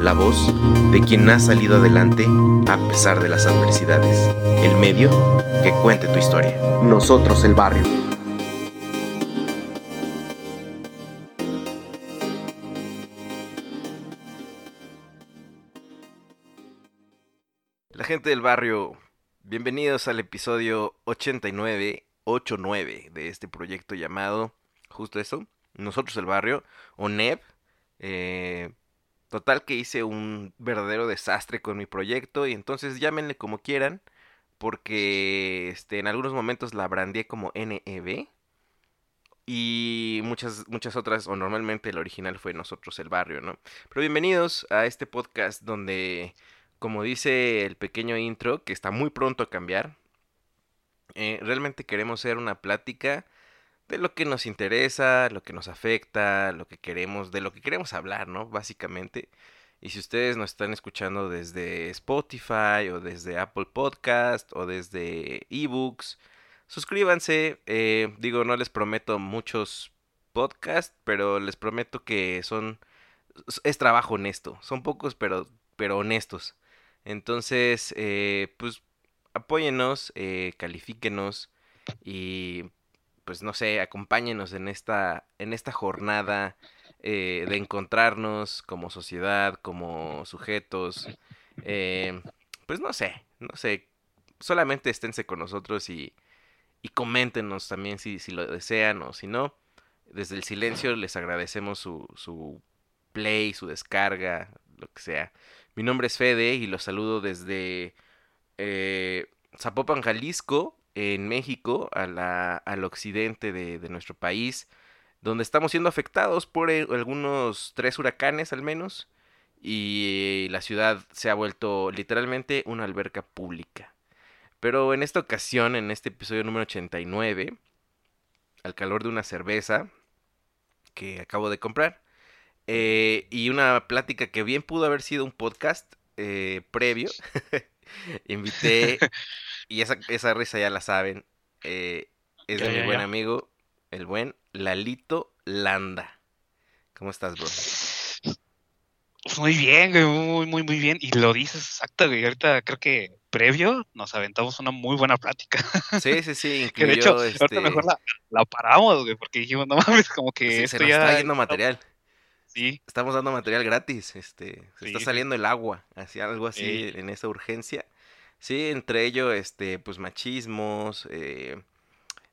la voz de quien ha salido adelante a pesar de las adversidades, el medio que cuente tu historia. Nosotros el barrio. La gente del barrio, bienvenidos al episodio 89, 89 de este proyecto llamado, justo eso, Nosotros el barrio, o NEB. Eh, total que hice un verdadero desastre con mi proyecto y entonces llámenle como quieran, porque este, en algunos momentos la brandeé como NEB. Y muchas, muchas otras, o normalmente el original fue Nosotros el Barrio, ¿no? Pero bienvenidos a este podcast donde como dice el pequeño intro, que está muy pronto a cambiar, eh, realmente queremos hacer una plática de lo que nos interesa, lo que nos afecta, lo que queremos, de lo que queremos hablar, ¿no? Básicamente. Y si ustedes nos están escuchando desde Spotify o desde Apple Podcast o desde eBooks, suscríbanse. Eh, digo, no les prometo muchos podcasts, pero les prometo que son... Es trabajo honesto. Son pocos, pero, pero honestos. Entonces, eh, pues apóyennos, eh, califíquenos y pues no sé, acompáñenos en esta, en esta jornada eh, de encontrarnos como sociedad, como sujetos. Eh, pues no sé, no sé, solamente esténse con nosotros y, y coméntenos también si, si lo desean o si no. Desde el silencio les agradecemos su, su play, su descarga, lo que sea. Mi nombre es Fede y los saludo desde eh, Zapopan, Jalisco, en México, a la, al occidente de, nuestro país, donde estamos siendo afectados por eh, algunos tres huracanes al menos, y la ciudad se ha vuelto literalmente una alberca pública. Pero en esta ocasión, en este episodio número 89, al calor de una cerveza que acabo de comprar, eh, y una plática que bien pudo haber sido un podcast eh, previo. Invité, y esa, esa, risa ya la saben, eh, es de mi buen amigo, el buen Lalito Landa. ¿Cómo estás, bro? Muy bien, güey, muy, muy, muy bien. Y lo dices exacto, güey. Ahorita creo que previo nos aventamos una muy buena plática. Sí, sí, sí. Incluyó, que de hecho, este... ahorita mejor la, la, paramos, güey, porque dijimos, no mames, como que sí, esto se nos ya... está yendo material. Sí. Estamos dando material gratis, este, se Sí, está saliendo el agua, así algo así Sí. en esa urgencia. Sí, entre ello, este, pues machismos, eh,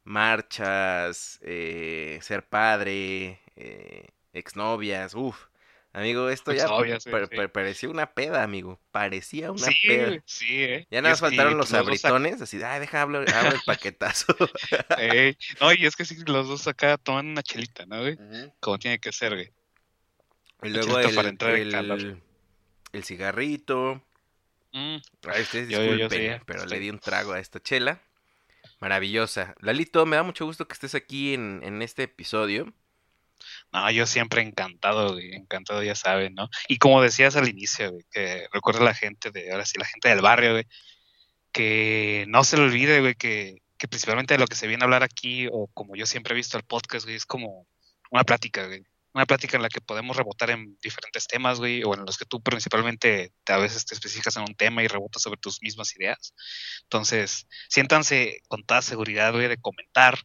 marchas, eh, ser padre, eh, exnovias, uff. Amigo, esto ya Exnovias, sí, pa- sí. pa- parecía una peda, amigo. Parecía una Sí, peda. sí, eh. Ya nada es más que, faltaron los dos abritones, así, ay, deja, hablo, hablo el paquetazo. Ey, No, y es que sí, los dos acá toman una chelita, ¿no, güey? Como tiene que ser, güey. Y luego chelita el, para entrar en calor. el, el cigarrito. Mm, Ay, ustedes Yo- yo- yo disculpen, sí, pero le di un trago a esta chela. Maravillosa. Lalito, me da mucho gusto que estés aquí en, en este episodio. No, yo siempre encantado, güey, encantado, ya saben, ¿no? Y como decías al inicio, güey, que recuerda a la gente de, ahora sí, la gente del barrio, güey, que no se le olvide, güey, que, que principalmente de lo que se viene a hablar aquí, o como yo siempre he visto el podcast, güey, es como una plática, güey. Una plática en la que podemos rebotar en diferentes temas, güey, o en los que tú principalmente te- a veces te especificas en un tema y rebotas sobre tus mismas ideas. Entonces, siéntanse con toda seguridad, güey, de comentar,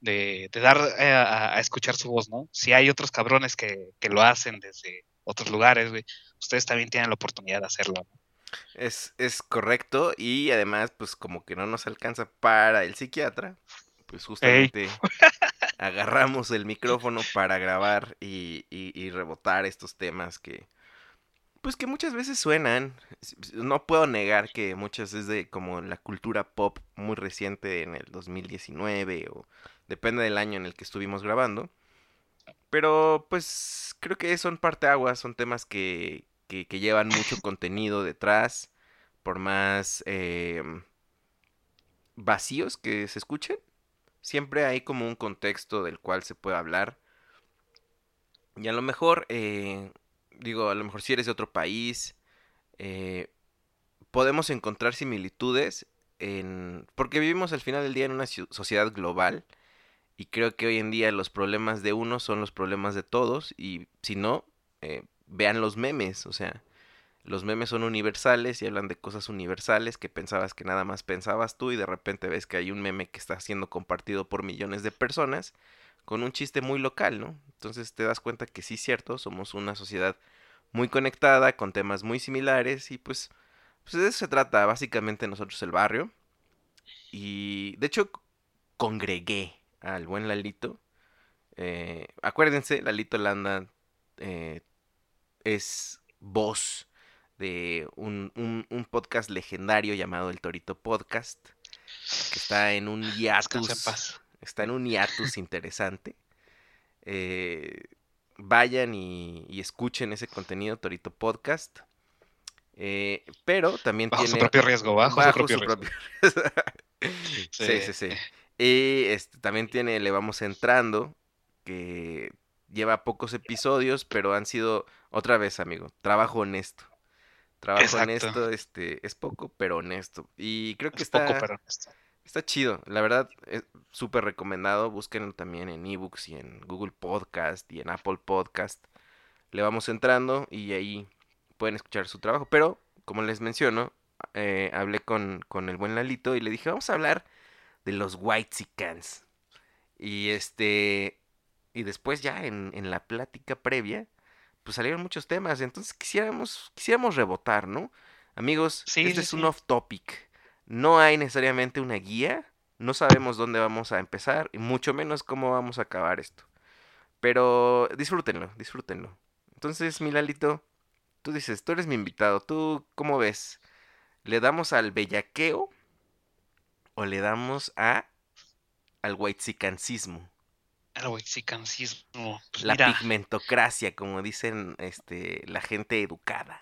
de, dar eh, a, a escuchar su voz, ¿no? Si hay otros cabrones que, que lo hacen desde otros lugares, güey, ustedes también tienen la oportunidad de hacerlo, ¿no? Es, es correcto y además, pues como que no nos alcanza para el psiquiatra, pues justamente agarramos el micrófono para grabar y, y- y rebotar estos temas que, pues que muchas veces suenan. No puedo negar que muchas es de como la cultura pop muy reciente en el 2019 o depende del año en el que estuvimos grabando. Pero pues creo que son parteaguas, son temas que, que, que llevan mucho contenido detrás, por más em, vacíos que se escuchen. Siempre hay como un contexto del cual se puede hablar. Y a lo mejor, eh, digo, a lo mejor si eres de otro país, eh, podemos encontrar similitudes en... Porque vivimos al final del día en una sociedad global y creo que hoy en día los problemas de unos son los problemas de todos y si no, eh, vean los memes, o sea, los memes son universales y hablan de cosas universales que pensabas que nada más pensabas tú y de repente ves que hay un meme que está siendo compartido por millones de personas con un chiste muy local, ¿no? Entonces te das cuenta que sí cierto, somos una sociedad muy conectada, con temas muy similares y pues, pues de eso se trata básicamente nosotros el barrio. Y de hecho congregué al buen Lalito. Eh, acuérdense, Lalito Landa eh, es voz de un, un- un podcast legendario llamado El Torito Podcast, que está en un en hiatus, está en un hiatus interesante. Eh, vayan y, y escuchen ese contenido, Torito Podcast. Eh, pero también Bajo su propio riesgo, bajo, su propio riesgo. propio- sí, sí, sí. Y este, también tiene Le Vamos Entrando, que lleva pocos episodios, pero han sido, otra vez, amigo, trabajo honesto. Trabajo Exacto. honesto, este, es poco, pero honesto. Y creo que Es está, poco, pero honesto. está chido. La verdad, es súper recomendado. Búsquenlo también en ebooks y en Google Podcast y en Apple Podcast. Le vamos entrando y ahí pueden escuchar su trabajo. Pero, como les menciono, eh, hablé con, con el buen Lalito y le dije, vamos a hablar de los White Y este. Y después ya en, en la plática previa, pues salieron muchos temas. Entonces quisiéramos, quisiéramos rebotar, ¿no? Amigos, Sí, este sí, es un sí. off topic. No hay necesariamente una guía. No sabemos dónde vamos a empezar. Y mucho menos cómo vamos a acabar esto. Pero disfrútenlo, disfrútenlo. Entonces, Milalito, tú dices, tú eres mi invitado. ¿Tú cómo ves? ¿Le damos al bellaqueo? ¿O le damos a al whitezicancismo? El mexicanismo. Pues La mira, pigmentocracia, como dicen este, la gente educada.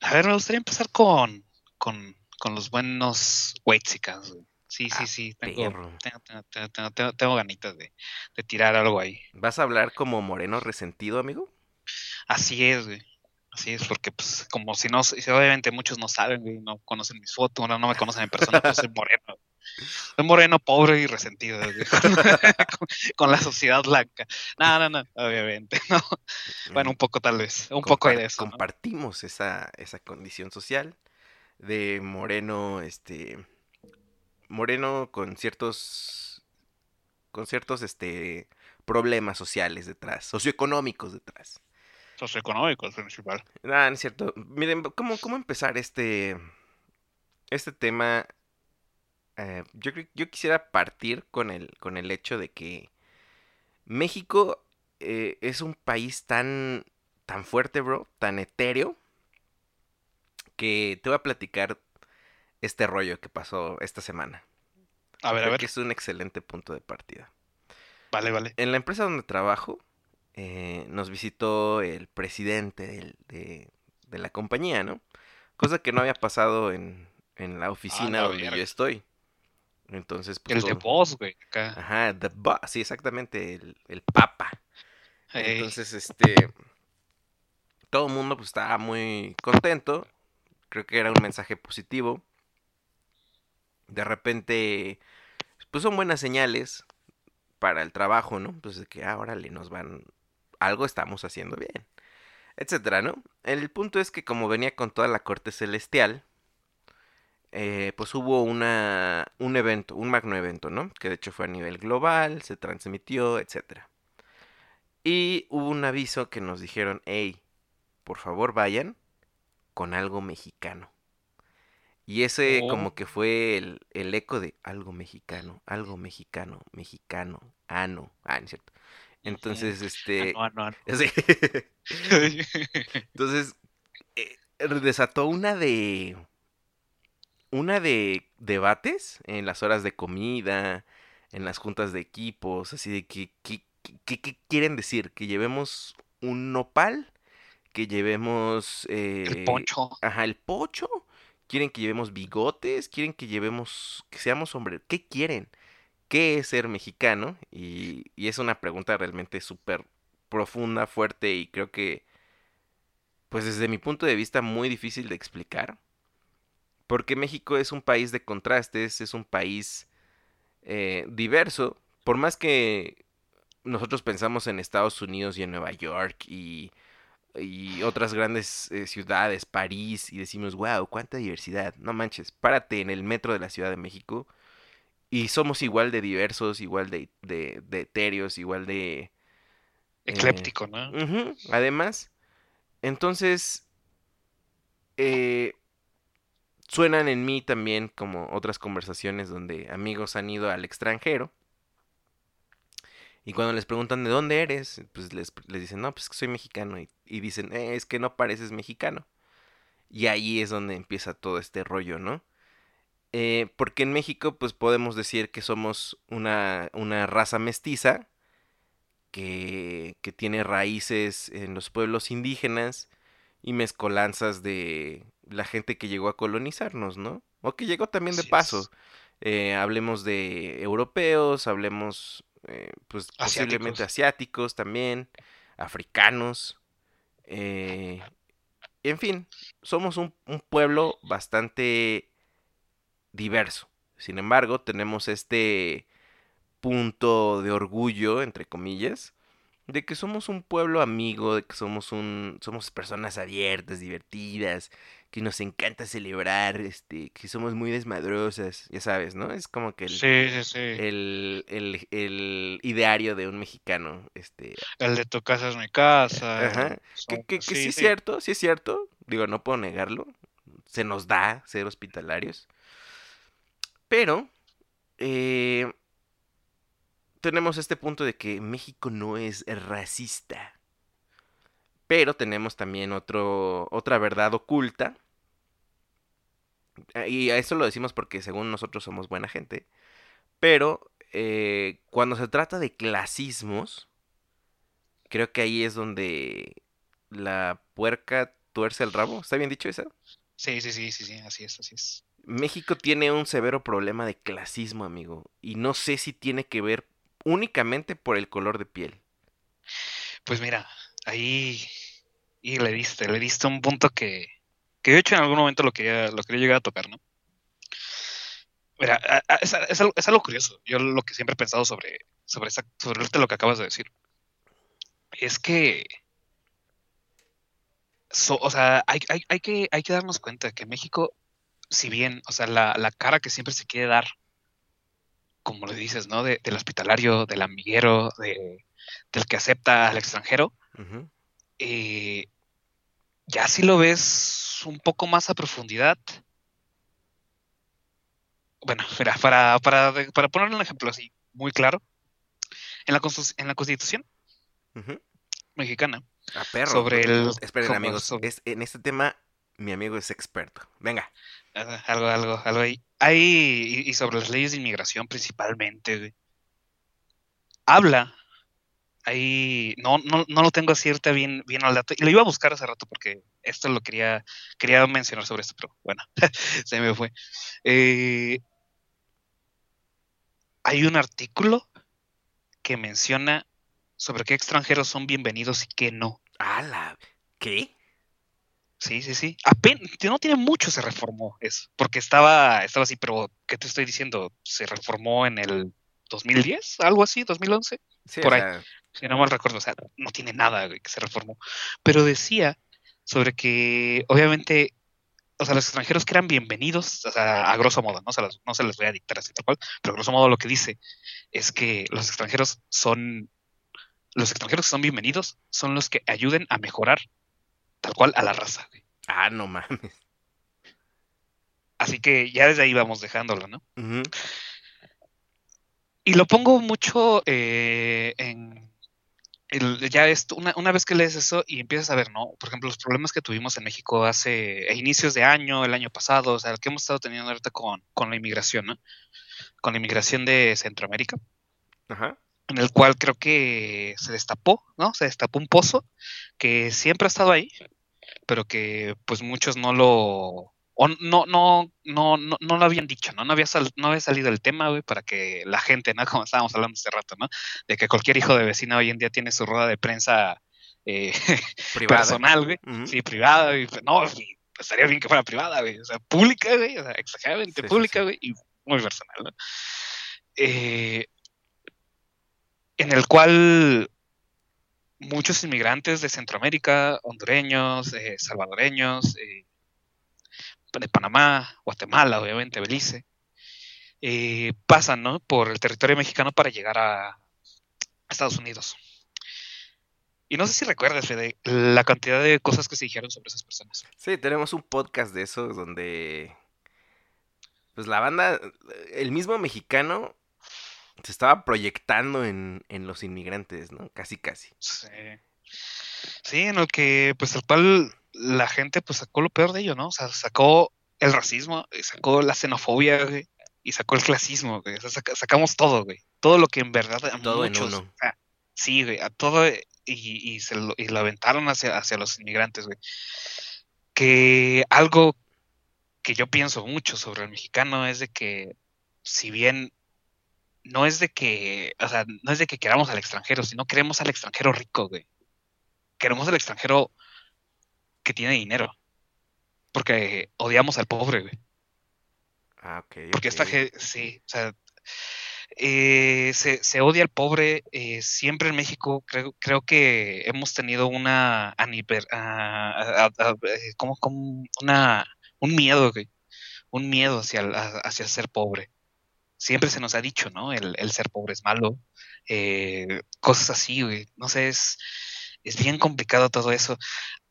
a ver, me gustaría empezar con, con, con los buenos Whitexicans, güey. Sí, sí, Ah, sí. Tengo, tengo, tengo, tengo, tengo, tengo- tengo ganitas de, de tirar algo ahí. ¿Vas a hablar como moreno resentido, amigo? Así es, güey. Así es, porque pues como si no, obviamente muchos no saben, güey, no conocen mis fotos, no, no me conocen en persona, pues soy moreno. Moreno, pobre y resentido, con, con la sociedad blanca. No, no, no, obviamente, no. Bueno, un poco tal vez, un poco hay de eso, ¿no? Compartimos esa, esa condición social de moreno, este, moreno con ciertos, con ciertos, este, problemas sociales detrás, socioeconómicos detrás. Socioeconómico es principal. Ah, no es cierto. Miren, ¿cómo, cómo empezar este, este tema? Eh, yo, yo quisiera partir con el, con el hecho de que México eh, es un país tan, tan fuerte, bro, tan etéreo, que te voy a platicar este rollo que pasó esta semana. A ver, a ver, que es un excelente punto de partida. vale, vale. En la empresa donde trabajo, eh, nos visitó el presidente del- de, de la compañía, ¿no? Cosa que no había pasado en, en la oficina donde yo estoy. Entonces, pues. El de voz, güey, acá. Ajá, the boss, sí, exactamente, el, el papa. Entonces, este. Todo el mundo pues estaba muy contento. Creo que era un mensaje positivo. De repente, pues son buenas señales para el trabajo, ¿no? Pues de que ah, órale, nos van. Algo estamos haciendo bien. Etcétera, ¿no? El punto es que como venía con toda la corte celestial. Eh, pues hubo una, un evento, un magno evento, ¿no? Que de hecho fue a nivel global, se transmitió, etcétera. Y hubo un aviso que nos dijeron, hey, por favor vayan con algo mexicano. Y ese Oh. como que fue el, el eco de algo mexicano, algo mexicano, mexicano, ano. Ah, no es cierto. Entonces, este... Ah, no, ah, no, sí. ah, no. Entonces, eh, desató una de. Una de debates en las horas de comida, en las juntas de equipos, así de que, que quieren decir, que llevemos un nopal, que llevemos El eh, poncho. Ajá, el pocho. Quieren que llevemos bigotes, quieren que llevemos, que seamos hombres. ¿Qué quieren? ¿Qué es ser mexicano? Y, y es una pregunta realmente súper profunda, fuerte y creo que, pues desde mi punto de vista, muy difícil de explicar. Porque México es un país de contrastes, es un país eh, diverso. Por más que nosotros pensamos en Estados Unidos y en Nueva York y y otras grandes eh, ciudades, París, y decimos, wow, cuánta diversidad. No manches, párate en el metro de la Ciudad de México y somos igual de diversos, igual de, de, de etéreos, igual de... eh, Ecléptico, ¿no? además, entonces, eh, suenan en mí también como otras conversaciones donde amigos han ido al extranjero. Y cuando les preguntan de dónde eres, pues les, les dicen, no, pues que soy mexicano. Y, y dicen, "Eh, es que no pareces mexicano. Y ahí es donde empieza todo este rollo, ¿no? Eh, porque en México, pues podemos decir que somos una, una raza mestiza que, que tiene raíces en los pueblos indígenas y mezcolanzas de la gente que llegó a colonizarnos, ¿no? O que llegó también de Así paso. Eh, hablemos de europeos, hablemos eh, pues posiblemente asiáticos también, africanos, eh, en fin, somos un, un pueblo bastante diverso. Sin embargo, tenemos este punto de orgullo, entre comillas, de que somos un pueblo amigo, de que somos un, somos personas abiertas, divertidas, que nos encanta celebrar, este, que somos muy desmadrosas, ya sabes, ¿no? Es como que el, Sí, sí, sí. el, el, el ideario de un mexicano, este, El de tu casa es mi casa. Ajá. Que- que sí, es cierto, sí es cierto. Digo, no puedo negarlo. Se nos da ser hospitalarios. Pero eh, tenemos este punto de que México no es racista. Pero tenemos también otro, otra verdad oculta. Ah, Y a eso lo decimos porque según nosotros somos buena gente. Pero eh, cuando se trata de clasismos, creo que ahí es donde la puerca tuerce el rabo. ¿Está bien dicho eso? Sí, sí, sí, sí, sí, así es, así es. México tiene un severo problema de clasismo, amigo. Y no sé si tiene que ver únicamente por el color de piel. Pues mira, ahí y le diste, le diste un punto que, que de hecho en algún momento lo quería, lo quería llegar a tocar, ¿no? Mira, es, es algo, curioso. Yo lo que siempre he pensado sobre, sobre, esa, sobre lo que acabas de decir es que, o sea, hay, hay, hay que, hay que darnos cuenta que México, si bien, o sea, la, la cara que siempre se quiere dar, como le dices, ¿no? De- del hospitalario, del amiguero, de, del que acepta al extranjero, eh, ya si lo ves un poco más a profundidad. Bueno, mira, para, para, para ponerle un ejemplo así muy claro, en la, en la Constitución mexicana, A perro. Sobre el- Esperen, amigos. sobre- es- en este tema, mi amigo es experto. Venga. Ah, algo, algo, algo ahí, hay, y, sobre las leyes de inmigración principalmente, habla, ahí, no, no, no lo tengo ahorita bien, bien al dato, y lo iba a buscar hace rato porque esto lo quería, quería mencionar sobre esto, pero bueno, se me fue. Eh, hay un artículo que menciona sobre qué extranjeros son bienvenidos y qué no. ¡Hala! ¿Qué? Sí, sí, sí. Apenas, no tiene mucho se reformó eso, porque estaba, estaba así, pero ¿qué te estoy diciendo? Se reformó en el 2010, algo así, 2011, Sí, Por ahí. sea, si no mal recuerdo, o sea, no tiene nada güey, que se reformó. Pero decía sobre que, obviamente, o sea, los extranjeros que eran bienvenidos, o sea, a grosso modo, no se, las- no se les voy a dictar así tal cual, pero a grosso modo lo que dice es que los extranjeros son, los extranjeros que son bienvenidos son los que ayuden a mejorar tal cual a la raza. güey. Ah, no mames. Así que ya desde ahí vamos dejándolo, ¿no? Y lo pongo mucho eh, en... el- ya esto, una, una vez que lees eso y empiezas a ver, ¿no? Por ejemplo, los problemas que tuvimos en México hace a inicios de año, el año pasado, o sea, el que hemos estado teniendo ahorita con, con la inmigración, ¿no? Con la inmigración de Centroamérica. Ajá. En el cual creo que se destapó, ¿no? Se destapó un pozo que siempre ha estado ahí, pero que pues muchos no lo o no no no no, no lo habían dicho, ¿no? No había sal- no había salido el tema, güey, para que la gente, ¿no? Como estábamos hablando hace rato, ¿no? De que cualquier hijo de vecina hoy en día tiene su rueda de prensa eh, personal, güey. Sí, privada, güey. pues, No, estaría bien que fuera privada, güey. O sea, pública, güey. O sea, exageradamente Sí, sí, pública, sí. güey. Y muy personal, ¿no? Eh, en el cual muchos inmigrantes de Centroamérica, hondureños, eh, salvadoreños, eh, de Panamá, Guatemala, obviamente, Belice, eh, pasan. Por el territorio mexicano para llegar a Estados Unidos. Y no sé si recuerdas, Fede, la cantidad de cosas que se dijeron sobre esas personas. Sí, tenemos un podcast de esos donde. Pues la banda. El mismo mexicano. Se estaba proyectando en, en los inmigrantes, ¿no? Casi, casi. Sí. Sí, en el que, pues, tal cual la gente, pues, sacó lo peor de ello, ¿no? O sea, sacó el racismo, y sacó la xenofobia, güey, y sacó el clasismo, güey. O sea, saca- sacamos todo, güey. Todo lo que en verdad a Todo en uno. sí, güey, a todo, eh, y, y se lo, y lo aventaron hacia, hacia los inmigrantes, güey. Que algo que yo pienso mucho sobre el mexicano es de que, si bien no es de que, o sea, no es de que queramos al extranjero, sino queremos al extranjero rico, güey. Queremos al extranjero que tiene dinero. Porque odiamos al pobre, güey. Ah, ok. Porque esta gente, sí, o sea, eh, se, se odia al pobre. eh, siempre en México creo, creo que hemos tenido una, aniver- ah, eh, ¿cómo- cómo? una, un miedo, güey. Un miedo hacia, hacia ser pobre. Siempre se nos ha dicho, ¿no? El, el ser pobre es malo. eh, cosas así, güey. No sé, es, es bien complicado todo eso.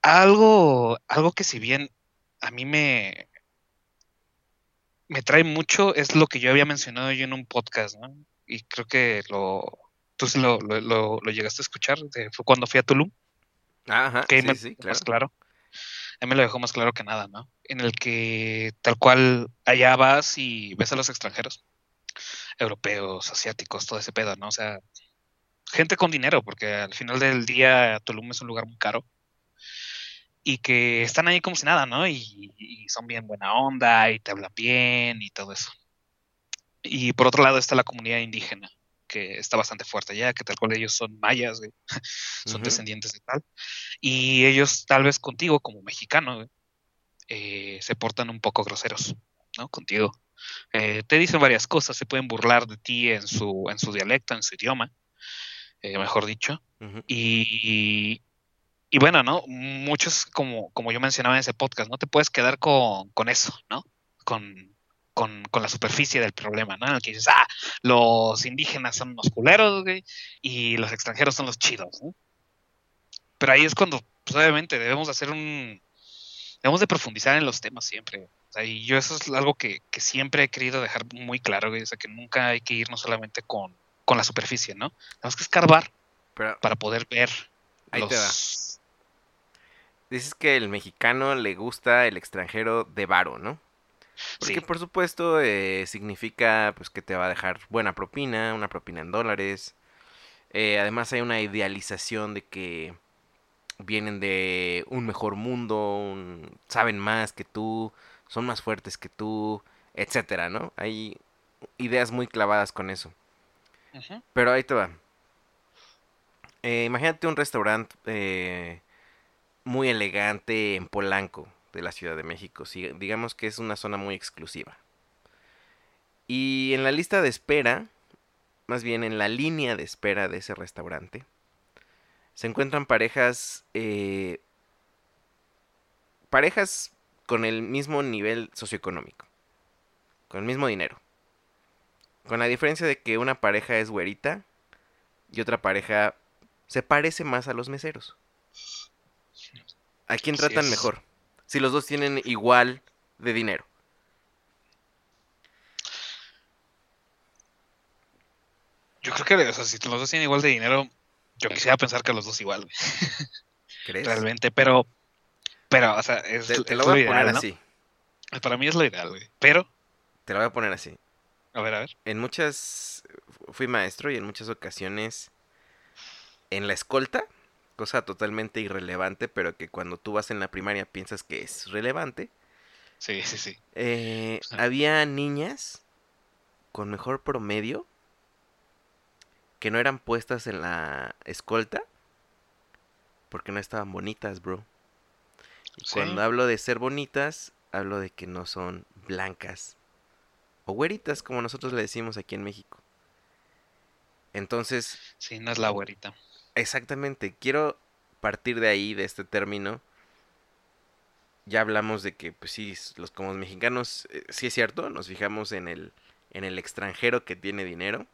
Algo, algo que si bien a mí me, me trae mucho es lo que yo había mencionado yo en un podcast, ¿no? Y creo que lo, tú sí lo, lo, lo- lo llegaste a escuchar, de- fue cuando fui a Tulum, Ajá, que sí, me sí, claro. más claro. A mí me lo dejó más claro que nada, ¿no? En el que tal cual allá vas y ves a los extranjeros, europeos, asiáticos, todo ese pedo, ¿no? O sea, gente con dinero, porque al final del día Tulum es un lugar muy caro. Y que están ahí como si nada, ¿no? Y, y son bien buena onda y te hablan bien y todo eso. Y por otro lado está la comunidad indígena, que está bastante fuerte allá, que tal cual ellos son mayas, güey, son descendientes de tal. Y ellos tal vez contigo como mexicano, eh, se portan un poco groseros, ¿no? Contigo. Eh, te dicen varias cosas, se pueden burlar de ti en su, en su dialecto, en su idioma, eh, mejor dicho. Ujú. Y, y bueno, ¿no? Muchos, como, como yo mencionaba en ese podcast, no te puedes quedar con, con eso, ¿no? Con, con, con la superficie del problema, ¿no? En el que dices, ah, los indígenas son unos culeros, güey, y los extranjeros son los chidos, ¿no? Pero ahí es cuando, pues obviamente, debemos de hacer un... Debemos de profundizar en los temas siempre. O sea, y yo eso es algo que, que siempre he querido dejar muy claro, güey, o sea, que nunca hay que irnos solamente con, con la superficie, ¿no? Tenemos que escarbar Pero para poder ver Ahí los... te va. dices que el mexicano le gusta el extranjero de varo, ¿no? Porque Sí. por supuesto eh, significa pues que te va a dejar buena propina, una propina en dólares. Eh, además hay una idealización de que vienen de un mejor mundo, un- saben más que tú, son más fuertes que tú, etcétera, ¿no? Hay ideas muy clavadas con eso. Pero ahí te va. Eh, imagínate un restaurante eh, muy elegante en Polanco, de la Ciudad de México. si- digamos que es una zona muy exclusiva. Y en la lista de espera, más bien en la línea de espera de ese restaurante, se encuentran parejas, eh, parejas con el mismo nivel socioeconómico, con el mismo dinero. Con la diferencia de que una pareja es güerita y otra pareja se parece más a los meseros. ¿A quién tratan mejor? Si los dos tienen igual de dinero. Yo creo que o sea, si los dos tienen igual de dinero, yo quisiera pensar que los dos igual. ¿Crees? Realmente, pero pero, o sea, es, Te, te lo voy a poner ¿no? así. Para mí es lo ideal, güey. Pero, Te lo voy a poner así. a ver, a ver. En muchas. Fui maestro y en muchas ocasiones. En la escolta, cosa totalmente irrelevante, pero que cuando tú vas en la primaria piensas que es relevante. Sí, sí, sí. eh, Sí. había niñas con mejor promedio que no eran puestas en la escolta porque no estaban bonitas, bro. Sí. cuando hablo de ser bonitas, hablo de que no son blancas o güeritas, como nosotros le decimos aquí en México. Entonces, Sí, no es la güerita. Exactamente, quiero partir de ahí, de este término. Ya hablamos de que, pues sí, los como mexicanos, eh, sí es cierto, nos fijamos en el, en el extranjero que tiene dinero.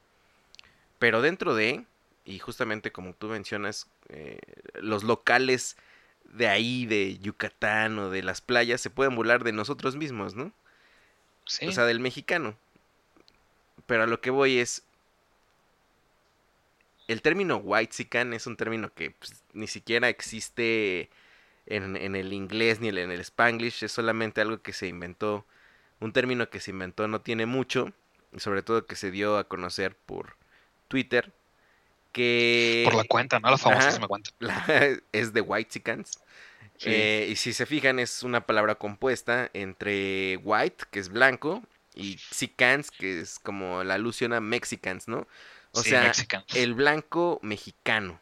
Pero dentro de, y justamente como tú mencionas, eh, los locales de ahí, de Yucatán o de las playas, se pueden burlar de nosotros mismos, ¿no? Sí. O sea, del mexicano. Pero a lo que voy es. El término whitezican es un término que pues, ni siquiera existe en, en el inglés ni en el spanglish. Es solamente algo que se inventó. Un término que se inventó no tiene mucho. Y sobre todo que se dio a conocer por Twitter. Que Por la cuenta, ¿no? La famosísima cuenta. la- es de whitezicans. Sí. Eh, y si se fijan, es una palabra compuesta entre white, que es blanco, y Xicans, que es como la alusión a Mexicans, ¿no? O Sí, sea, el blanco mexicano.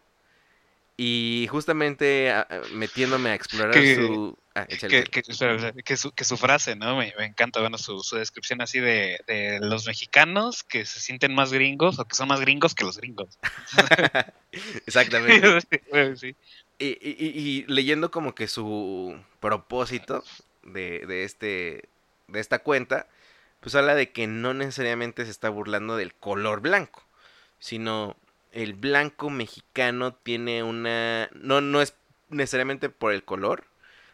Y justamente a- a- metiéndome a explorar Que- su. Ah, échale, Que, su, que su frase, ¿no? Me, me encanta, bueno, su, su descripción así de, de los mexicanos que se sienten más gringos o que son más gringos que los gringos. Exactamente. sí. Y, y- y- y leyendo como que su propósito de, de este de esta cuenta, pues habla de que no necesariamente se está burlando del color blanco, sino el blanco mexicano tiene una no no es necesariamente por el color,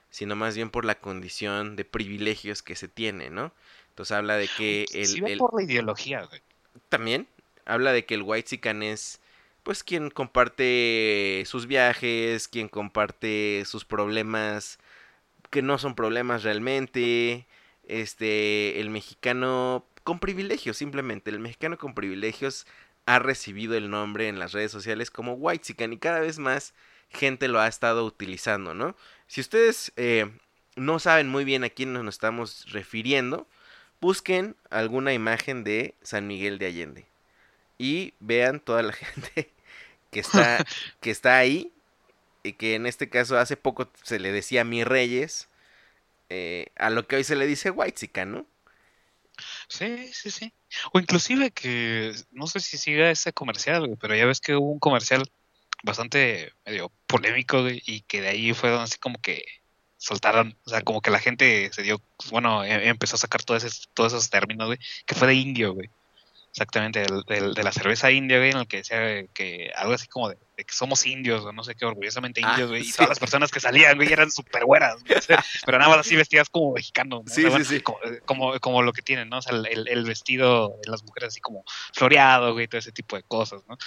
sino más bien por la condición de privilegios que se tiene, ¿no? Entonces habla de que el, sí el- por la ideología, güey. también habla de que el white es pues quien comparte sus viajes, quien comparte sus problemas que no son problemas realmente, este el mexicano con privilegios simplemente, el mexicano con privilegios ha recibido el nombre en las redes sociales como white y cada vez más gente lo ha estado utilizando, ¿no? Si ustedes eh, no saben muy bien a quién nos estamos refiriendo, busquen alguna imagen de San Miguel de Allende y vean toda la gente que está que está ahí y que en este caso hace poco se le decía mi reyes eh, a lo que hoy se le dice white ¿no? Sí, sí, sí. O inclusive que, no sé si siga ese comercial, pero ya ves que hubo un comercial bastante medio polémico, y que de ahí fue donde así como que soltaron, o sea, como que la gente se dio, bueno, e- empezó a sacar todos esos, todos esos términos, güey, que fue de indio, güey. Exactamente, del, del- de la cerveza india, güey, en el que decía que algo así como de, de que somos indios, o no sé qué, orgullosamente Ah, indios, güey, y todas las personas que salían, güey, eran súper güey, sea, pero nada más así vestidas como mexicanos, ¿no? O Sí, sea, sí, sí. Como, como, como lo que tienen, ¿no? O sea, el, el- el vestido de las mujeres así como floreado, güey, todo ese tipo de cosas, ¿no?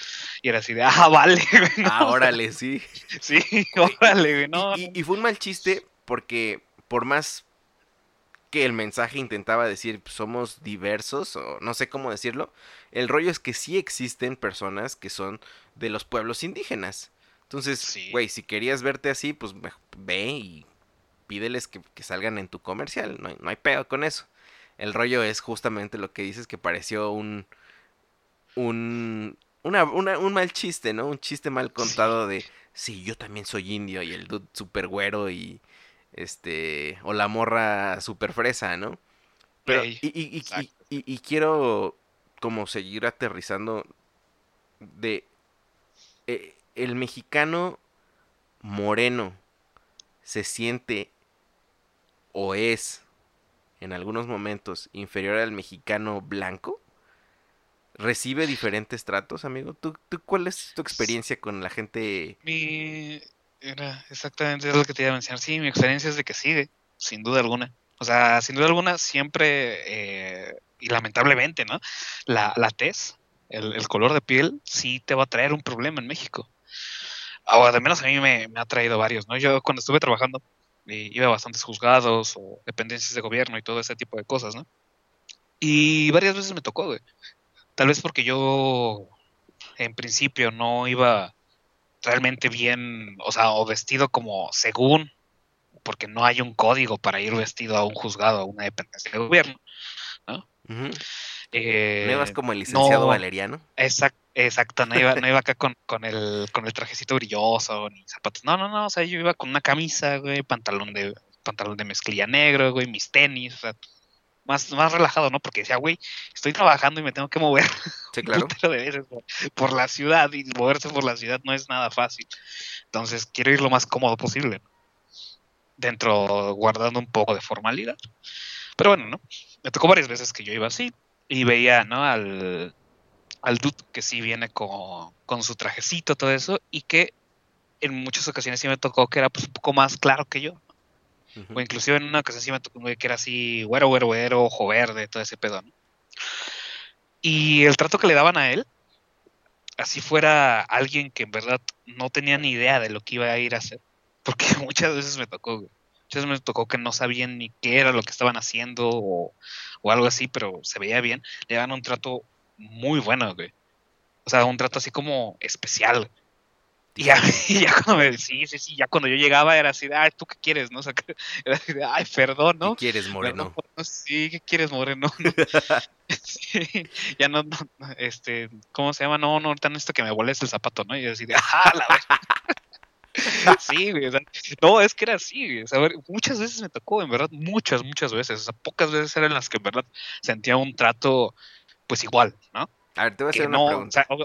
Y era así de, ah, vale, güey, ¿no? Ah, órale, sí. Sí, órale, güey, no, y, y- y fue un mal chiste porque por más que el mensaje intentaba decir "Pues, somos diversos o no sé cómo decirlo, el rollo es que sí existen personas que son de los pueblos indígenas. Entonces, Sí. güey, si querías verte así, pues ve y pídeles que, que salgan en tu comercial. No hay, no hay pedo con eso. El rollo es justamente lo que dices que pareció un. un. una- una- un mal chiste, ¿no? Un chiste mal contado de. Sí, yo también soy indio y el dude super güero y. Este. O la morra super fresa, ¿no? Pero. Y, y- y- y- exacto. y- y quiero. Como seguir aterrizando. De. eh, el mexicano moreno se siente o es en algunos momentos inferior al mexicano blanco? ¿Recibe diferentes tratos, amigo? ¿Tú, tú cuál es tu experiencia con la gente? Mi, era exactamente lo que te iba a mencionar. Sí, mi experiencia es de que sigue, sin duda alguna. O sea, sin duda alguna, siempre, eh, y lamentablemente, ¿no? La, la tez el, color de piel sí te va a traer un problema en México. O al menos a mí me, me ha traído varios, ¿no? Yo cuando estuve trabajando eh, iba a bastantes juzgados o dependencias de gobierno y todo ese tipo de cosas, ¿no? Y varias veces me tocó, güey. Tal vez porque yo en principio no iba realmente bien, o sea, o vestido como según, porque no hay un código para ir vestido a un juzgado, a una dependencia de gobierno. Ujú. Eh, ¿No ibas como el licenciado no. Valeriano? Exacto, exacto, no iba, no iba acá con, con el, con el trajecito brilloso ni zapatos. No, no, no, o sea, yo iba con una camisa, güey, pantalón de, pantalón de mezclilla negro, güey, mis tenis, o sea, más, más relajado, ¿no? Porque decía, güey, estoy trabajando y me tengo que mover Sí, claro. veces por, por la ciudad y moverse por la ciudad no es nada fácil. Entonces quiero ir lo más cómodo posible. ¿no? Dentro, guardando un poco de formalidad. Pero bueno, ¿no? Me tocó varias veces que yo iba así y veía, ¿no? Al, al dude que sí viene con, con su trajecito, todo eso, y que en muchas ocasiones sí me tocó que era pues, un poco más claro que yo. O inclusive en una ocasión sí que era así, güero, güero, güero, ojo verde, todo ese pedo. Y el trato que le daban a él, así fuera alguien que en verdad no tenía ni idea de lo que iba a ir a hacer. Porque muchas veces me tocó, güey. Muchas veces me tocó que no sabían ni qué era lo que estaban haciendo o, o algo así, pero se veía bien. Le daban un trato muy bueno, güey. O sea, un trato así como especial. Y ya, y ya cuando me, sí, sí, sí, ya cuando yo llegaba era así de, ay, ¿tú qué quieres? ¿No? O sea, que- era así de, ay, perdón, ¿no? ¿Qué quieres, Moreno? No, no, sí, ¿qué quieres, Moreno? No. Sí, ya no, este, ¿cómo se llama? No, no, ahorita necesito que me vueles el zapato, ¿no? Y yo así de, ¡ah, la verdad! Sí, güey, o sea, no, es que era así, güey, o sea, muchas veces me tocó, en verdad, muchas, muchas veces, o sea, pocas veces eran las que en verdad sentía un trato, pues igual, ¿no? A ver, te voy a que hacer una no, o pregunta. sea,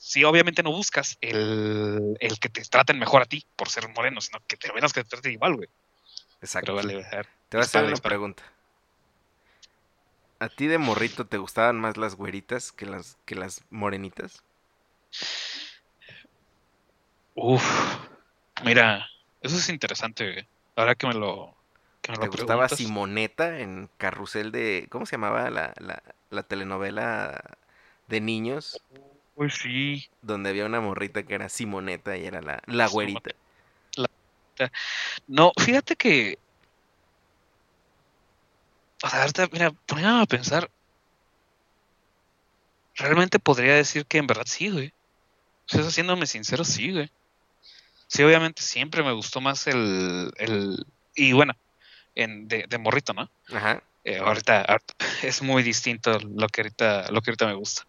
sí, obviamente no buscas el, el que te traten mejor a ti por ser moreno, sino que te menos que te traten igual, güey. Exacto. Vale, a ver, Te voy a hacer una pregunta. ¿A ti de morrito te gustaban más las güeritas que las, que las morenitas? Uf, mira, eso es interesante, güey. Ahora que me lo, que me ¿Te lo gustaba preguntas. Simoneta en Carrusel de... ¿Cómo se llamaba la, la, la telenovela de niños? Uy, sí. Donde había una morrita que era Simoneta y era la, la güerita. No, fíjate que. O sea, ahorita, mira, poniéndome a pensar. Realmente podría decir que en verdad sí, güey. O sea, haciéndome sincero, sí, güey. Sí, obviamente siempre me gustó más el. el y bueno, en, de, de morrito, ¿no? Ajá. Eh, ahorita, ahorita es muy distinto lo que ahorita, lo que ahorita me gusta.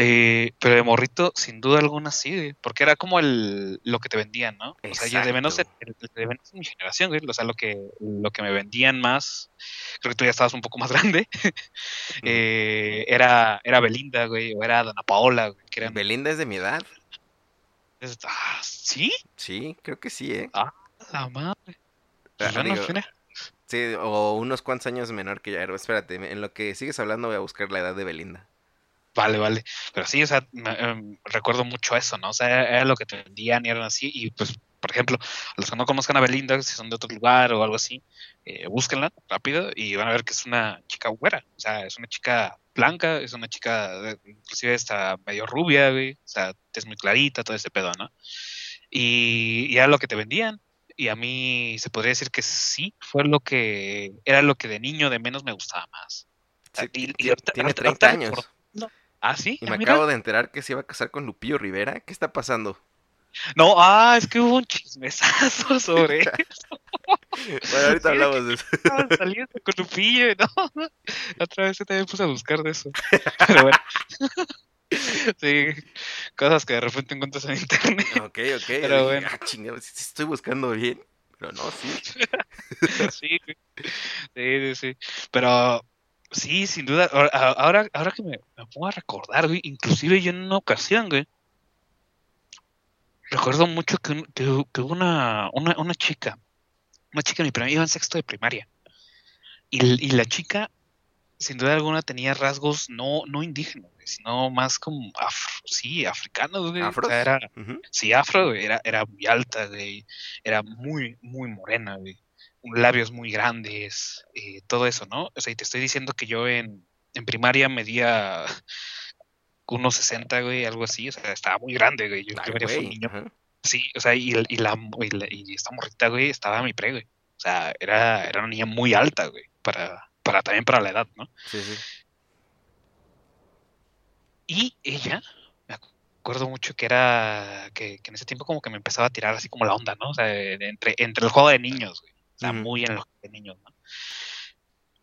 Eh, pero de morrito, sin duda alguna, sí, güey, porque era como el, lo que te vendían, ¿no? O sea, yo de menos, en, Exacto. el- de menos en mi generación, güey, o sea, lo que, lo que me vendían más, creo que tú ya estabas un poco más grande, eh, era, era Belinda, güey, o era Dana Paola, güey, que eran... Belinda es de mi edad. es- ah, ¿Sí? Sí, creo que sí, ¿eh? La madre. Ah, Pues digo. Sí, o unos cuantos años menor que yo. Pero espérate, en lo que sigues hablando voy a buscar la edad de Belinda. Vale, vale. Pero sí, o sea, me- em, recuerdo mucho eso, ¿no? O sea, era, lo que te vendían y eran así. Y pues, por ejemplo, los que no conozcan a Belinda, si son de otro lugar o algo así, eh, búsquenla rápido y van a ver que es una chica güera. O sea, es una chica blanca, es una chica, inclusive está medio rubia, güey. O sea, es muy clarita, todo ese pedo, ¿no? Y, y era lo que te vendían. Y a mí se podría decir que sí, fue lo que, era lo que de niño de menos me gustaba más. Sí, Y- y ahorita- tiene ahorita- 30 ahorita años. Ah, sí. Y ah, me mira. acabo de enterar que se iba a casar con Lupillo Rivera. ¿Qué está pasando? No, ah, es que hubo un chismesazo sobre eso. Bueno, ahorita hablamos de eso. Saliendo con Lupillo, ¿no? Otra vez yo también puse a buscar de eso. Pero bueno. Sí, cosas que de repente encuentras en internet. Ok, ok. Pero bueno. "Ah, chingada, sí, sí estoy buscando bien. Pero no. Sí, sí, sí, sí. Pero sí, sin duda. Ahora, ahora, que me, me pongo a recordar, güey, inclusive yo en una ocasión, güey, recuerdo mucho que, un- que, que hubo una, una, una chica, una chica en mi primaria, iba en sexto de primaria. Y, y la chica, sin duda alguna, tenía rasgos no, no indígenas, güey, sino más como afro, sí, africanos, güey. O sea, era. Sí, afro, güey, era, era muy alta, güey, era muy, muy morena, güey, labios muy grandes, eh, todo eso, ¿no? O sea, y te estoy diciendo que yo en, en primaria medía 1.60, güey, algo así, o sea, estaba muy grande, güey. Yo, yo vería fue un niño. Sí, o sea, y, la, y, la- y esta morrita, güey, estaba a mi pre, güey. O sea, era, era una niña muy alta, güey, para, para también para la edad, ¿no? Sí, sí. Y ella, me acuerdo mucho que era, que, que en ese tiempo como que me empezaba a tirar así como la onda, ¿no? O sea, entre, entre el juego de niños, güey. Ujú. muy en los niños, ¿no?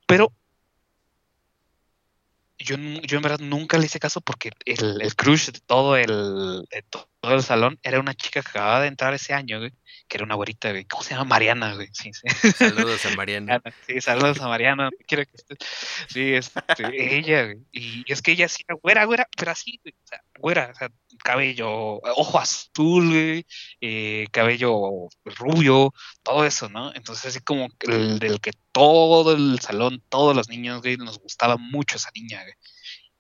Pero yo, yo en verdad nunca le hice caso porque el, el crush de todo el, de to- todo el salón era una chica que acababa de entrar ese año, güey, que era una güerita, güey. ¿Cómo se llama? Mariana, güey. Sí, sí. Saludos a Mariana. Sí, saludos a Mariana, quiera que esté. Sí, este, ella, güey. Y es que ella sí era güera, güera, pero así, güey. O sea, güera, o sea, cabello, ojo azul, güey, eh, cabello rubio, todo eso, ¿no? Entonces, así como el del que todo el salón, todos los niños, güey, nos gustaba mucho esa niña, güey.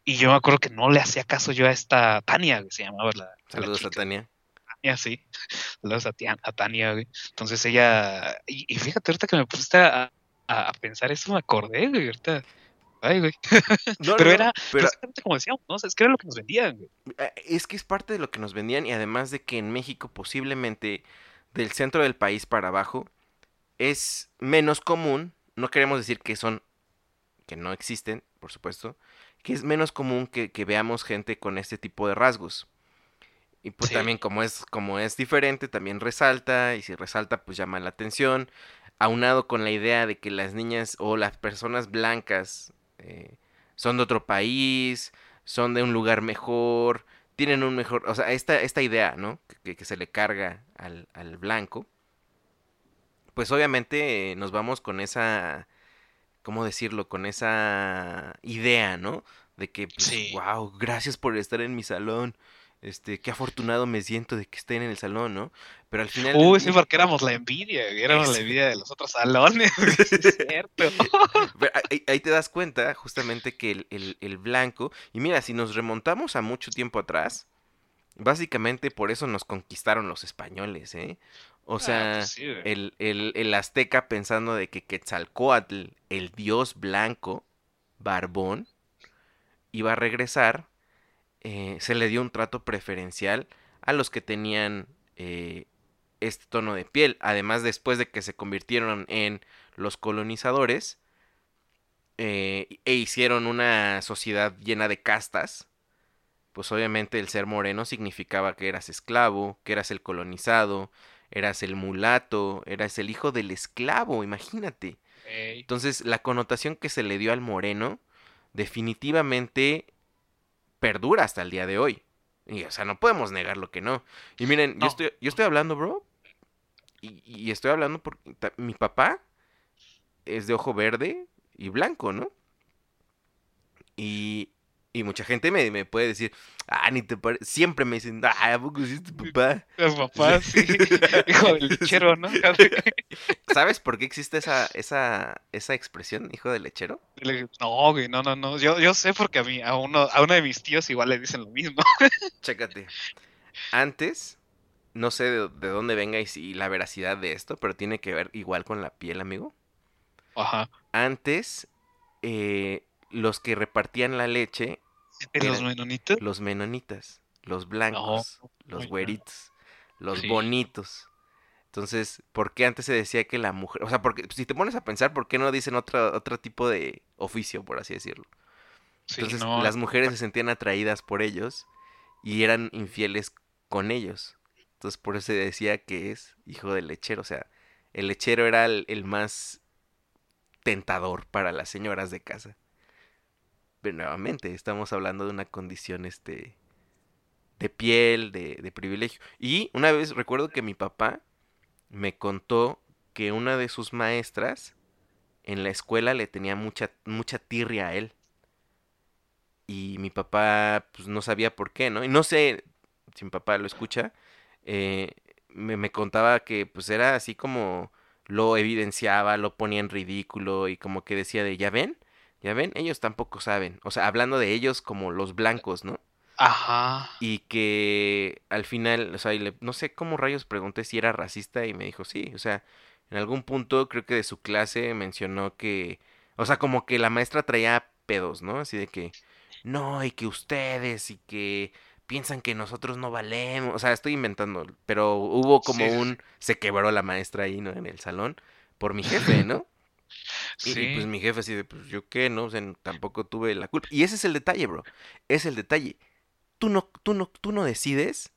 Y yo me acuerdo que no le hacía caso yo a esta Tania, que se llamaba la. la Saludos a. Tania. Tania, sí. Saludos a, Tia- a Tania, güey. Entonces ella. Y, y fíjate, ahorita que me pusiste a, a- a pensar eso, me acordé, güey. Ahorita. Ay, güey. No, Pero no, era pero- precisamente como decíamos, ¿no? O sea, es que era lo que nos vendían, güey. Eh, Es que es parte de lo que nos vendían y además de que en México posiblemente del centro del país para abajo es menos común, no queremos decir que son, que no existen, por supuesto, que es menos común que, que veamos gente con este tipo de rasgos. Y pues Sí. también como es, como es diferente, también resalta, y si resalta pues llama la atención, aunado con la idea de que las niñas o las personas blancas eh, son de otro país, son de un lugar mejor, tienen un mejor, o sea, esta, esta idea, ¿no? Que, que se le carga al, al blanco, pues obviamente eh, nos vamos con esa, ¿cómo decirlo? Con esa idea, ¿no? De que, pues, Sí. wow, gracias por estar en mi salón. Este, qué afortunado me siento de que estén en el salón, ¿no? Pero al final. Uy, sí, porque éramos la envidia. Éramos la envidia de los otros salones, es cierto. Pero ahí, ahí te das cuenta justamente que el, el- el blanco, y mira, si nos remontamos a mucho tiempo atrás, básicamente por eso nos conquistaron los españoles, ¿eh? O Ah, sea, pues sí, güey. el, el- el azteca pensando de que Quetzalcóatl, el dios blanco, barbón, iba a regresar, eh, se le dio un trato preferencial a los que tenían eh, este tono de piel. Además, después de que se convirtieron en los colonizadores eh, e hicieron una sociedad llena de castas, pues obviamente el ser moreno significaba que eras esclavo, que eras el colonizado, eras el mulato, eras el hijo del esclavo, imagínate. Entonces, la connotación que se le dio al moreno definitivamente perdura hasta el día de hoy. Y, o sea, no podemos negar lo que no. Y miren, yo, estoy, yo estoy hablando, bro. Y, y estoy hablando porque mi papá es de ojo verde y blanco, ¿no? Y, y mucha gente me, me puede decir, ah, ni te parece. Siempre me dicen, ah, ¿a poco sí es tu papá? Los papás, sí. Hijo del lechero, ¿no? ¿Sabes por qué existe esa, esa, esa expresión, hijo de lechero? Le- No, güey, no, no, no. Yo, yo sé porque a mí, a uno, a uno de mis tíos igual le dicen lo mismo. Chécate. Antes, no sé de, de dónde venga y si la veracidad de esto, pero tiene que ver igual con la piel, amigo. Ajá. Antes, eh, los que repartían la leche, ¿De los menonitas? los menonitas, los blancos, los oye, no. güeritos, los Sí. bonitos. Entonces, ¿por qué antes se decía que la mujer, o sea, porque si te pones a pensar, ¿por qué no dicen otro, otro tipo de oficio, por así decirlo? Sí, Entonces no, las mujeres se sentían atraídas por ellos y eran infieles con ellos. Entonces por eso se decía que es hijo del lechero. O sea, el lechero era el, el más tentador para las señoras de casa. Nuevamente, estamos hablando de una condición este de piel, de, de privilegio. Y una vez recuerdo que mi papá me contó que una de sus maestras en la escuela le tenía mucha, mucha tirria a él. Y mi papá, pues no sabía por qué, ¿no? Y no sé si mi papá lo escucha. eh, me, me contaba que pues era así como lo evidenciaba, lo ponía en ridículo y como que decía de, ya ven, ya ven, ellos tampoco saben. O sea, hablando de ellos como los blancos, ¿no? Ajá. Y que al final, o sea, y le- no sé cómo rayos pregunté si era racista y me dijo sí. O sea, en algún punto creo que de su clase mencionó que, o sea, como que la maestra traía pedos, ¿no? Así de que no, y que ustedes, y que piensan que nosotros no valemos. O sea, estoy inventando, pero hubo como Sí. un. Se quebró la maestra ahí, ¿no? En el salón, por mi jefe, ¿no? Y, y, Sí. pues mi jefe así de, pues yo qué, ¿no? O sea, tampoco tuve la culpa. Y ese es el detalle, bro. Es el detalle. Tú no, tú no, tú no decides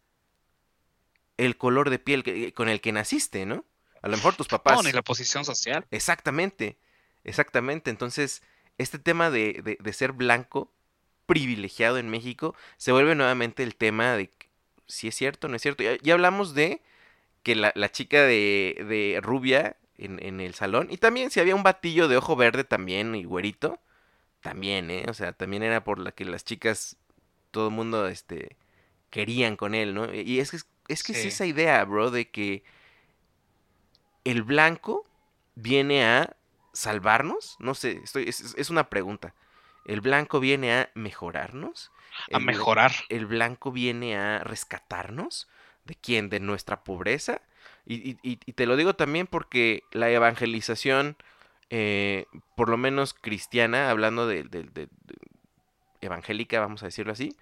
el color de piel que- con el que naciste, ¿no? A lo mejor tus papás. No, ni la posición social. Exactamente, exactamente. Entonces, este tema de, de- de ser blanco, privilegiado en México, se vuelve nuevamente el tema de si es cierto o no es cierto. Ya, ya hablamos de que la, la chica de, de rubia en, en el salón, y también si había un batillo de ojo verde también y güerito, también, ¿eh? O sea, también era por la que las chicas, todo el mundo, este, querían con él, ¿no? Y es que es, que es esa idea, bro, de que el blanco viene a salvarnos, no sé, estoy, es, es- una pregunta. ¿El blanco viene a mejorarnos? A ¿El bla- mejorar. ¿El blanco viene a rescatarnos? ¿De quién? ¿De nuestra pobreza? Y, y- y- te lo digo también porque la evangelización, eh, por lo menos cristiana, hablando de, de- de- de- evangélica, vamos a decirlo así,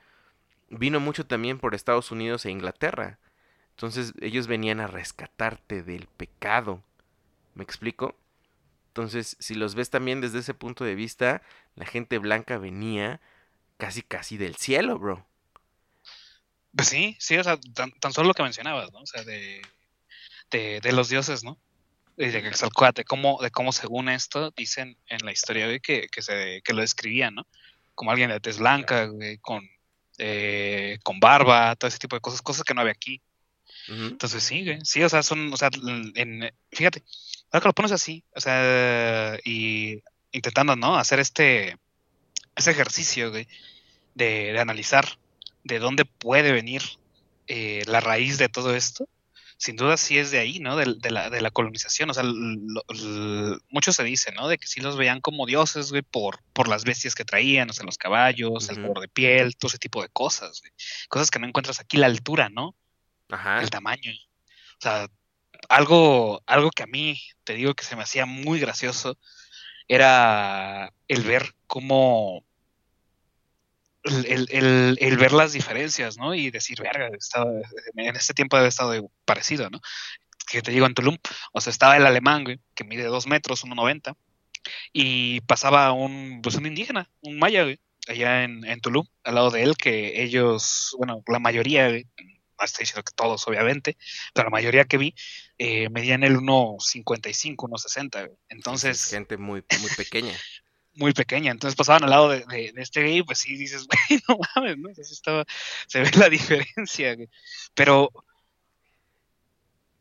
vino mucho también por Estados Unidos e Inglaterra. Entonces ellos venían a rescatarte del pecado. ¿Me explico? Entonces, si los ves también desde ese punto de vista, la gente blanca venía casi casi del cielo, bro. Pues sí, sí, o sea, tan, tan solo lo que mencionabas, ¿no? O sea, de, de, de los dioses, ¿no? Y de Quetzalcóatl, de cómo, de cómo según esto dicen en la historia, güey, que, que, se, que lo describían, ¿no? Como alguien de tez blanca, güey, con, eh, con barba, todo ese tipo de cosas, cosas que no había aquí. Entonces sí, güey, sí, o sea, son, o sea, en, fíjate, ahora que lo pones así, o sea, y intentando, ¿no? Hacer este, ese ejercicio, güey, de, de analizar de dónde puede venir eh, la raíz de todo esto, sin duda sí es de ahí, ¿no? De, de la, de la colonización, o sea, lo- lo- mucho se dice, ¿no? De que sí los veían como dioses, güey, por, por las bestias que traían, o sea, los caballos, el color de piel, todo ese tipo de cosas, güey. Cosas que no encuentras aquí, la altura, ¿no? Ajá. el tamaño. O sea, algo, algo que a mí, te digo que se me hacía muy gracioso, era el ver cómo, el, el- ver las diferencias, ¿no? Y decir, verga, estaba- en este tiempo debe estado parecido, ¿no? Que te digo en Tulum, o sea, estaba el alemán, güey, que mide dos metros, 1,90, y pasaba un, pues un indígena, un maya, güey, allá en, en Tulum, al lado de él, que ellos, bueno, la mayoría, güey, no estoy diciendo que todos, obviamente, pero la mayoría que vi eh, medían el 1,55, 1,60. güey. Es Entonces, gente muy, muy pequeña. Muy pequeña. Entonces pasaban al lado de, de- de este gay, pues sí dices, güey, no mames, ¿no? Entonces estaba, se ve la diferencia, güey. Pero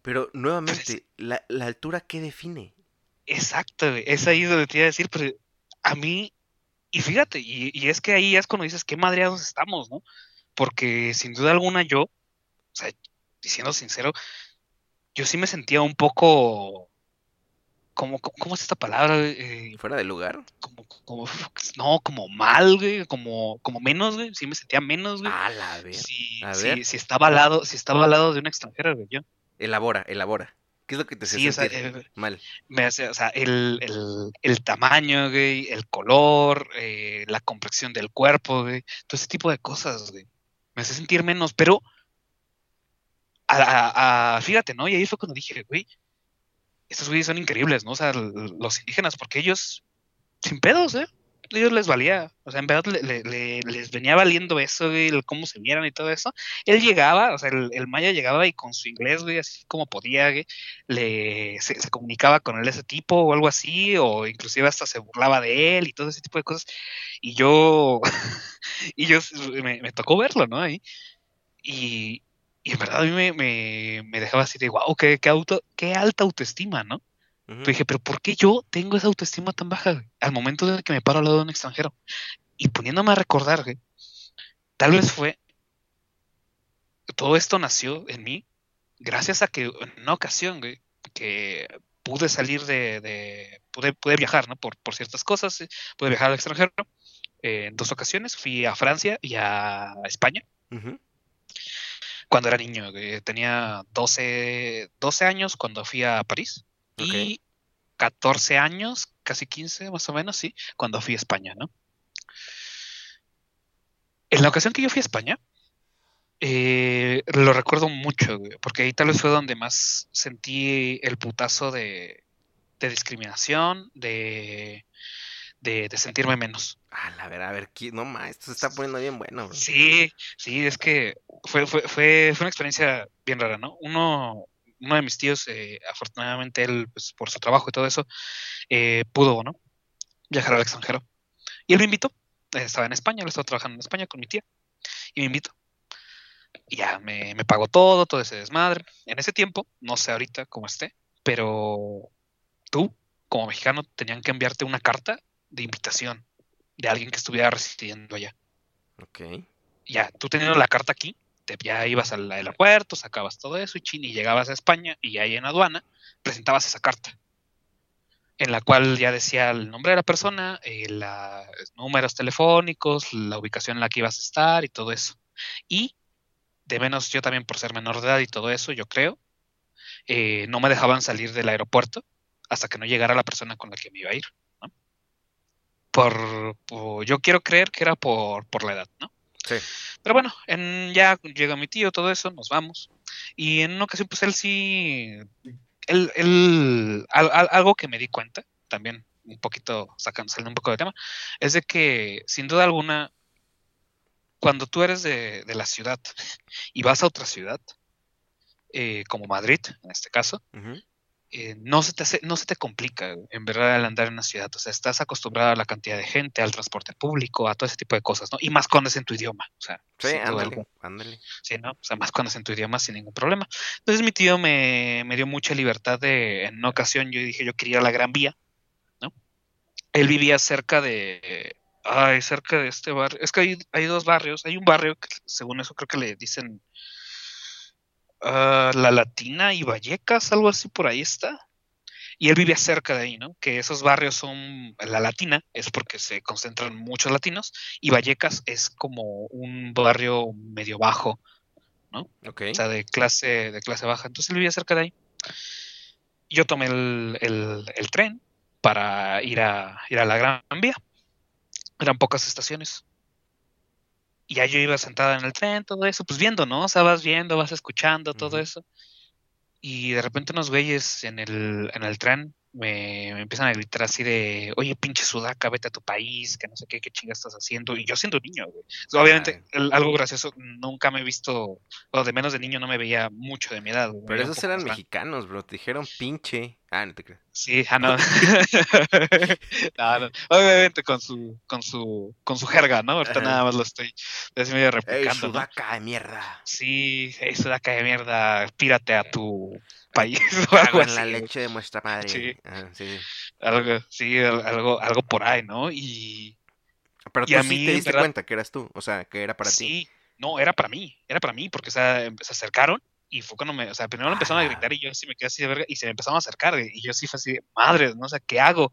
Pero nuevamente, la, la altura, ¿qué define? Exacto, güey, es ahí donde te iba a decir, pero a mí, y fíjate, y, y es que ahí es cuando dices qué madreados estamos, ¿no? Porque sin duda alguna yo, o sea, diciendo sincero, yo sí me sentía un poco, como, ¿cómo es esta palabra? Eh, ¿Fuera de lugar? como, como, no, como mal, güey, como, como menos, güey, sí me sentía menos, güey. A la ver. Si, a si- ver. si estaba al lado, si estaba al lado de un extranjero, güey, yo. Elabora, elabora. ¿Qué es lo que te hace Sí, o sea, sentir eh, mal? me hace, o sea, el, el, el tamaño, güey, el color, eh, la complexión del cuerpo, güey, todo ese tipo de cosas, güey. Me hace sentir menos, pero a, a- a- fíjate, ¿no? Y ahí fue cuando dije, güey, estos güeyes son increíbles, ¿no? O sea, los indígenas, porque ellos, sin pedos, ¿eh? Ellos les valía, o sea, en verdad le- le- le- les venía valiendo eso, güey, el cómo se vieran y todo eso. Él llegaba, o sea, el, el maya llegaba y con su inglés, güey, así como podía, güey, le, se, se comunicaba con él ese tipo o algo así, o inclusive hasta se burlaba de él y todo ese tipo de cosas. Y yo, y yo me, me tocó verlo, ¿no? Y, y en verdad a mí me, me, me dejaba así de, wow, qué, qué, auto, qué alta autoestima, ¿no? Ujú. Pero dije, pero ¿por qué yo tengo esa autoestima tan baja güey? al momento de que me paro al lado de un extranjero? Y poniéndome a recordar, güey, tal vez fue, todo esto nació en mí gracias a que en una ocasión, güey, que pude salir de, de pude, pude viajar, ¿no? Por, por ciertas cosas, eh, pude viajar al extranjero. eh, en dos ocasiones fui a Francia y a España Ujú. Cuando era niño. Tenía 12, 12 años cuando fui a París Ok. y 14 años, casi 15 más o menos, sí, cuando fui a España, ¿no? En la ocasión que yo fui a España, eh, lo recuerdo mucho, güey, porque ahí tal vez fue donde más sentí el putazo de, de discriminación, de, de, de sentirme menos. A la ver, a ver, no más, esto se está poniendo bien bueno. bro. Sí, sí, es que fue, fue, fue, fue una experiencia bien rara, ¿no? Uno, uno de mis tíos, eh, afortunadamente él, pues, por su trabajo y todo eso, eh, pudo, ¿no? Viajar al extranjero. Y él me invitó. Eh, Estaba en España, él estaba trabajando en España con mi tía. Y me invitó. Y ya me, me pagó todo, todo ese desmadre. En ese tiempo, no sé ahorita cómo esté, pero tú, como mexicano, tenían que enviarte una carta de invitación de alguien que estuviera residiendo allá Ok. ya, tú teniendo la carta aquí, te, ya ibas al aeropuerto, sacabas todo eso y chin, y llegabas a España y ahí en aduana presentabas esa carta, en la cual ya decía el nombre de la persona, eh, la- números telefónicos, la ubicación en la que ibas a estar y todo eso. Y de menos yo también por ser menor de edad y todo eso, yo creo, eh, no me dejaban salir del aeropuerto hasta que no llegara la persona con la que me iba a ir. Por, por- yo quiero creer que era por, por la edad, ¿no? Sí. Pero bueno, en, ya llega mi tío, todo eso, nos vamos. Y en una ocasión, pues él sí, él, él- al- al- algo que me di cuenta, también un poquito, sacando, saliendo un poco de tema, es de que sin duda alguna, cuando tú eres de, de la ciudad y vas a otra ciudad, eh, como Madrid, en este caso, Ujú. Eh, no se te hace- no se te complica en verdad al andar en una ciudad. O sea, estás acostumbrado a la cantidad de gente, al transporte público, a todo ese tipo de cosas, ¿no? Y más cuando es en tu idioma. O sea, Sí, ándale, ándale. Sí, ¿no? O sea, más cuando es en tu idioma sin ningún problema. Entonces mi tío me, me dio mucha libertad de, en una ocasión yo dije, yo quería ir a la Gran Vía, ¿no? Él vivía cerca de, ay, cerca de este barrio. Es que hay, hay dos barrios. Hay un barrio que según eso creo que le dicen ah, La Latina y Vallecas, algo así por ahí está. Y él vivía cerca de ahí, ¿no? Que esos barrios son, la Latina es porque se concentran muchos latinos y Vallecas es como un barrio medio bajo, Ok. o sea, de clase, de clase baja. Entonces él vivía cerca de ahí. Yo tomé el, el- el tren para ir a, ir a la Gran Vía. Eran pocas estaciones. Y ya yo iba sentada en el tren, todo eso, pues viendo, ¿no? O sea, vas viendo, vas escuchando, todo eso. Y de repente unos güeyes en el, en el tren me, me empiezan a gritar así de, oye, pinche sudaca, vete a tu país, que no sé qué, qué chingas estás haciendo. Y yo siendo niño, güey. Obviamente, el- algo gracioso, nunca me he visto, o de menos de niño no me veía mucho de mi edad. güey, Pero esos eran mexicanos, bro. Te dijeron pinche. Ah, no te creo. Sí, ah, no. No, no. Obviamente con su, con su, con su jerga, ¿no? Ahorita Ajá. nada más lo estoy, es medio ¡Ey, replicando, ¿no? sudaca de mierda! Sí, hey, sudaca de mierda, pírate a tu país o algo en así. la leche de nuestra madre. Sí. Sí, sí. Algo, sí, al- algo, algo por ahí, ¿no? Y Pero Y tú a sí mí, te diste verdad- cuenta que eras tú. O sea, que era para ti. sí, no, era para mí, era para mí, porque o sea, em- se acercaron y fue cuando me, o sea, primero empezaron a Ah. gritar y yo sí me quedé así de verga y se me empezaron a acercar y yo sí fue así, de, madres, ¿no? O sea, ¿qué hago?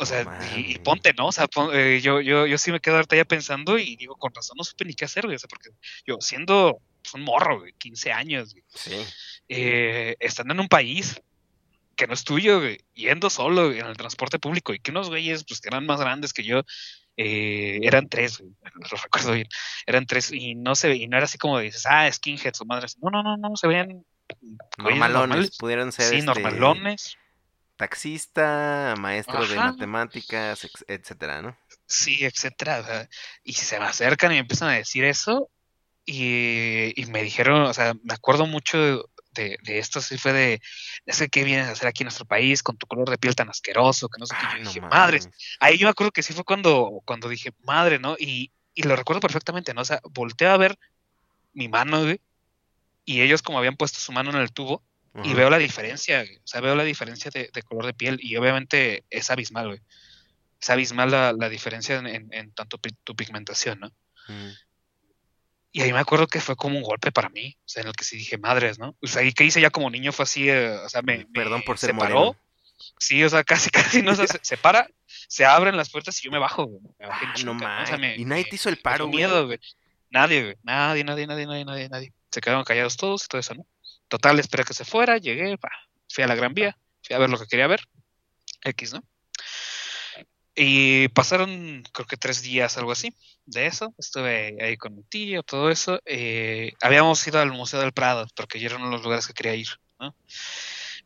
O sea, y, ponte, ¿no? O sea, pon- eh, yo, yo, yo sí me quedo ahorita ya pensando y digo, con razón no supe ni qué hacer, güey, o sea, porque yo siendo un morro, güey, 15 años, güey, Sí. eh, estando en un país que no es tuyo, güey, yendo solo güey, en el transporte público y que unos güeyes, pues que eran más grandes que yo, eh, eran tres, güey, lo recuerdo bien, eran tres y no se y no era así como dices, ah, skinheads o madres, no, no, no, no, se veían Normalones. normales, Pudieron ser sí, este, normalones, taxista, maestro de matemáticas, etcétera, ¿no? sí, etcétera, o sea, y se me acercan y me empiezan a decir eso y, y me dijeron, o sea, me acuerdo mucho de, de esto, sí fue de, es que qué vienes a hacer aquí en nuestro país con tu color de piel tan asqueroso, que no sé qué, Ay, yo no dije, madres, mames. ahí yo me acuerdo que sí fue cuando, cuando dije, madre, ¿no? Y, y lo recuerdo perfectamente, ¿no? O sea, volteo a ver mi mano, güey, y ellos como habían puesto su mano en el tubo, y veo la diferencia, güey. o sea, veo la diferencia de, de color de piel, y obviamente es abismal, güey. Es abismal la, la diferencia en, en- en tanto pi- tu pigmentación, ¿no? Mm. Y ahí me acuerdo que fue como un golpe para mí, o sea, en el que sí dije, madres, ¿no? O sea, y que hice ya como niño fue así, eh, o sea, me, Perdón me por ser separó, moreno. Sí, o sea, casi, casi no, o sea, se, se para, se abren las puertas y yo me bajo, güey. Me bajé Ah, no. O mames. sea, me- y nadie te hizo el paro, güey. miedo, güey. Nadie, güey. Nadie, nadie, nadie, nadie, nadie, nadie. Se quedaron callados todos y todo eso, ¿no? Total, esperé que se fuera, llegué, pa, fui a la Gran Vía, fui a ver lo que quería ver. X, ¿no? Y pasaron, creo que tres días, algo así, de eso. Estuve ahí con mi tío, todo eso. Eh, habíamos ido al Museo del Prado, porque ya eran uno de los lugares que quería ir, ¿no?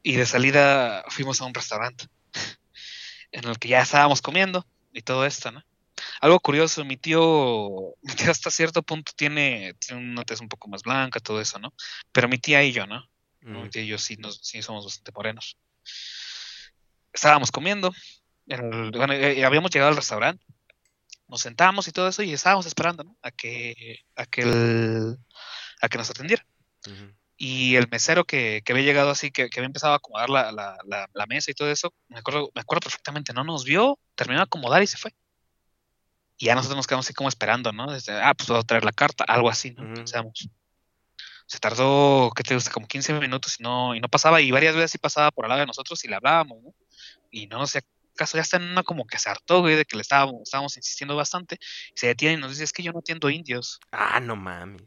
Y de salida fuimos a un restaurante en el que ya estábamos comiendo y todo esto, ¿no? Algo curioso, mi tío, mi tío hasta cierto punto tiene, tiene una tez un poco más blanca, todo eso, ¿no? Pero mi tía y yo, ¿no? Mi Ujú. tía y yo sí, nos, sí somos bastante morenos. Estábamos comiendo, en el- bueno, eh, habíamos llegado al restaurante, nos sentamos y todo eso y estábamos esperando, ¿no? A que, a que, el- a que nos atendiera. Ujú. Y el mesero que, que había llegado así, que, que había empezado a acomodar la, la- la- la mesa y todo eso, me acuerdo, me acuerdo perfectamente, no nos vio, terminó de acomodar y se fue. Y ya nosotros nos quedamos así como esperando, ¿no? Desde, ah, pues voy a traer la carta, algo así, ¿no? Pensamos. Se tardó, ¿qué te gusta? Como 15 minutos y no, y no pasaba, y varias veces sí pasaba por al lado de nosotros y le hablábamos, ¿no? Y no nos caso, ya está en una como que se hartó, güey, de que le estábamos, estábamos insistiendo bastante, y se detiene y nos dice, es que yo no atiendo indios. Ah, no mami.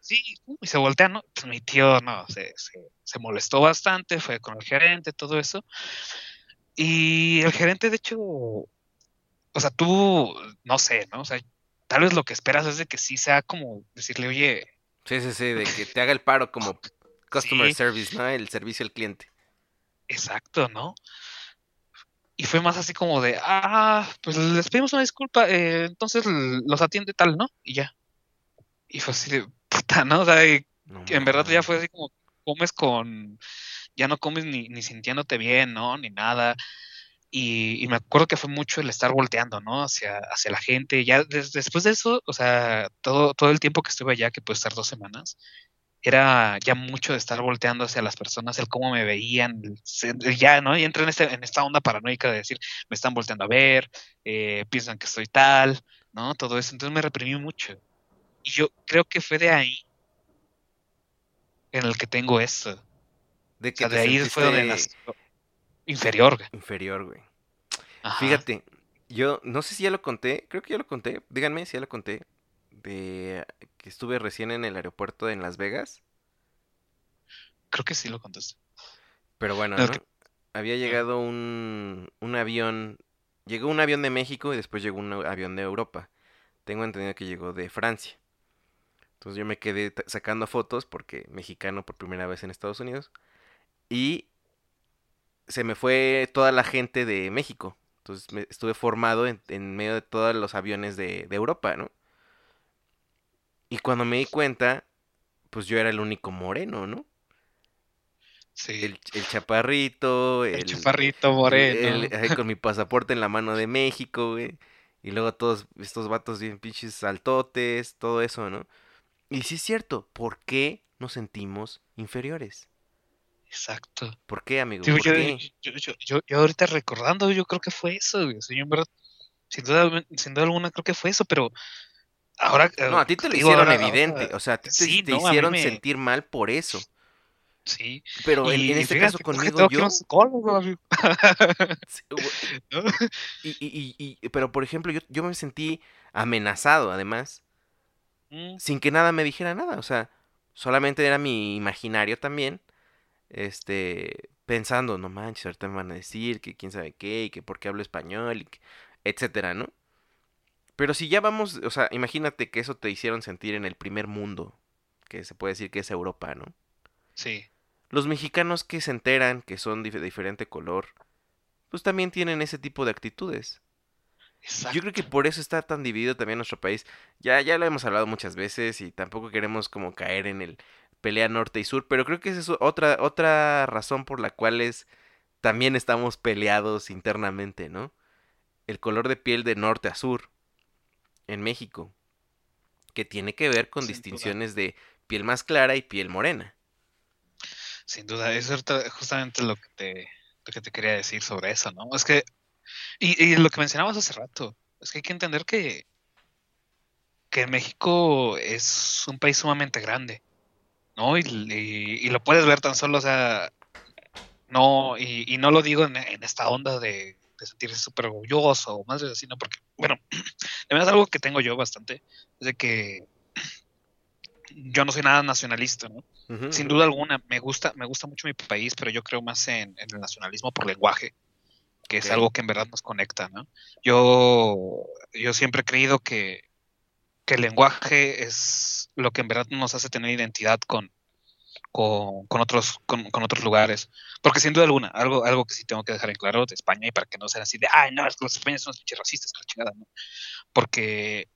Sí, y se voltea, ¿no? Pues mi tío, no, se, se, se molestó bastante, fue con el gerente, todo eso. Y el gerente, de hecho, o sea, tú, no sé, ¿no? O sea, tal vez lo que esperas es de que sí sea como decirle, oye, Sí, sí, sí, de que te haga el paro como customer Sí. service, ¿no? El servicio al cliente. exacto, ¿no? Y fue más así como de, ah, pues les pedimos una disculpa, eh, entonces los atiende tal, ¿no? Y ya. Y fue así de, puta, ¿no? O sea, y No que en verdad ya fue así como comes con, ya no comes ni, ni sintiéndote bien, ¿no? Ni nada. Y, y me acuerdo que fue mucho el estar volteando, ¿no? Hacia, hacia la gente. Ya des- después de eso, o sea, todo, todo el tiempo que estuve allá, que puede estar dos semanas, era ya mucho de estar volteando hacia las personas, el cómo me veían, ya, ¿no? Y entré en, este, en esta onda paranoica de decir, me están volteando a ver, eh, piensan que estoy tal, ¿no? Todo eso. Entonces me reprimí mucho. Y yo creo que fue de ahí en el que tengo esto. De O que sea, te de ahí fue donde nació. Inferior, güey. inferior, güey. Ajá. Fíjate, yo no sé si ya lo conté, creo que ya lo conté, díganme si ya lo conté, de que estuve recién en el aeropuerto en Las Vegas, Creo que sí lo contaste. pero bueno, El ¿no? que- Había llegado un, un avión, llegó un avión de México y después llegó un avión de Europa. Tengo entendido que llegó de Francia. Entonces yo me quedé sacando fotos porque mexicano por primera vez en Estados Unidos. Y se me fue toda la gente de México. Entonces me estuve formado en, en medio de todos los aviones de, de Europa, ¿no? Y cuando me di cuenta, pues yo era el único moreno, ¿no? Sí. El, el chaparrito, El, el, chaparrito moreno. el- con mi pasaporte en la mano de México, güey. Y luego todos estos vatos bien pinches saltotes, todo eso, ¿no? Y sí es cierto, ¿por qué nos sentimos inferiores? Exacto. ¿Por qué, amigo? ¿Por yo, qué? yo, yo, yo, yo ahorita recordando, yo creo que fue eso, güey. O sea, yo en verdad, sin duda, sin duda alguna, creo que fue eso, pero ahora. No, a ti te lo digo, hicieron ahora- evidente, ahora- o sea, a ti te, sí, te no, a mí hicieron me- sentir mal por eso. Sí. Pero en, Y- en y este fíjate, caso conmigo yo... sí, ¿no? y, y- y- y- pero por ejemplo, yo, yo me sentí amenazado, además. Mm, sin que nada me dijera nada, o sea, solamente era mi imaginario también, este, pensando, no manches, ahorita me van a decir que quién sabe qué, y que por qué hablo español, y que- etcétera, ¿no? Pero si ya vamos, o sea, imagínate que eso te hicieron sentir en el primer mundo, que se puede decir que es Europa, ¿no? Sí. Los mexicanos que se enteran que son de diferente color, pues también tienen ese tipo de actitudes. Exacto. Yo creo que por eso está tan dividido también nuestro país. Ya, ya lo hemos hablado muchas veces y tampoco queremos como caer en el pelea norte y sur, pero creo que esa es otra, otra razón por la cual es, también estamos peleados internamente, ¿no? El color de piel de norte a sur en México, que tiene que ver con Sin duda. distinciones de piel más clara y piel morena. Sin duda, eso es justamente lo que te, lo que te quería decir sobre eso, ¿no? Es que, y, y lo que mencionabas hace rato, es que hay que entender que, que México es un país sumamente grande, ¿no? Y, y- y lo puedes ver tan solo, o sea, no, y, y no lo digo en, en esta onda de, de sentirse súper orgulloso o más de así, ¿no? Porque, bueno, también es algo que tengo yo bastante, es de que yo no soy nada nacionalista, ¿no? Sin duda alguna, me gusta, me gusta mucho mi país, pero yo creo más en, en el nacionalismo por lenguaje. que es algo que en verdad nos conecta, ¿no? Yo, yo siempre he creído que, que el lenguaje es lo que en verdad nos hace tener identidad con, con, otros, con, otros lugares. Porque sin duda alguna, algo, algo que sí tengo que dejar en claro de España y para que no sean así de, ay, no, es que los españoles son unos pinches racistas, que. Porque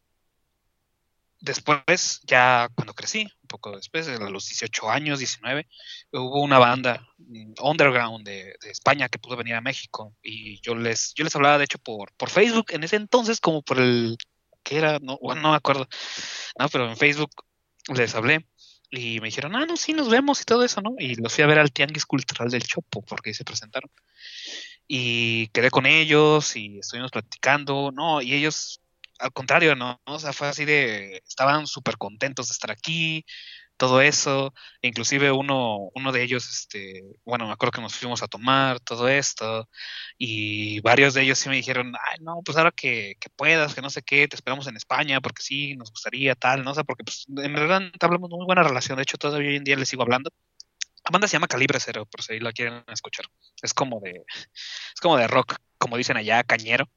después, ya cuando crecí, un poco después, a los 18 años, 19, hubo una banda mm, underground de, España que pudo venir a México y yo les, yo les hablaba de hecho por, por Facebook en ese entonces como por el, ¿qué era? No, no me acuerdo, no, pero en Facebook les hablé y me dijeron, ah, no, sí, nos vemos y todo eso, ¿no? Y los fui a ver al Tianguis Cultural del Chopo porque ahí se presentaron. Y quedé con ellos y estuvimos platicando, ¿no? Y ellos, al contrario, ¿no? O sea, fue así de, estaban súper contentos de estar aquí, todo eso, inclusive uno, uno de ellos, este, bueno, me acuerdo que nos fuimos a tomar todo esto, y varios de ellos sí me dijeron, ay, no, pues ahora que, que puedas, que no sé qué, te esperamos en España, porque sí, nos gustaría, tal, ¿no? O sea, porque pues, en verdad hablamos de muy buena relación, de hecho todavía hoy en día les sigo hablando. La banda se llama Calibre Cero, por si la quieren escuchar. Es como de, es como de rock, como dicen allá, cañero,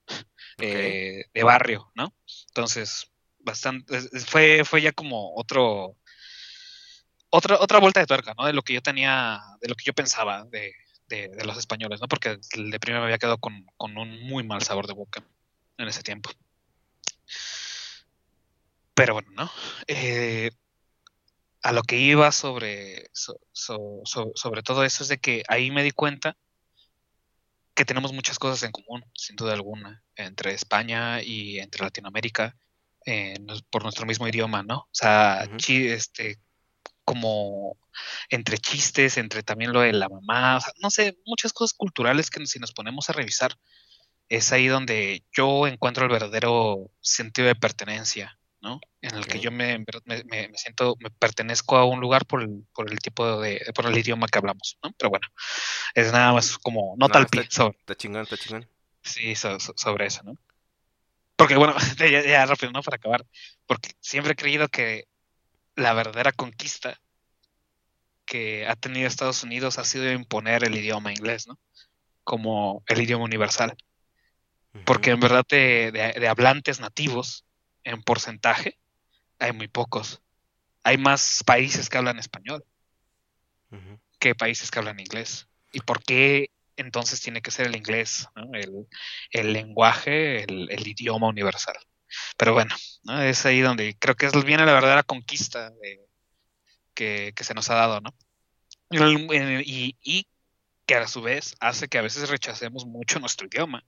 eh, de barrio, ¿no? Entonces, bastante, fue, fue ya como otro, otra, otra vuelta de tuerca, ¿no? De lo que yo tenía, de lo que yo pensaba de, de, de los españoles, ¿no? Porque de primero me había quedado con, con un muy mal sabor de boca en ese tiempo. Pero bueno, ¿no? Eh, a lo que iba sobre, so- so- so- sobre todo eso es de que ahí me di cuenta que tenemos muchas cosas en común, sin duda alguna, entre España y entre Latinoamérica, eh, por nuestro mismo idioma, ¿no? O sea, chi- este, como entre chistes, entre también lo de la mamá, o sea, no sé, muchas cosas culturales que si nos ponemos a revisar, es ahí donde yo encuentro el verdadero sentido de pertenencia, ¿no? En el que Ok. yo me, me, me- siento, me pertenezco a un lugar por el, por el tipo de, por el idioma que hablamos, ¿no? Pero bueno, es nada más como No, al está- pie sobre, Está chingón, está chingón. sí, so- so- sobre eso, ¿no? Porque bueno, ya, ya rápido, ¿no? Para acabar, porque siempre he creído que la verdadera conquista que ha tenido Estados Unidos ha sido imponer el idioma inglés, ¿no? Como el idioma universal. Porque en verdad de, de- de hablantes nativos, en porcentaje, hay muy pocos. Hay más países que hablan español que países que hablan inglés. ¿Y por qué entonces tiene que ser el inglés, ¿no? el, el lenguaje, el, el idioma universal? Pero bueno, ¿no? es ahí donde creo que es, viene la verdadera conquista de- que, se nos ha dado, ¿no? Y que a su vez hace que a veces rechacemos mucho nuestro idioma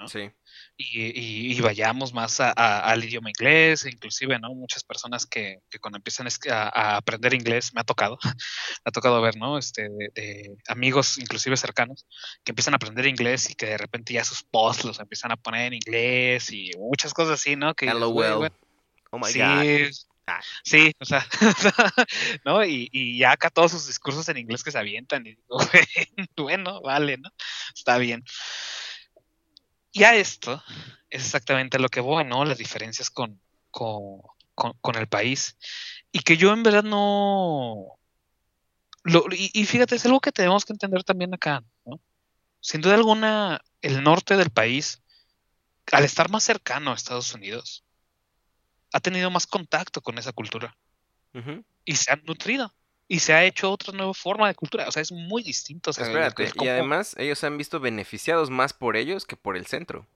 ¿no? Sí. y, y- y vayamos más a- a- al idioma inglés, inclusive, ¿no? Muchas personas que, que cuando empiezan a, a aprender inglés, me ha tocado, me ha tocado ver, ¿no? Este, de, de amigos, inclusive cercanos, que empiezan a aprender inglés y que de repente ya sus posts los empiezan a poner en inglés y muchas cosas así, ¿no? Que LOL. bueno, Oh my sí, god. Ah. sí, o sea, ¿no? Y, y ya acá todos sus discursos en inglés que se avientan y digo, bueno, vale, ¿no? Está bien. Y a esto es exactamente lo que voy, ¿no? Las diferencias con, con, con- con el país. Y que yo en verdad no... Lo, y, y fíjate, es algo que tenemos que entender también acá, ¿no? Sin duda alguna, el norte del país, al estar más cercano a Estados Unidos, ha tenido más contacto con esa cultura y se han nutrido y se ha hecho otra nueva forma de cultura. O sea, es muy distinto. O sea, Espérate, es y además ellos se han visto beneficiados más por ellos que por el centro.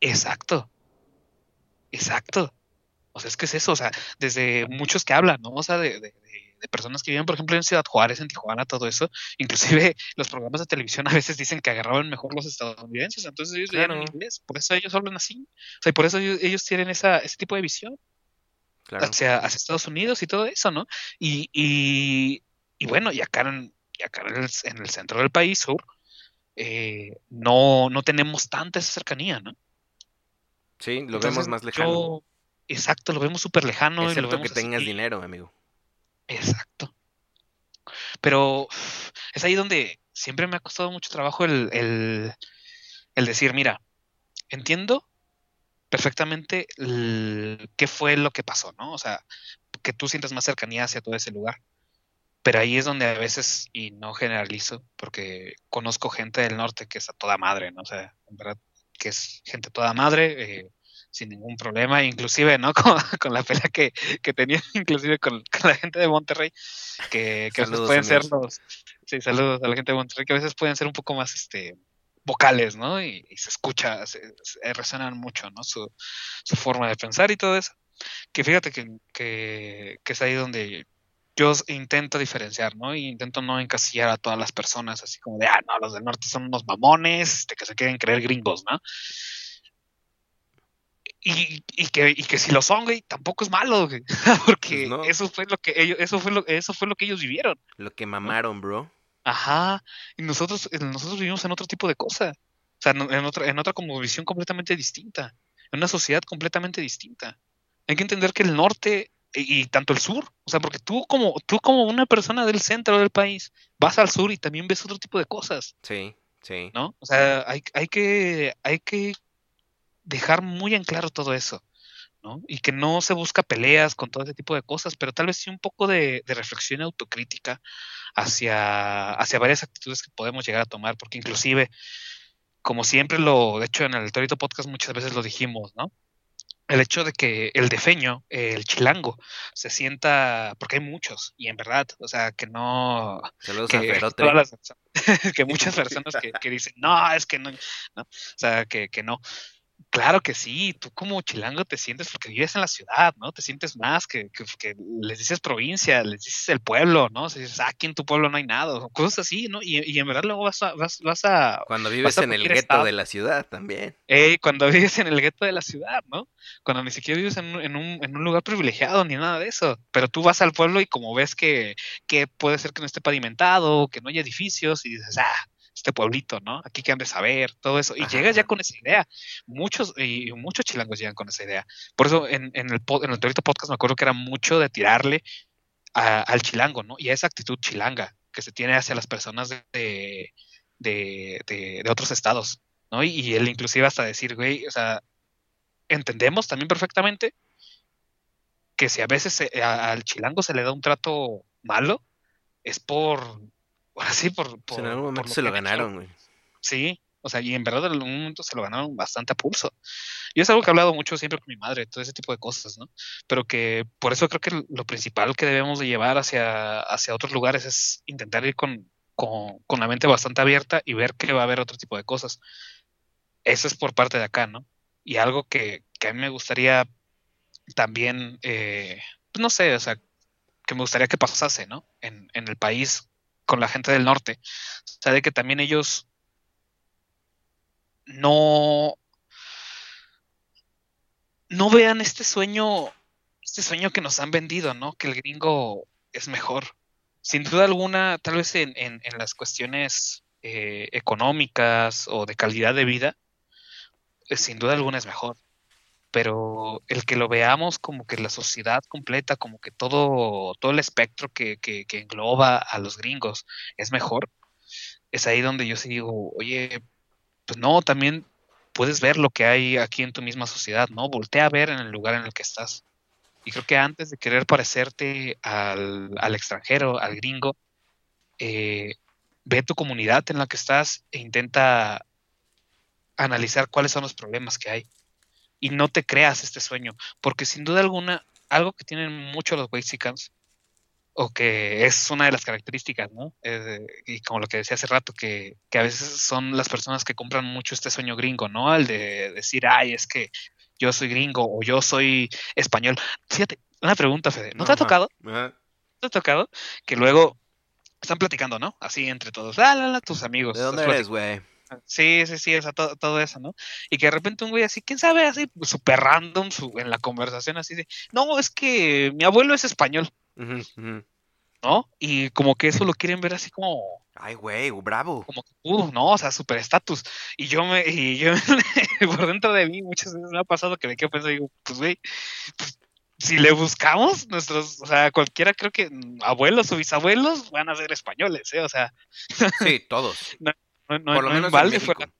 Exacto. Exacto. O sea, es que es eso. O sea, desde muchos que hablan, ¿no? O sea, de, de- de- personas que viven, por ejemplo, en Ciudad Juárez, en Tijuana, todo eso. Inclusive los programas de televisión a veces dicen que agarraban mejor los estadounidenses. Entonces ellos veían en Claro. inglés. Por eso ellos hablan así. O sea, y por eso ellos, ellos tienen esa, ese tipo de visión. Claro. hacia, hacia Estados Unidos y todo eso, ¿no? Y, y, y bueno, y acá, en, y acá en, el, en el centro del país sur, eh, no, no tenemos tanta esa cercanía, ¿no? Sí, lo Entonces, vemos más lejano. yo- exacto, lo vemos súper lejano. y lo Excepto que vemos así. tengas dinero, amigo. Exacto. Pero es ahí donde siempre me ha costado mucho trabajo el, el, el decir, mira, entiendo perfectamente el- qué fue lo que pasó, ¿no? O sea, que tú sientas más cercanía hacia todo ese lugar. pero ahí es donde a veces, y no generalizo, porque conozco gente del norte que es a toda madre, ¿no? O sea, en verdad, que es gente toda madre, eh, sin ningún problema, inclusive, ¿no? Con, con la pelea que, que tenía, inclusive con, con, la gente de Monterrey, que, que a veces pueden ser los... Sí, saludos a la gente de Monterrey, que a veces pueden ser un poco más, este, vocales, ¿no? Y, y se escucha, se, se, resuenan mucho, ¿no? Su, su, forma de pensar y todo eso. Que fíjate que, que, que es ahí donde yo intento diferenciar, ¿no? Y intento no encasillar a todas las personas así como de, ah, no, los del norte son unos mamones, este, que se quieren creer gringos, ¿no? Y, y, que, y que si lo son, güey, tampoco es malo, güey. Porque pues no. eso fue lo que ellos, eso fue lo, eso fue lo que ellos vivieron. Lo que mamaron, bro. Ajá. Y nosotros, nosotros vivimos en otro tipo de cosa. O sea, en otra, en otra como visión completamente distinta. En una sociedad completamente distinta. Hay que entender que el norte y, y, tanto el sur, o sea, porque tú como, tú como una persona del centro del país, vas al sur y también ves otro tipo de cosas. Sí, sí. ¿No? O sea, hay, hay, que, hay que dejar muy en claro todo eso, ¿no? Y que no se busca peleas con todo ese tipo de cosas, pero tal vez sí un poco de, de reflexión autocrítica hacia, hacia varias actitudes que podemos llegar a tomar, porque inclusive, como siempre lo, de hecho en el Torito Podcast muchas veces lo dijimos, ¿no? el hecho de que el defeño, el chilango, se sienta, porque hay muchos, y en verdad, o sea, que no... Saludos que, a Ferote. Las, que muchas personas que, que, dicen, no, es que no, no, o sea, que, que no. Claro que sí, tú como chilango te sientes porque vives en la ciudad, ¿no? Te sientes más que, que, que les dices provincia, les dices el pueblo, ¿no? O sea, dices, ah, aquí en tu pueblo no hay nada, cosas así, ¿no? Y, y en verdad luego vas a... Vas, vas a cuando vives a en el gueto estado. de la ciudad también. Eh, cuando vives en el gueto de la ciudad, ¿no? Cuando ni siquiera vives en, en, un, en un lugar privilegiado ni nada de eso. Pero tú vas al pueblo y como ves que, que puede ser que no esté pavimentado, que no hay edificios, y dices, ah, este pueblito, ¿no? Aquí que han de saber, todo eso. Y Ajá. llegas ya con esa idea. Muchos, y muchos chilangos llegan con esa idea. Por eso en, en el, en el Podcast me acuerdo que era mucho de tirarle a, al chilango, ¿no? Y a esa actitud chilanga que se tiene hacia las personas de, de, de, de otros estados, ¿no? Y, y, él inclusive hasta decir, güey, o sea, entendemos también perfectamente que si a veces se, a, al chilango se le da un trato malo, es por ahora sí, por, por, en algún momento por lo se lo ganaron, güey. Sí, o sea, y en verdad en algún momento se lo ganaron bastante a pulso. Y es algo que he hablado mucho siempre con mi madre, todo ese tipo de cosas, ¿no? Pero que por eso creo que lo principal que debemos de llevar hacia, hacia otros lugares es intentar ir con, con, con la mente bastante abierta y ver que va a haber otro tipo de cosas. Eso es por parte de acá, ¿no? Y algo que, que a mí me gustaría también, eh, pues no sé, o sea, que me gustaría que pasase, ¿no? En, en el país con la gente del norte. O sea, de que también ellos no, no vean este sueño, este sueño que nos han vendido, ¿no? Que el gringo es mejor. Sin duda alguna, tal vez en, en, las cuestiones eh, económicas o de calidad de vida, eh, sin duda alguna es mejor pero el que lo veamos como que la sociedad completa, como que todo, todo el espectro que, que, engloba a los gringos es mejor, es ahí donde yo sí digo, oye, pues no, también puedes ver lo que hay aquí en tu misma sociedad, ¿no? Voltea a ver en el lugar en el que estás. Y creo que antes de querer parecerte al, al extranjero, al gringo, eh, ve tu comunidad en la que estás e intenta analizar cuáles son los problemas que hay y no te creas este sueño, porque sin duda alguna, algo que tienen mucho los Wexicans, o que es una de las características, ¿no? Eh, y como lo que decía hace rato, que, que, a veces son las personas que compran mucho este sueño gringo, ¿no? El de decir, ay, es que yo soy gringo o yo soy español. Fíjate, una pregunta, Fede, ¿no te ha tocado? ¿No te ha tocado? Que luego están platicando, ¿no? Así entre todos, la, la, la, tus amigos. ¿De dónde eres, güey? Sí, sí, sí, o sea, todo, todo, eso, ¿no? Y que de repente un güey así, quién sabe, así, súper random su, en la conversación, así de, no, es que mi abuelo es español, uh -huh, uh -huh. ¿no? Y como que eso lo quieren ver así como... Ay, güey, bravo. Como que, uh, no, o sea, súper estatus. Y yo me, y yo, por dentro de mí, muchas veces me ha pasado que me quedo pensando, digo, pues, güey, pues, si le buscamos, nuestros, o sea, cualquiera creo que abuelos o bisabuelos van a ser españoles, ¿eh? O sea. Sí, todos. no, no, no, Por lo no menos en Fuera...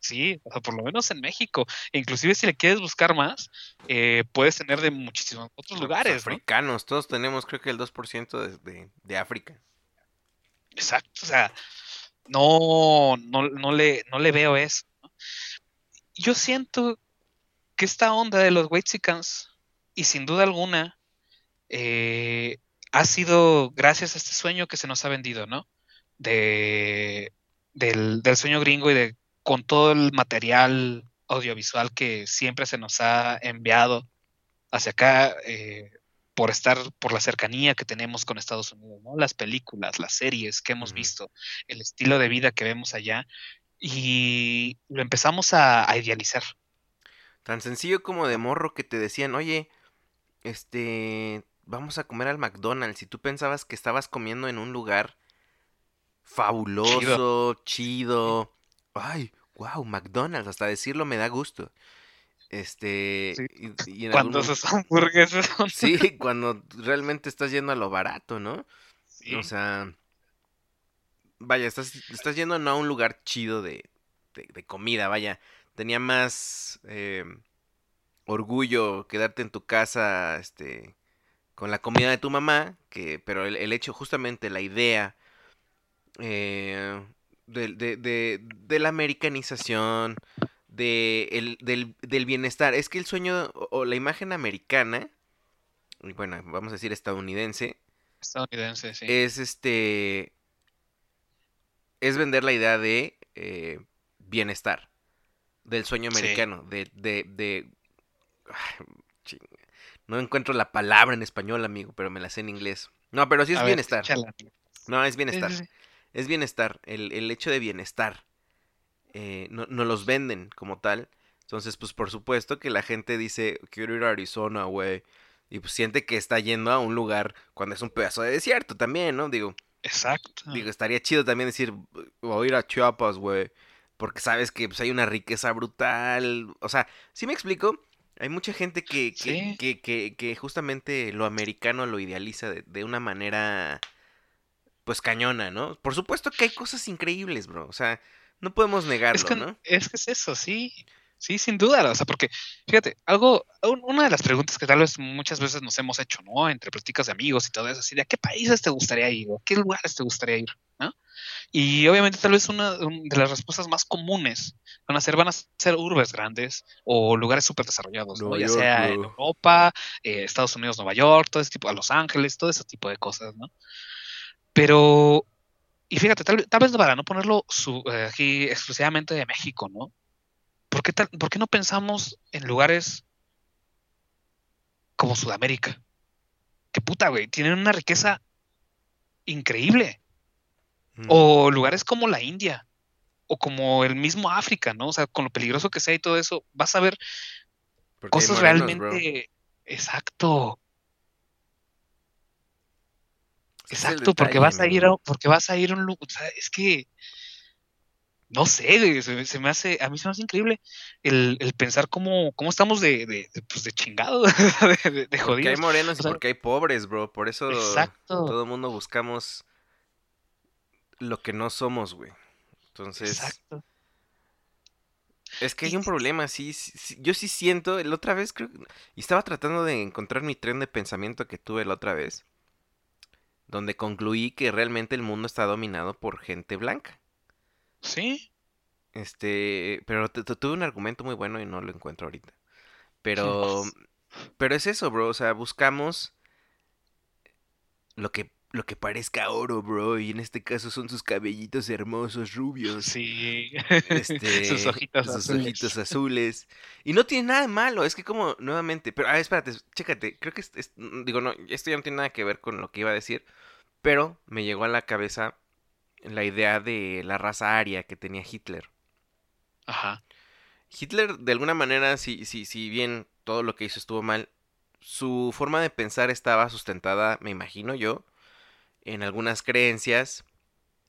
Sí, o sea, por lo menos en México. Inclusive si le quieres buscar más, eh, puedes tener de muchísimos otros Los lugares, ¿no? africanos, todos tenemos creo que el 2% de, de, de África. Exacto, o sea, no, no, no le, no le veo eso. Yo siento que esta onda de los Whitexicans, y sin duda alguna, eh, ha sido gracias a este sueño que se nos ha vendido, ¿no? De, del, del sueño gringo y de con todo el material audiovisual que siempre se nos ha enviado hacia acá eh, por estar, por la cercanía que tenemos con Estados Unidos, ¿no? Las películas, las series que hemos visto, el estilo de vida que vemos allá, y lo empezamos a, a idealizar. Tan sencillo como de morro que te decían, oye, este, vamos a comer al McDonald's. Y tú pensabas que estabas comiendo en un lugar fabuloso, chido. Ay, wow, McDonald's, hasta decirlo me da gusto. Este, Sí. y, y en Cuando algún mo- esas hamburguesas son... Sí, cuando realmente estás yendo a lo barato, ¿no? Sí, O sea, vaya, estás, estás yendo no a un lugar chido de, de, de comida, vaya. Tenía más eh, orgullo quedarte en tu casa, este, con la comida de tu mamá, que, pero el, el hecho, justamente, la idea eh, del- de, de, de la americanización, de el- del, del bienestar. Es que el sueño o, o la imagen americana, y bueno, vamos a decir estadounidense, estadounidense, sí. es este. Es vender la idea de eh, bienestar. Del sueño Sí. americano. De. de, de- ay, No encuentro la palabra en español, amigo, pero me la sé en inglés. No, pero sí es A ver, bienestar. échala. No, es Sí, bienestar. sí, sí. Es bienestar. El, el hecho de bienestar. Eh, no, no los venden como tal. Entonces, pues por supuesto que la gente dice, quiero ir a Arizona, güey. Y pues siente que está yendo a un lugar cuando es un pedazo de desierto también, ¿no? Digo, Exacto. Digo, estaría chido también decir, voy a ir a Chiapas, güey. Porque sabes que pues, hay una riqueza brutal. O sea, ¿sí me explico? Hay mucha gente que, que, Sí. que, que, que justamente lo americano lo idealiza de, de una manera, pues cañona, ¿no? Por supuesto que hay cosas increíbles, bro. O sea, no podemos negarlo, Es que, ¿no? es que es eso, sí. Sí, sin duda. O sea, porque, fíjate, algo, un- una de las preguntas que tal vez muchas veces nos hemos hecho, ¿no? Entre pláticas de amigos y todo eso, así de a qué países te gustaría ir o a qué lugares te gustaría ir, ¿no? Y obviamente tal vez una un- de las respuestas más comunes van a ser, van a ser urbes grandes o lugares súper desarrollados, Ya sea en. Europa, eh, Estados Unidos, Nueva York, todo ese tipo, a Los Ángeles, todo ese tipo de cosas, ¿no? Pero, y fíjate, tal, tal vez para no ponerlo su- eh, aquí exclusivamente de México, ¿no? ¿Por qué, tal- ¿Por qué no pensamos en lugares como Sudamérica? Que puta, güey, tienen una riqueza increíble. Mm. O lugares como la India, o como el mismo África, ¿no? O sea, con lo peligroso que sea y todo eso, vas a ver Porque cosas morenos, bro. realmente... Exacto, Ese es el exacto, porque detalle, vas a ir a, porque vas a ir a un lugar, o sea, es que no sé, se, me- se me hace, a mí se me hace increíble el, el pensar cómo, cómo estamos de, de, de, pues de chingado, de, de, de Porque hay jodidos. morenos y O sea, porque hay pobres, bro. Por eso Exacto, todo el mundo buscamos lo que no somos, güey. Entonces, exacto. es que hay un problema, sí, sí, sí, yo sí siento, la otra vez creo, y estaba tratando de encontrar mi tren de pensamiento que tuve la otra vez, donde concluí que realmente el mundo está dominado por gente blanca. Sí, Este, pero tu- tu- tuve un argumento muy bueno y no lo encuentro ahorita. Pero, pero es eso, bro, o sea, buscamos lo que, lo que parezca oro, bro, y en este caso son sus cabellitos hermosos, rubios. sí. Este, Sus ojitos sus azules. ojitos azules. Y no tiene nada de malo, es que como, nuevamente, pero, ah, espérate, chécate, creo que, es- es- mm, digo, no, esto ya no tiene nada que ver con lo que iba a decir, pero me llegó a la cabeza la idea de la raza aria que tenía Hitler. Ajá, Hitler, de alguna manera, si, si, si bien todo lo que hizo estuvo mal, su forma de pensar estaba sustentada, me imagino yo, en algunas creencias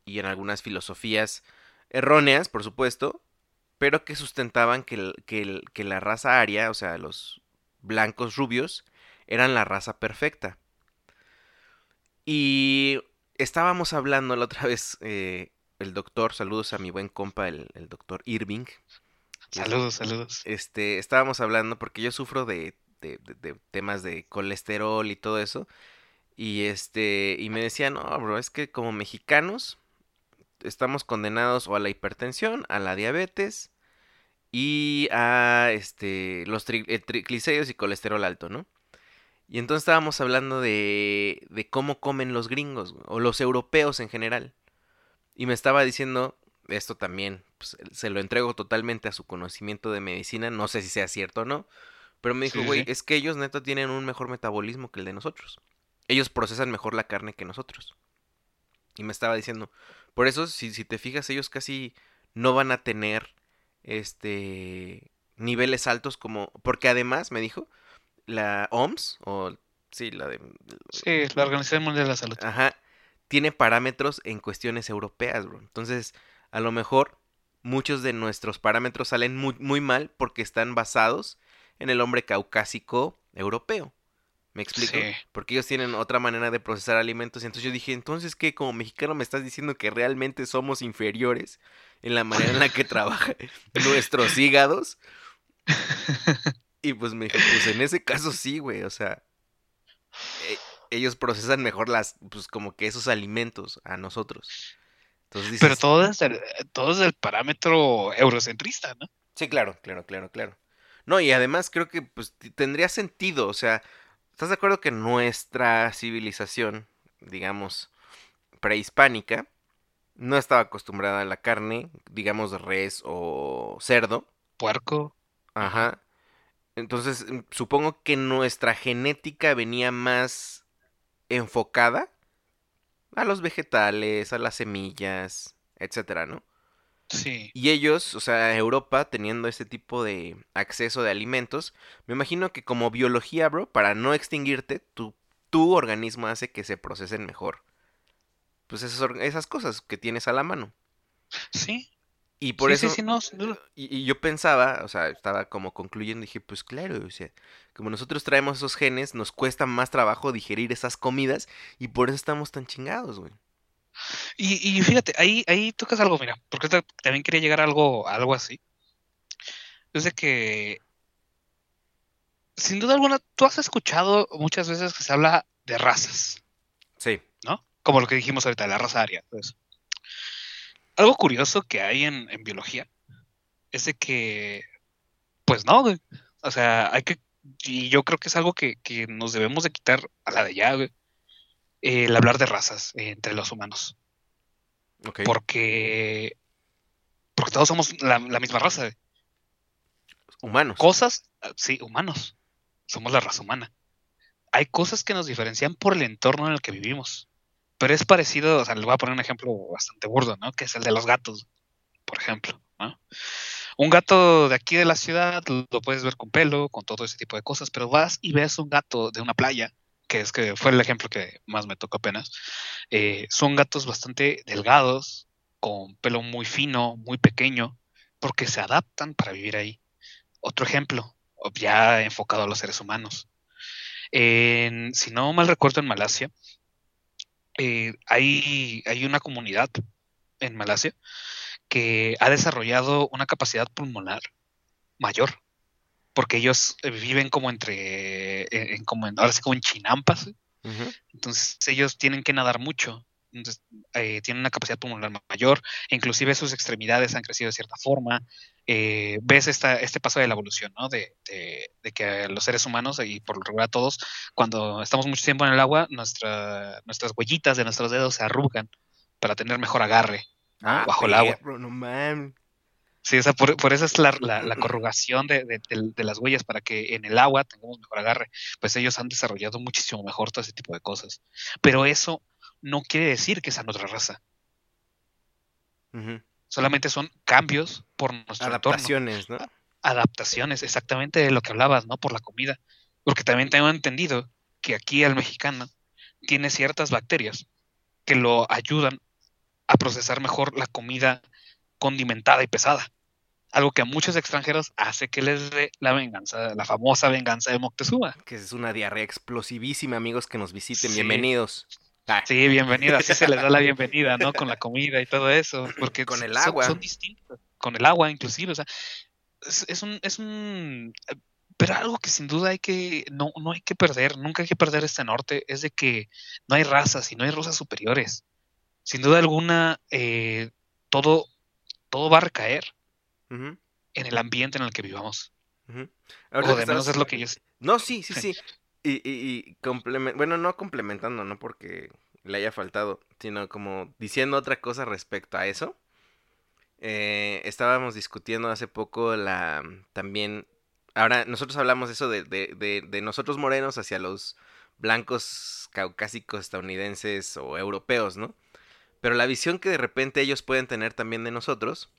y en algunas filosofías erróneas, por supuesto, pero que sustentaban que, la raza aria, o sea, los blancos rubios, eran la raza perfecta. Y estábamos hablando la otra vez, eh, el doctor, saludos a mi buen compa, el, el doctor Irving, que es- Saludos, saludos. este, estábamos hablando, porque yo sufro de, de- de- de temas de colesterol y todo eso, y este, y me decía, no, bro, es que como mexicanos estamos condenados o a la hipertensión, a la diabetes y a este, los tri- eh, triglicéridos y colesterol alto, ¿no? Y entonces estábamos hablando de, de cómo comen los gringos, o los europeos en general. Y me estaba diciendo, esto también, pues, se lo entrego totalmente a su conocimiento de medicina, no sé si sea cierto o no, pero me dijo, sí, güey, sí. es que ellos neta tienen un mejor metabolismo que el de nosotros. Ellos procesan mejor la carne que nosotros. Y me estaba diciendo, por eso, si, si te fijas, ellos casi no van a tener este niveles altos como. Porque además, me dijo, la OMS, o sí, la de. Sí, la Organización Mundial de la Salud. Ajá, tiene parámetros en cuestiones europeas, bro. Entonces, a lo mejor muchos de nuestros parámetros salen muy, muy mal porque están basados en el hombre caucásico europeo. ¿Me explico? Sí. Porque ellos tienen otra manera de procesar alimentos. Y entonces yo dije, entonces, ¿qué? Como mexicano me estás diciendo que realmente somos inferiores en la manera en la que trabajan nuestros hígados. Y pues me dijo, pues en ese caso sí, güey. O sea, e- ellos procesan mejor las, pues como que esos alimentos a nosotros. Entonces dices, Pero todo es, el, todo es el parámetro eurocentrista, ¿no? Sí, claro, claro, claro, claro. No, y además creo que pues tendría sentido, o sea, ¿estás de acuerdo que nuestra civilización, digamos, prehispánica, no estaba acostumbrada a la carne, digamos, res o cerdo? Puerco. Ajá. Entonces, mm, supongo que nuestra genética venía más enfocada a los vegetales, a las semillas, etcétera, ¿no? Sí. Y ellos, o sea, Europa, teniendo ese tipo de acceso de alimentos, me imagino que como biología, bro, para no extinguirte, tu, tu organismo hace que se procesen mejor. Pues esas, esas cosas que tienes a la mano. Sí. Y por sí, eso, sí, sí, no, y yo pensaba, o sea, estaba como concluyendo, dije, pues claro, o sea, como nosotros traemos esos genes, nos cuesta más trabajo digerir esas comidas y por eso estamos tan chingados, güey. Y, y fíjate, ahí, ahí tocas algo, mira, porque ta- también quería llegar a algo, a algo así. Es de que, sin duda alguna, tú has escuchado muchas veces que se habla de razas, Sí. ¿no? Como lo que dijimos ahorita, la raza aria. Algo curioso que hay en, en biología es de que, pues no, güey. O sea, hay que, y yo creo que es algo que, que nos debemos de quitar a la de ya, güey. El hablar de razas eh, entre los humanos. Porque, porque todos somos la, la misma raza. güey. Humanos. Cosas, sí, humanos. Somos la raza humana. Hay cosas que nos diferencian por el entorno en el que vivimos. Pero es parecido, o sea, les voy a poner un ejemplo bastante burdo, ¿no? Que es el de los gatos, por ejemplo, ¿no? Un gato de aquí de la ciudad lo puedes ver con pelo, con todo ese tipo de cosas, pero vas y ves un gato de una playa, que es que fue el ejemplo que más me tocó apenas. eh, son gatos bastante delgados, con pelo muy fino, muy pequeño, porque se adaptan para vivir ahí. Otro ejemplo, ya enfocado a los seres humanos. Si no mal recuerdo, en Malasia, eh, hay, hay una comunidad en Malasia que ha desarrollado una capacidad pulmonar mayor, porque ellos eh, viven como entre, en, en como en- ahora sí como en chinampas, entonces ellos tienen que nadar mucho. Entonces, eh, tienen una capacidad pulmonar ma- mayor, inclusive sus extremidades han crecido de cierta forma. Eh, ves esta, este paso de la evolución, ¿no? De, de- de que los seres humanos, y por lo regular todos, cuando estamos mucho tiempo en el agua, nuestra, nuestras huellitas de nuestros dedos se arrugan para tener mejor agarre Ah, bajo el agua. no mames. Sí, o sea, por, por eso es la, la- la corrugación de, de- de- de las huellas para que en el agua tengamos mejor agarre. Pues ellos han desarrollado muchísimo mejor todo ese tipo de cosas. Pero eso no quiere decir que sean otra raza. Solamente son cambios por nuestro entorno. Adaptaciones, ¿no? Adaptaciones, exactamente de lo que hablabas, ¿no? Por la comida. Porque también tengo entendido que aquí el mexicano tiene ciertas bacterias que lo ayudan a procesar mejor la comida condimentada y pesada. Algo que a muchos extranjeros hace que les dé la venganza, la famosa venganza de Moctezuma. Que es una diarrea explosivísima, amigos que nos visiten. Sí. Bienvenidos. Ah, Sí, bienvenida, así se les da la bienvenida, ¿no? Con la comida y todo eso, porque Con el agua. Son, distintos, con el agua inclusive, o sea, es, es un, es un, pero algo que sin duda hay que, no, no hay que perder, nunca hay que perder este norte, es de que no hay razas y no hay razas superiores. Sin duda alguna, eh, todo, todo va a recaer en el ambiente en el que vivamos. O de menos es lo que yo No, sí, sí, sí. Y, y, y bueno, no complementando, no porque le haya faltado, sino como diciendo otra cosa respecto a eso. Eh, estábamos discutiendo hace poco la también. Ahora, nosotros hablamos eso de, de, de, de nosotros morenos hacia los blancos caucásicos estadounidenses o europeos, ¿no? Pero la visión que de repente ellos pueden tener también de nosotros,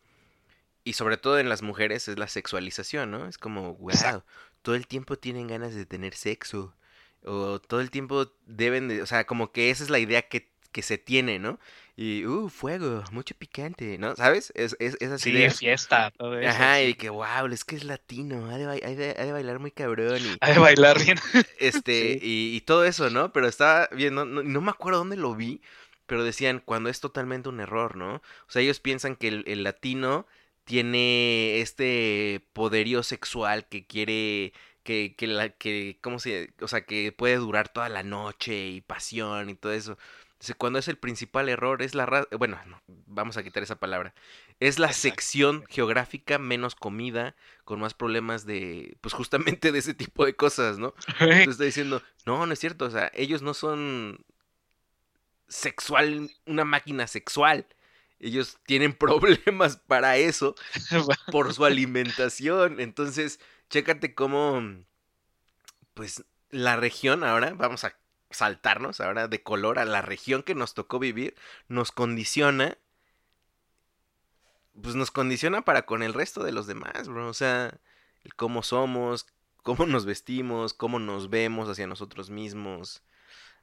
y sobre todo en las mujeres, es la sexualización, ¿no? Es como, wow, Exacto. todo el tiempo tienen ganas de tener sexo. O todo el tiempo deben de, o sea, como que esa es la idea que, que se tiene, ¿no? Y, uh, fuego, mucho picante, ¿no? ¿Sabes? Es, es, esas Sí, ideas. fiesta, todo eso. Ajá, sí. y que, wow, es que es latino, ha de, bai- ha de- ha de bailar muy cabrón. Y, Ha de bailar bien. este, y, y todo eso, ¿no? Pero estaba viendo, no, no me acuerdo dónde lo vi, pero decían cuando es totalmente un error, ¿no? O sea, ellos piensan que el, el latino tiene este poderío sexual que quiere, que, que la, que, ¿cómo se, o sea, que puede durar toda la noche y pasión y todo eso. Cuando es el principal error, es la raza, bueno, no, vamos a quitar esa palabra. Es la Exacto. sección geográfica menos comida, con más problemas de, pues justamente de ese tipo de cosas, ¿no? Te está diciendo, no, no es cierto, o sea, ellos no son sexual, una máquina sexual. Ellos tienen problemas para eso por su alimentación. Entonces, chécate cómo, pues, la región ahora, vamos a saltarnos ahora de color a la región que nos tocó vivir, nos condiciona, pues nos condiciona para con el resto de los demás, bro. O sea, el cómo somos, cómo nos vestimos, cómo nos vemos hacia nosotros mismos.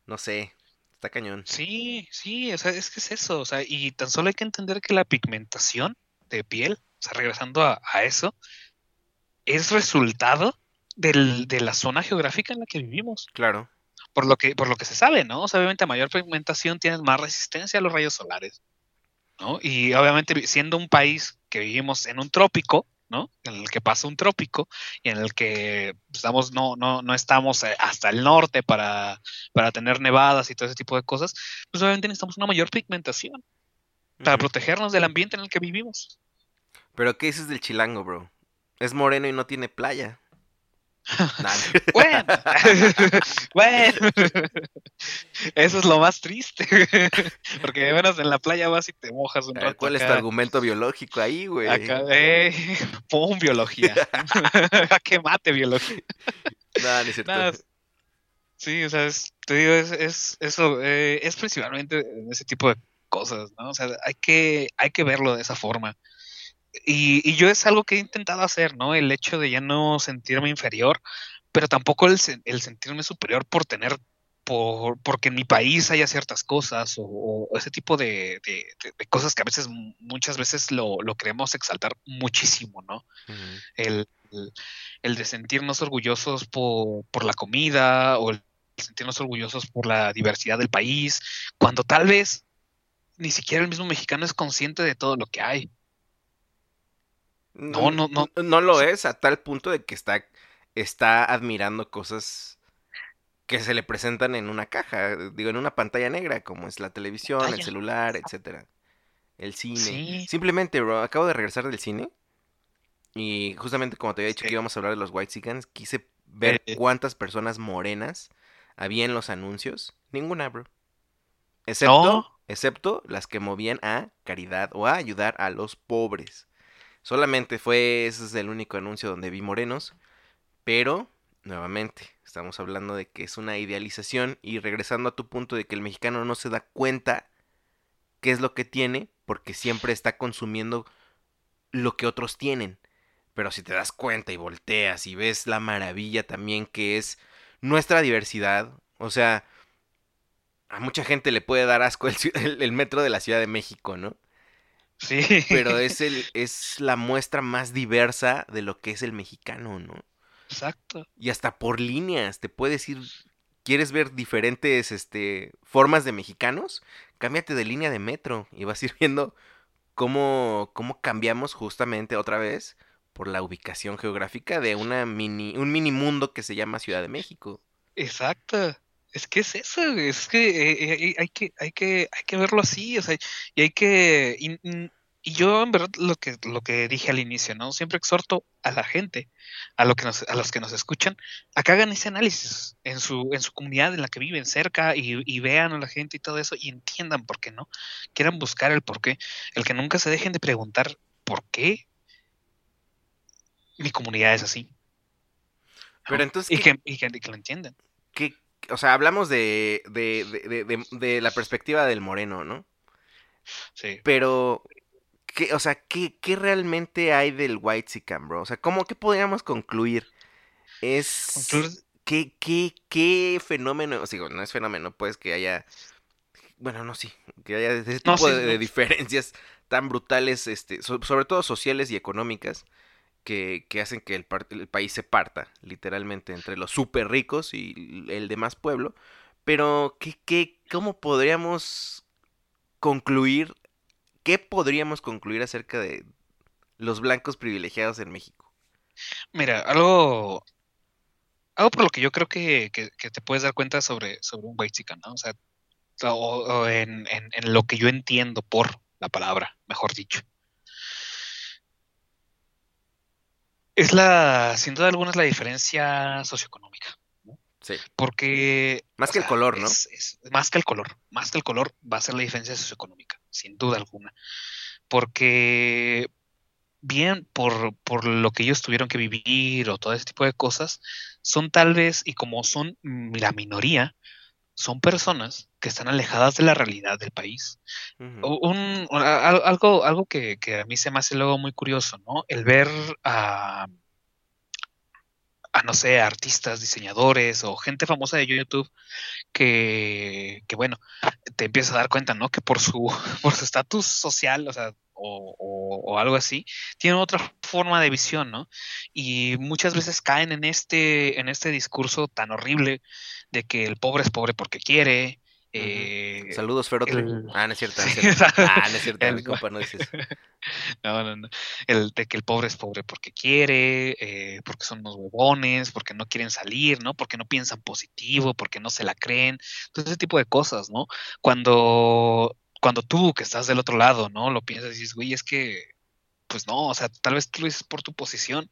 No sé, está cañón. Sí, sí, o sea, es que es eso, o sea, y tan solo hay que entender que la pigmentación de piel, o sea, regresando a, a eso, es resultado del- de la zona geográfica en la que vivimos, Claro. por lo que, por lo que se sabe, ¿no? O sea, obviamente a mayor pigmentación tienes más resistencia a los rayos solares, ¿no? Y obviamente vi- siendo un país que vivimos en un trópico, ¿no? En el que pasa un trópico y en el que estamos, no, no, no estamos eh, hasta el norte para, para tener nevadas y todo ese tipo de cosas, pues obviamente necesitamos una mayor pigmentación para protegernos del ambiente en el que vivimos. Pero ¿qué dices del chilango, bro? Es moreno y no tiene playa. Bueno, bueno, eso es lo más triste, porque de veras en la playa vas y te mojas un rato ¿Cuál es tu argumento biológico ahí, güey? Acá, eh, pum, biología. ¿A qué mate biología? Cierto. Nada, sí, o sea, es, te digo, es, es eso, eh, es principalmente en ese tipo de cosas, ¿no? O sea, hay que, hay que verlo de esa forma. Y, y yo es algo que he intentado hacer, ¿no? El hecho de ya no sentirme inferior, pero tampoco el, sen- el sentirme superior por tener, por, porque en mi país haya ciertas cosas o, o ese tipo de, de- de- de cosas que a veces, muchas veces lo, lo queremos exaltar muchísimo, ¿no? Ujú. el, el- el de sentirnos orgullosos por, por la comida o el sentirnos orgullosos por la diversidad del país, cuando tal vez ni siquiera el mismo mexicano es consciente de todo lo que hay. No, no, no. No lo es a tal punto de que está, está admirando cosas que se le presentan en una caja, digo, en una pantalla negra, como es la televisión, el celular, etcétera. El cine. Sí. Simplemente, bro, acabo de regresar del cine. Y justamente como te había dicho Sí. que íbamos a hablar de los White Chickens, quise ver Eh. cuántas personas morenas había en los anuncios. Ninguna, bro. Excepto, No. excepto las que movían a caridad o a ayudar a los pobres. Solamente fue, ese es el único anuncio donde vi morenos. Pero, nuevamente, estamos hablando de que es una idealización. Y regresando a tu punto de que el mexicano no se da cuenta qué es lo que tiene, porque siempre está consumiendo lo que otros tienen. Pero si te das cuenta y volteas y ves la maravilla también que es nuestra diversidad, o sea, a mucha gente le puede dar asco el, el metro de la Ciudad de México, ¿no? Sí. Pero es, el, es la muestra más diversa de lo que es el mexicano, ¿no? Exacto. Y hasta por líneas, te puedes ir, ¿quieres ver diferentes este, formas de mexicanos? Cámbiate de línea de metro y vas a ir viendo cómo, cómo cambiamos justamente otra vez por la ubicación geográfica de una mini, un mini mundo que se llama Ciudad de México. Exacto. Es que es eso, es que eh, eh, hay que, hay que, hay que verlo así, o sea, y hay que, y, y- yo en verdad lo que, lo que dije al inicio, ¿no? Siempre exhorto a la gente, a lo que nos, a los que nos escuchan, a que hagan ese análisis en su, en su comunidad en la que viven cerca y, y vean a la gente y todo eso y entiendan por qué no, quieran buscar el por qué, el que nunca se dejen de preguntar por qué mi comunidad es así. Pero entonces, y ¿qué- que, y que, y que lo entiendan. que, o sea, hablamos de, de, de, de- de- de la perspectiva del moreno, ¿no? Sí. Pero, ¿qué, o sea, ¿qué, qué realmente hay del White bro? O sea, ¿cómo, qué podríamos concluir? Es... Concluir- ¿Qué, qué, qué fenómeno? O sea, digo, no es fenómeno, pues, que haya... Bueno, no, sí, que haya ese tipo No, sí, de, no. diferencias tan brutales, este, so- sobre todo sociales y económicas, que, hacen que el, país se parta, literalmente, entre los súper ricos y el demás pueblo. Pero, ¿qué, ¿cómo podríamos concluir? ¿Qué podríamos concluir acerca de los blancos privilegiados en México? Mira, algo, algo por lo que yo creo que, que- te puedes dar cuenta sobre, sobre un white chican, ¿no? O sea, o, en- en lo que yo entiendo por la palabra, mejor dicho. Es la, sin duda alguna, es la diferencia socioeconómica, Sí. porque... Más que el color, ¿no? es- es- más que el color, más que el color va a ser la diferencia socioeconómica, sin duda alguna. Porque bien por, por lo que ellos tuvieron que vivir o todo ese tipo de cosas, son tal vez, y como son la minoría, son personas que están alejadas de la realidad del país. Un, algo, algo que, que a mí se me hace luego muy curioso, ¿no? El ver a, a no sé, artistas, diseñadores o gente famosa de YouTube que, que bueno, te empiezas a dar cuenta, ¿no? Que por su por su estatus social, o sea, o, o- o algo así, tienen otra forma de visión, ¿no? Y muchas veces caen en este, en este discurso tan horrible de que el pobre es pobre porque quiere. eh, Saludos, Ferotle. el- Ah, no es cierto, no es cierto. Ah, no es cierto, El- mi compa no dice eso. No, no, no. El de que el pobre es pobre porque quiere, eh, porque son unos huevones, porque no quieren salir, ¿no? Porque no piensan positivo, porque no se la creen. Todo ese tipo de cosas, ¿no? Cuando, cuando tú que estás del otro lado, ¿no? Lo piensas y dices, güey, es que, pues no, o sea, tal vez tú lo dices por tu posición.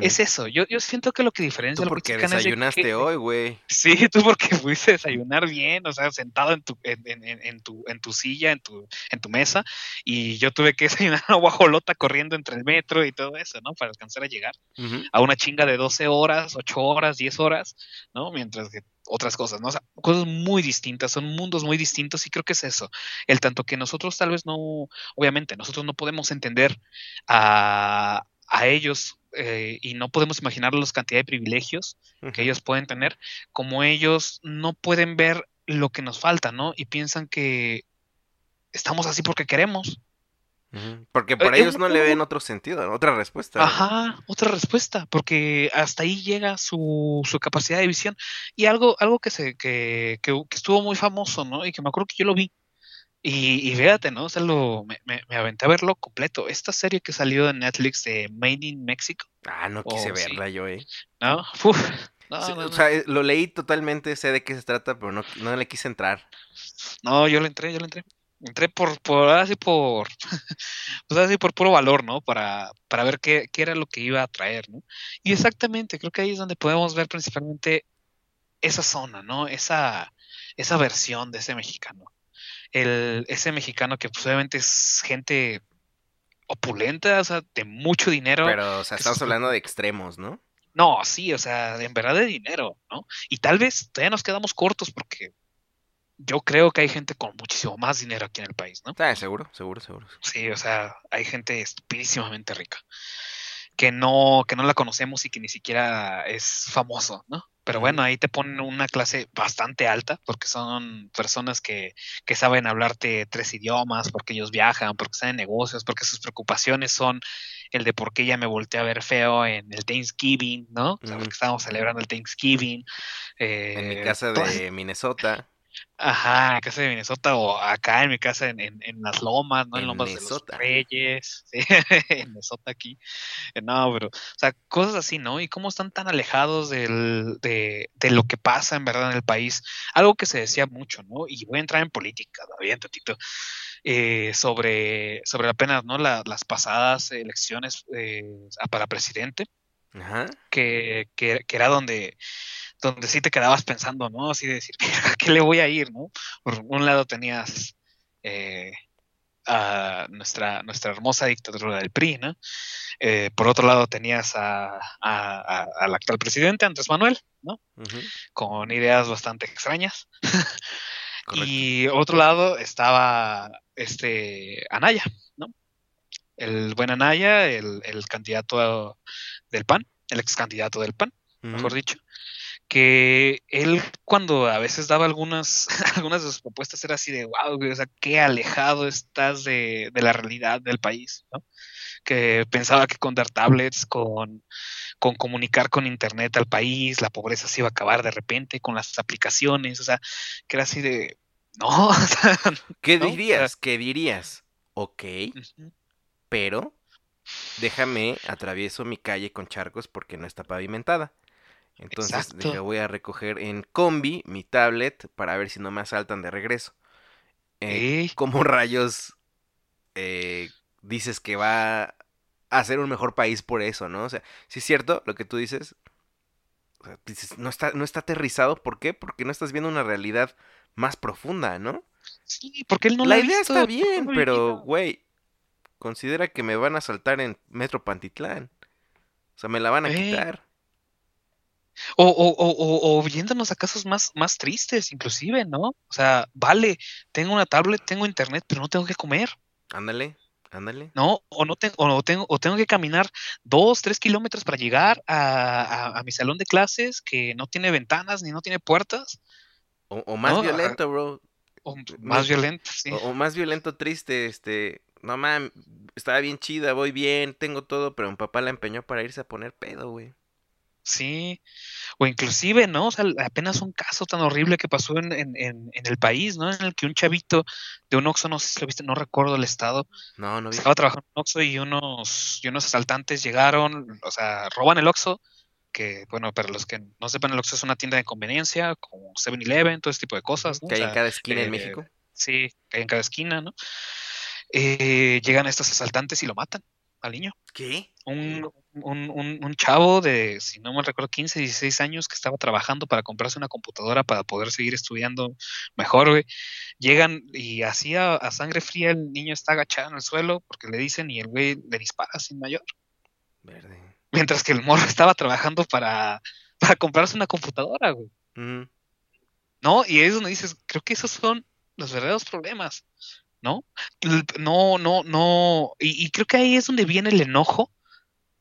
Es eso. Yo, yo siento que lo que diferencia Tú a los porque es desayunaste que- hoy, güey. Sí, tú porque fuiste a desayunar bien, o sea, sentado en tu, en, en- en- en tu, en tu silla, en tu, en tu mesa, y yo tuve que desayunar una guajolota corriendo entre el metro y todo eso, ¿no? Para alcanzar a llegar a una chinga de 12 horas, 8 horas, 10 horas, ¿no? Mientras que otras cosas, ¿no? O sea, cosas muy distintas, son mundos muy distintos y creo que es eso. El tanto que nosotros tal vez no, obviamente, nosotros no podemos entender a, a ellos eh, y no podemos imaginar la cantidad de privilegios que ellos pueden tener, como ellos no pueden ver lo que nos falta, ¿no? Y piensan que estamos así porque queremos. Porque por Eh, ellos un- no le ven otro sentido, otra respuesta. Ajá, otra respuesta, porque hasta ahí llega su, su capacidad de visión. Y algo, algo que se, que, que, que estuvo muy famoso, ¿no? Y que me acuerdo que yo lo vi. Y, y fíjate, ¿no? O sea, lo, me, me, me aventé a verlo completo. Esta serie que salió de Netflix de Made in Mexico, Ah, no quise Oh, sí. verla yo, eh. ¿no? Uf, no, Sí, no, o sea, eh, lo leí totalmente, sé de qué se trata, pero no, no le quise entrar. No, yo le entré, yo le entré. Entré por, por así por, pues así por puro valor, ¿no? Para, para ver qué, qué era lo que iba a traer, ¿no? Y exactamente, creo que ahí es donde podemos ver principalmente esa zona, ¿no? Esa, esa versión de ese mexicano. El, ese mexicano que pues, obviamente es gente opulenta, o sea, de mucho dinero. Pero, o sea, estamos hablando de extremos, ¿no? No, sí, o sea, en verdad de dinero, ¿no? Y tal vez todavía nos quedamos cortos porque yo creo que hay gente con muchísimo más dinero aquí en el país, ¿no? Ah, seguro, seguro, seguro. Sí, o sea, hay gente estupidísimamente rica que no, que no la conocemos y que ni siquiera es famoso, ¿no? Pero bueno, ahí te ponen una clase bastante alta porque son personas que, que saben hablarte tres idiomas, porque ellos viajan, porque están en negocios, porque sus preocupaciones son el de por qué ya me volteé a ver feo en el Thanksgiving, ¿no? O sea, porque estábamos celebrando el Thanksgiving. En mi eh, casa todas- de Minnesota. Ajá, en casa de Minnesota o acá en mi casa en, en, en las lomas, ¿no? En, En lomas de los Reyes, sí, en Minnesota aquí. No, pero, o sea, cosas así, ¿no? Y cómo están tan alejados del, de, de lo que pasa en verdad en el país. Algo que se decía mucho, ¿no? Y voy a entrar en política, todavía tantito, eh, sobre, sobre apenas, ¿no? La- las pasadas elecciones eh, para presidente Ajá. que, que, que era donde, donde sí te quedabas pensando, ¿no? Así de decir, ¿a qué le voy a ir, no? Por un lado tenías eh, a nuestra, nuestra hermosa dictadura del PRI, ¿no? Eh, por otro lado tenías a, a- a- al actual presidente, Andrés Manuel, ¿no? Con ideas bastante extrañas. Y otro lado estaba este Anaya, ¿no? El buen Anaya, el, el candidato del PAN, el ex candidato del PAN mejor dicho, que él cuando a veces daba algunas, algunas de sus propuestas era así de, wow, o sea, qué alejado estás de, de la realidad del país, ¿no? Que pensaba que con dar tablets, con, con comunicar con internet al país, la pobreza se iba a acabar de repente con las aplicaciones, o sea, que era así de, no, o sea, ¿Qué ¿no? dirías? ¿Qué dirías? Ok, pero déjame atravieso mi calle con charcos porque no está pavimentada. Entonces Exacto. deja, voy a recoger en combi mi tablet para ver si no me asaltan de regreso. Eh, ¿Cómo rayos eh, dices que va a ser un mejor país por eso, no? O sea, sí es cierto lo que tú dices. O sea, dices, no está, no está aterrizado. ¿Por qué? Porque no estás viendo una realidad más profunda, ¿no? sí, porque él no La ha idea visto está bien, la pero, güey, considera que me van a saltar en Metro Pantitlán. O sea, me la van a quitar. O, o, o, o, o yéndonos a casos más, más tristes, inclusive, ¿no? O sea, vale, tengo una tablet, tengo internet, pero no tengo que comer, Ándale, ándale. ¿no? O no tengo, o no tengo, o tengo que caminar dos, tres kilómetros para llegar a, a- a mi salón de clases que no tiene ventanas ni no tiene puertas, O, o más No, violento, bro. o más violento, sí. O, o más violento, triste, este. No mames, estaba bien chida, voy bien, tengo todo, pero mi papá la empeñó para irse a poner pedo, güey. Sí, o inclusive, ¿no? O sea, apenas un caso tan horrible que pasó en, en, en, en el país, ¿no? En el que un chavito de un Oxxo, no sé si lo viste, no recuerdo el estado, No, no vi. estaba trabajando en un Oxxo y unos, y unos asaltantes llegaron, o sea, roban el Oxxo, que, bueno, para los que no sepan, el Oxxo es una tienda de conveniencia, como 7-Eleven, todo ese tipo de cosas, ¿no? Que hay en sea, cada esquina en eh, México. Sí, que hay en cada esquina, ¿no? Eh, llegan estos asaltantes y lo matan al niño ¿Qué? Un, un, un, un chavo de, si no me recuerdo, 15, 16 años que estaba trabajando para comprarse una computadora para poder seguir estudiando mejor, güey. Llegan y así a, a sangre fría el niño está agachado en el suelo porque le dicen y el güey le dispara sin mayor. Verde. Mientras que el morro estaba trabajando para, para comprarse una computadora, güey. ¿No? Y es donde dices, creo que esos son los verdaderos problemas, ¿no? No, no, no. Y, y creo que ahí es donde viene el enojo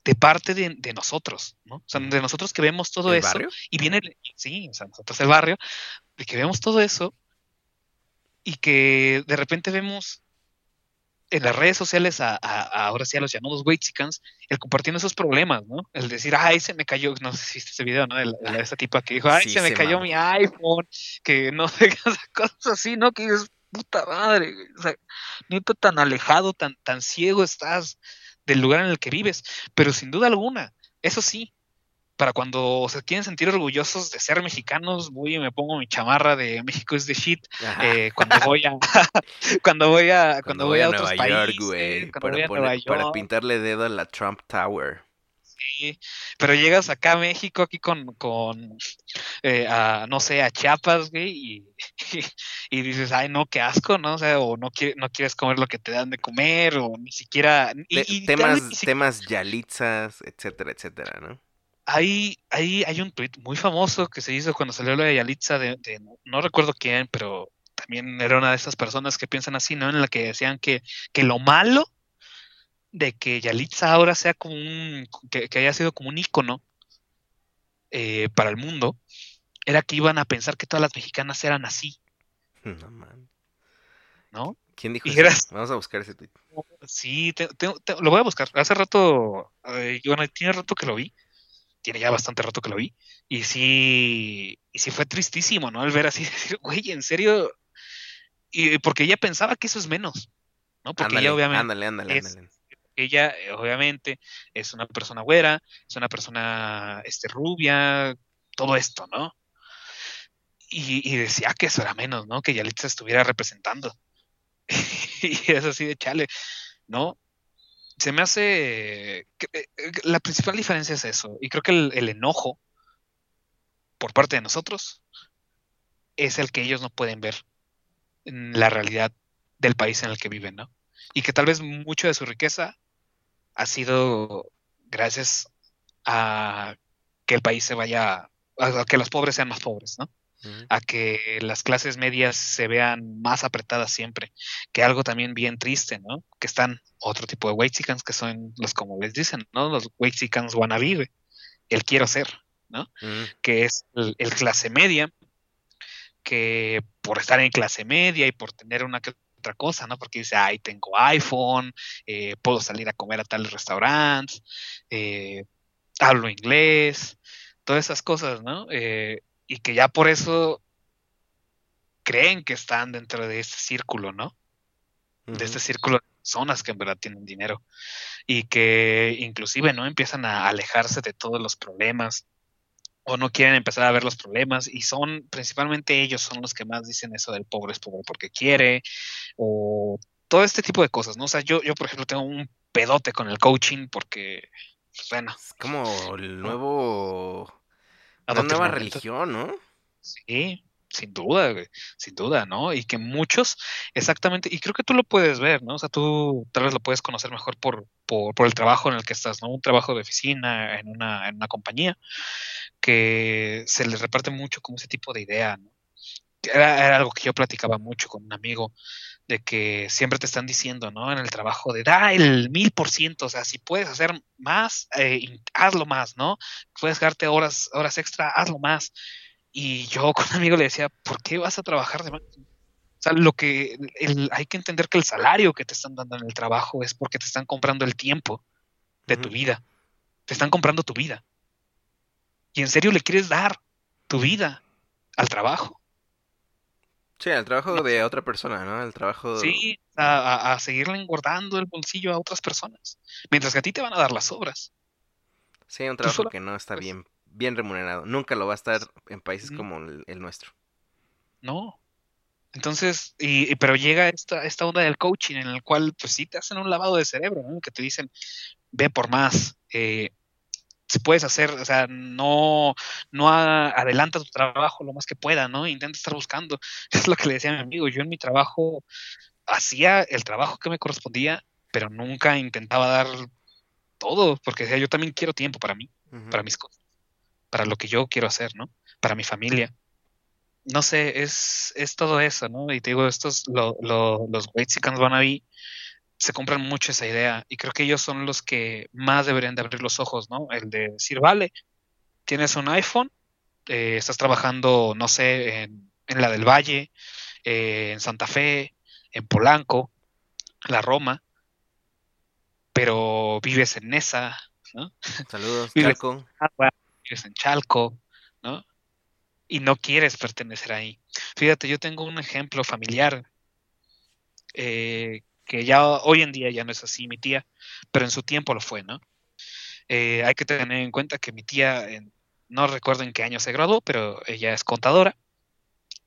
de parte de, de nosotros, ¿no? O sea, de nosotros que vemos todo ¿El eso. barrio? Y viene, el- sí, o sea, nosotros el barrio, de que vemos todo eso y que de repente vemos en las redes sociales a, a- a- ahora sí a los llamados Weitzicans, el compartiendo esos problemas, ¿no? El decir, ay, se me cayó, no sé si viste ese video, ¿no? De, la- de esa tipa que dijo, ay, Sí, se me se cayó mi iPhone, que no sé, cosas así, ¿no? Que dices, puta madre, güey, o sea, neta tan alejado, tan, tan ciego estás del lugar en el que vives, pero sin duda alguna, eso sí, para cuando se quieren sentir orgullosos de ser mexicanos, voy y me pongo mi chamarra de México es de shit eh, cuando voy a cuando voy a cuando, voy a, otros Nueva York, países, güey. Para, voy a poner- Nueva para pintarle dedo a la Trump Tower. Sí. pero llegas acá a México aquí con con eh, a, no sé a Chiapas, güey, y, y, dices, ay no, qué asco, no, o sea, o no quieres no quieres comer lo que te dan de comer o ni siquiera y- Te- temas, ni siquiera- temas yalitzas, etcétera, etcétera, ¿no? Hay, hay, hay un tweet muy famoso que se hizo cuando salió lo de Yalitza, de, no recuerdo quién, pero también era una de esas personas que piensan así, ¿no? En la que decían que, que lo malo de que Yalitza ahora sea como un, que, que haya sido como un ícono eh, para el mundo, era que iban a pensar que todas las mexicanas eran así, No man. ¿no? ¿Quién dijo eso? eras- Vamos a buscar ese tweet. Sí, te- te- te- lo voy a buscar. Hace rato, eh, bueno, tiene rato que lo vi, tiene ya bastante rato que lo vi. Y sí, y sí fue tristísimo, ¿no? Al ver así, decir, güey, en serio. Y porque ella pensaba que eso es menos, ¿no? Porque ándale, ella obviamente ándale, ándale, es- ándale. Ella eh, obviamente es una persona güera, es una persona este, rubia, todo esto, ¿no? Y, y decía que eso era menos, ¿no? Que Yalitza estuviera representando. y es así de chale, ¿no? Se me hace... eh, eh, la principal diferencia es eso. Y creo que el, el enojo por parte de nosotros es el que ellos no pueden ver en la realidad del país en el que viven, ¿no? Y que tal vez mucho de su riqueza ha sido gracias a que el país se vaya, a que los pobres sean más pobres, ¿no? A que las clases medias se vean más apretadas siempre, que algo también bien triste, ¿no? Que están otro tipo de whitexicans que son los como les dicen, ¿no? Los whitexicans wannabe, güey. el quiero ser, Ujú. que es el, el clase media, que por estar en clase media y por tener una que otra cosa, ¿no? Porque dice, ay, tengo iPhone, eh, puedo salir a comer a tales restaurantes, eh, hablo inglés, todas esas cosas, ¿no? Eh, y que ya por eso creen que están dentro de este círculo, ¿no? de este círculo de personas que en verdad tienen dinero y que inclusive no empiezan a alejarse de todos los problemas o no quieren empezar a ver los problemas y son principalmente ellos son los que más dicen eso del pobre es pobre porque quiere o todo este tipo de cosas, ¿no? O sea, yo, yo por ejemplo tengo un pedote con el coaching porque, pues, bueno, Es como el nuevo... Adoctrinamiento. nueva religión, ¿no? Sí, sin duda, sin duda, ¿no? Y que muchos, exactamente, y creo que tú lo puedes ver, ¿no? O sea, tú tal vez lo puedes conocer mejor por, por, por el trabajo en el que estás, ¿no? Un trabajo de oficina en una, en una compañía, que se les reparte mucho como ese tipo de idea, ¿no? Era, algo que yo platicaba mucho con un amigo, de que siempre te están diciendo, ¿no? En el trabajo de da el mil por ciento, o sea, si puedes hacer más, eh, hazlo más, ¿no? Puedes darte horas, horas extra, hazlo más. Y yo con un amigo le decía, ¿por qué vas a trabajar de más? O sea, lo que el- hay que entender que el salario que te están dando en el trabajo es porque te están comprando el tiempo de tu vida. Te están comprando tu vida. Y en serio le quieres dar tu vida al trabajo. Sí, el trabajo de otra persona, ¿no? El trabajo... Sí, a, a- seguirle engordando el bolsillo a otras personas. Mientras que a ti te van a dar las obras. Sí, un trabajo que no está pues- bien, bien remunerado. Nunca lo va a estar en países como el, el nuestro. No. Entonces, y, y- pero llega esta, esta onda del coaching en el cual, pues sí, te hacen un lavado de cerebro, ¿no? Que te dicen, ve por más, eh, si puedes hacer, o sea, no, no a- adelanta tu trabajo lo más que pueda, ¿no? Intenta estar buscando. Es lo que le decía a mi amigo, yo en mi trabajo hacía el trabajo que me correspondía, pero nunca intentaba dar todo, porque decía, yo también quiero tiempo para mí para mis cosas, para lo que yo quiero hacer, ¿no? Para mi familia. No sé, es, es todo eso, ¿no? Y te digo, estos, lo, lo- los Whitexicans wannabe se compran mucho esa idea y creo que ellos son los que más deberían de abrir los ojos, ¿no? El de decir, vale, tienes un iPhone, eh, estás trabajando, no sé, en, en la del Valle, eh, en Santa Fe, en Polanco, la Roma, pero vives en Nesa, ¿no? Saludos, Vives- Chalco. agua, vives en Chalco, ¿no? Y no quieres pertenecer ahí. Fíjate, yo tengo un ejemplo familiar eh, que ya hoy en día ya no es así, mi tía, pero en su tiempo lo fue, ¿no? Eh, hay que tener en cuenta que mi tía, no recuerdo en qué año se graduó, pero ella es contadora,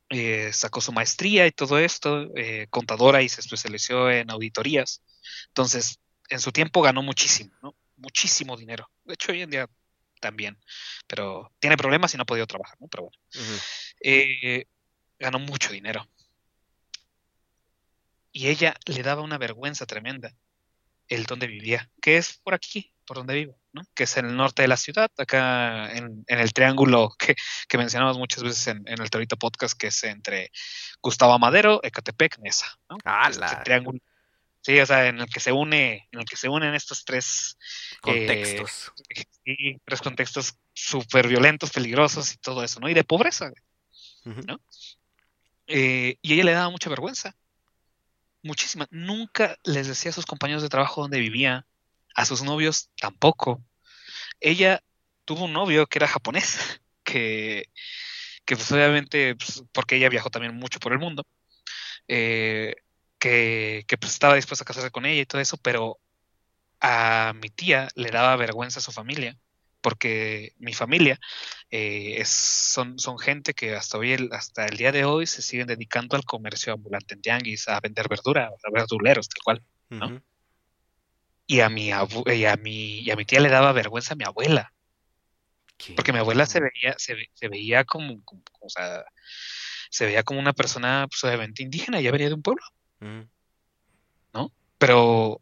eh, sacó su maestría y todo esto, contadora y se especializó en auditorías. Entonces, en su tiempo ganó muchísimo, ¿no? Muchísimo dinero. De hecho, hoy en día también, pero tiene problemas y no ha podido trabajar, ¿no? Pero bueno, eh, ganó mucho dinero. Y ella le daba una vergüenza tremenda el donde vivía, que es por aquí, por donde vivo, ¿no? Que es en el norte de la ciudad, acá en, en el triángulo que, que mencionamos muchas veces en, en el Torito Podcast, que es entre Gustavo Amadero, Ecatepec, Nesa, ¿no? Ah, Este triángulo. Sí, o sea, en el que se une, en el que se unen estos tres Contextos. sí, tres contextos súper violentos, peligrosos y todo eso, ¿no? Y de pobreza. ¿no? Eh, y ella le daba mucha vergüenza. Muchísima. Nunca les decía a sus compañeros de trabajo dónde vivía, a sus novios tampoco. Ella tuvo un novio que era japonés, que, que pues obviamente, pues, porque ella viajó también mucho por el mundo, eh, que, que pues estaba dispuesta a casarse con ella y todo eso, pero a mi tía le daba vergüenza a su familia, porque mi familia eh, es, son, son gente que hasta hoy, el, hasta el día de hoy se siguen dedicando al comercio ambulante en tianguis, a vender verdura, a verduleros, tal cual. ¿no? Ujú. Y a mi abu- y a mi, y a mi tía le daba vergüenza a mi abuela, ¿Qué? porque mi abuela se veía, se, ve- se veía como, como- o sea, se veía como una persona pues, obviamente indígena, ya venía de un pueblo. Ujú. pero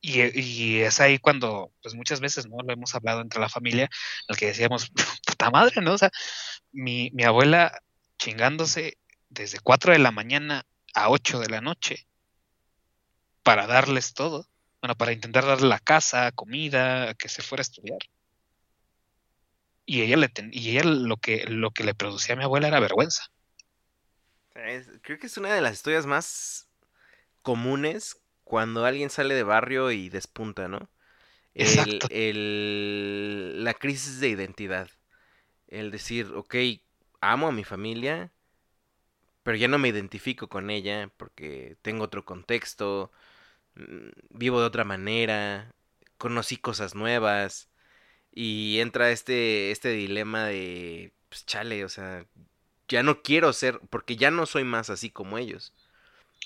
y, y es ahí cuando pues muchas veces no lo hemos hablado entre la familia en el que decíamos puta madre no o sea mi, mi abuela chingándose desde 4 de la mañana a 8 de la noche para darles todo bueno para intentar darle la casa comida que se fuera a estudiar. Y ella le ten- y ella lo que lo que le producía a mi abuela era vergüenza. Creo que es una de las historias más comunes cuando alguien sale de barrio y despunta, ¿no? El, Exacto. el- la crisis de identidad. El decir, ok, amo a mi familia, pero ya no me identifico con ella porque tengo otro contexto, mm, vivo de otra manera, conocí cosas nuevas y entra este, este dilema de, pues chale, o sea, ya no quiero ser, porque ya no soy más así como ellos.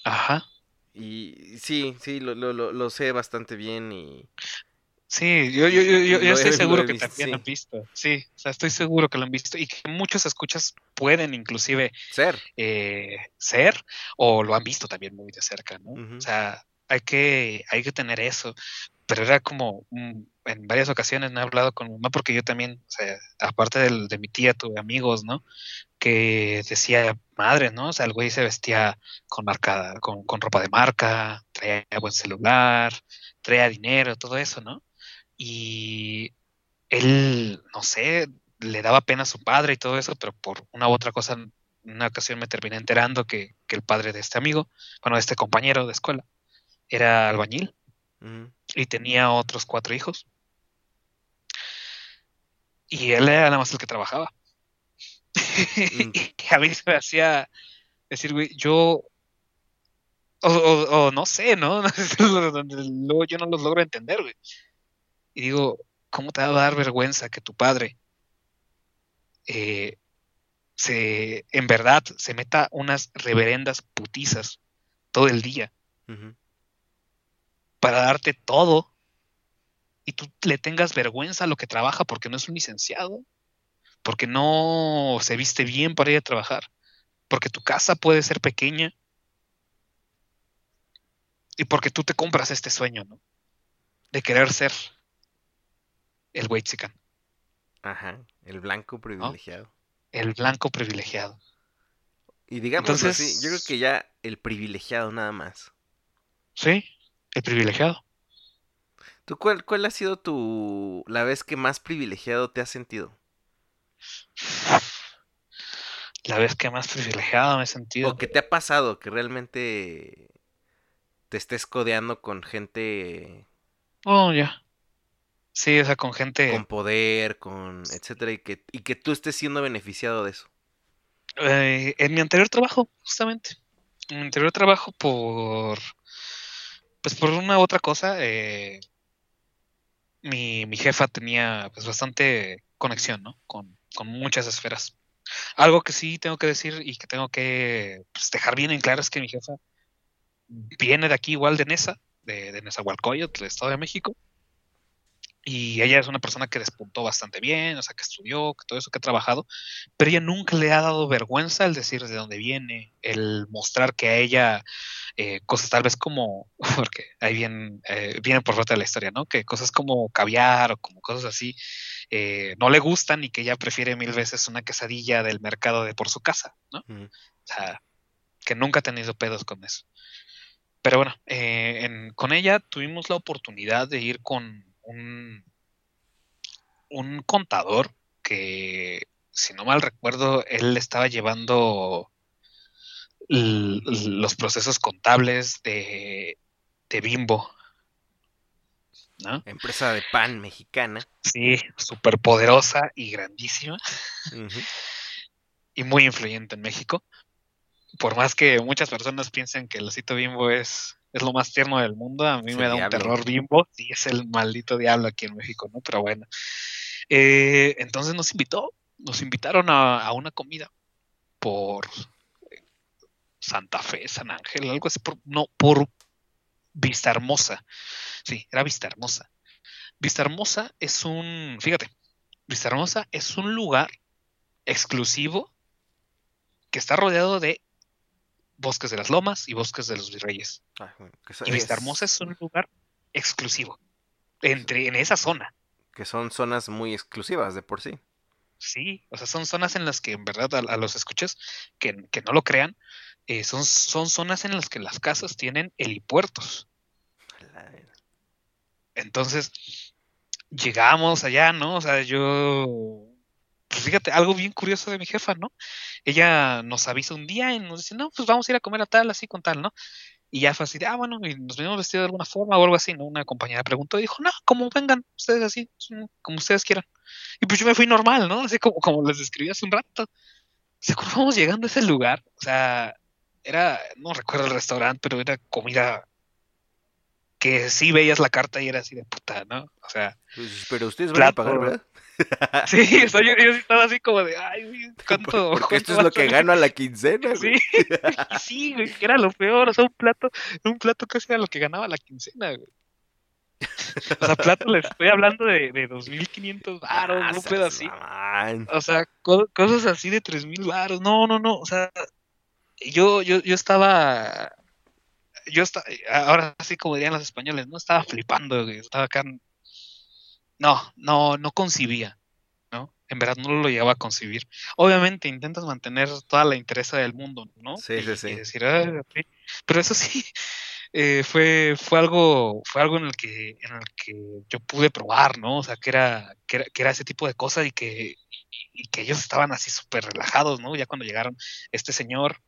ajá Y sí, sí, lo, lo, lo, lo sé bastante bien y... Sí, yo, yo, yo, yo, estoy seguro que visto, también lo han visto. Sí, o sea, estoy seguro que lo han visto y que muchos escuchas pueden inclusive Ser. eh, ser o lo han visto también muy de cerca, ¿no? O sea, hay que, hay que tener eso. Pero era como, mm, en varias ocasiones no he hablado con mi mamá porque yo también, o sea, aparte del- de mi tía, tuve amigos, ¿no? Que decía, madre, ¿no? O sea, el güey se vestía con marca, con, con ropa de marca, traía buen celular, traía dinero, todo eso, ¿no? Y él, no sé, le daba pena a su padre y todo eso, pero por una u otra cosa, en una ocasión me terminé enterando que, que el padre de este amigo, bueno, de este compañero de escuela, era albañil y tenía otros cuatro hijos. Y él era nada más el que trabajaba. y a mí se me hacía decir, güey, yo. O, o- o no sé, ¿no? Luego yo no los logro entender, güey. Y digo, ¿cómo te va a dar vergüenza que tu padre eh, se, en verdad, se meta unas reverendas putizas todo el día para darte todo y tú le tengas vergüenza a lo que trabaja porque no es un licenciado, porque no se viste bien para ir a trabajar, porque tu casa puede ser pequeña y porque tú te compras este sueño, ¿no? De querer ser el Weitsican, Ajá, el blanco privilegiado. el blanco privilegiado. Y digamos Entonces- así, yo creo que ya el privilegiado nada más. Sí, el privilegiado. ¿Tú cuál, cuál ha sido tu la vez que más privilegiado te has sentido? La vez que más privilegiado me he sentido. ¿O que te ha pasado que realmente te estés codeando con gente Oh, ya. Sí, o sea, con gente. con poder, con etcétera, y que, y que tú estés siendo beneficiado de eso? Eh, en mi anterior trabajo, justamente. En mi anterior trabajo por. Pues por una u otra cosa. eh, mi, mi jefa tenía pues bastante conexión, ¿no? Con, con muchas esferas. Algo que sí tengo que decir y que tengo que pues, dejar bien en claro es que mi jefa viene de aquí igual de Nesa, de, de Nezahualcóyotl, del Estado de México. Y ella es una persona que despuntó bastante bien, o sea, que estudió, que todo eso que ha trabajado, pero ella nunca le ha dado vergüenza el decir de dónde viene, el mostrar que a ella eh, cosas tal vez como, porque ahí viene, eh, viene por parte de la historia, ¿no? Que cosas como caviar o como cosas así eh, no le gustan y que ella prefiere mil veces una quesadilla del mercado de por su casa, ¿no? O sea, que nunca ha tenido pedos con eso. Pero bueno, eh, en- con ella tuvimos la oportunidad de ir con un, un contador que, si no mal recuerdo, él estaba llevando los procesos contables de, de Bimbo. ¿No? Empresa de pan mexicana. Sí, súper poderosa y grandísima y muy influyente en México. Por más que muchas personas piensen que el osito bimbo es, es lo más tierno del mundo, a mí me da un diablo. terror bimbo, sí, es el maldito diablo aquí en México, ¿no? Pero bueno. Eh, entonces nos invitó, nos invitaron a, a una comida por Santa Fe, San Ángel, algo así, por, no, por Vista Hermosa. Sí, era Vista Hermosa. Vista Hermosa es un, fíjate, Vista Hermosa es un lugar exclusivo que está rodeado de bosques de las lomas y bosques de los virreyes. Ah, bueno, Y Vista es- Hermosa es un lugar exclusivo entre en esa zona. Que son zonas muy exclusivas de por sí. Sí, o sea, son zonas en las que en verdad a, a los escuchas que, que no lo crean, eh, son, son zonas en las que las casas tienen helipuertos. La- Entonces, llegamos allá, ¿no? O sea, yo, pues fíjate, algo bien curioso de mi jefa, ¿no? Ella nos avisa un día y nos dice, no, pues vamos a ir a comer a tal, así con tal, ¿no? Y ya fue así de, ah, bueno, y nos venimos vestidos de alguna forma o algo así, ¿no? Una compañera preguntó y dijo, no, como vengan ustedes así, como ustedes quieran. Y pues yo me fui normal, ¿no? Así como, como les describí hace un rato. O sea, vamos llegando a ese lugar, o sea, era, no recuerdo el restaurante, pero era comida que sí veías la carta y era así de puta, ¿no? O sea, Pues, pero ustedes van a pagar. ¿verdad? sí, yo, sí estaba así como de, ay, ¿cuánto? Porque esto es lo que salir?" gano a la quincena, Sí, güey. y sí, güey, que era lo peor, o sea, un plato, un plato casi era lo que ganaba la quincena, güey. O sea, plato les estoy hablando de, de 2.500 varos, Ah, un pedo así. O sea, co- cosas así de 3.000 varos. No, no, no, o sea, yo, yo, yo estaba, yo estaba, ahora así como dirían los españoles, no estaba flipando, estaba acá. No, no, no concibía, ¿no? En verdad no lo llegaba a concebir. Obviamente intentas mantener toda la interés del mundo, ¿no? Sí, sí, sí. y decir, "Ah, sí". pero eso sí, eh, fue, fue algo, fue algo en el que, en el que yo pude probar, ¿no? O sea, que era, que era, que era ese tipo de cosas y que, y que ellos estaban así súper relajados, ¿no? Ya cuando llegaron este señor,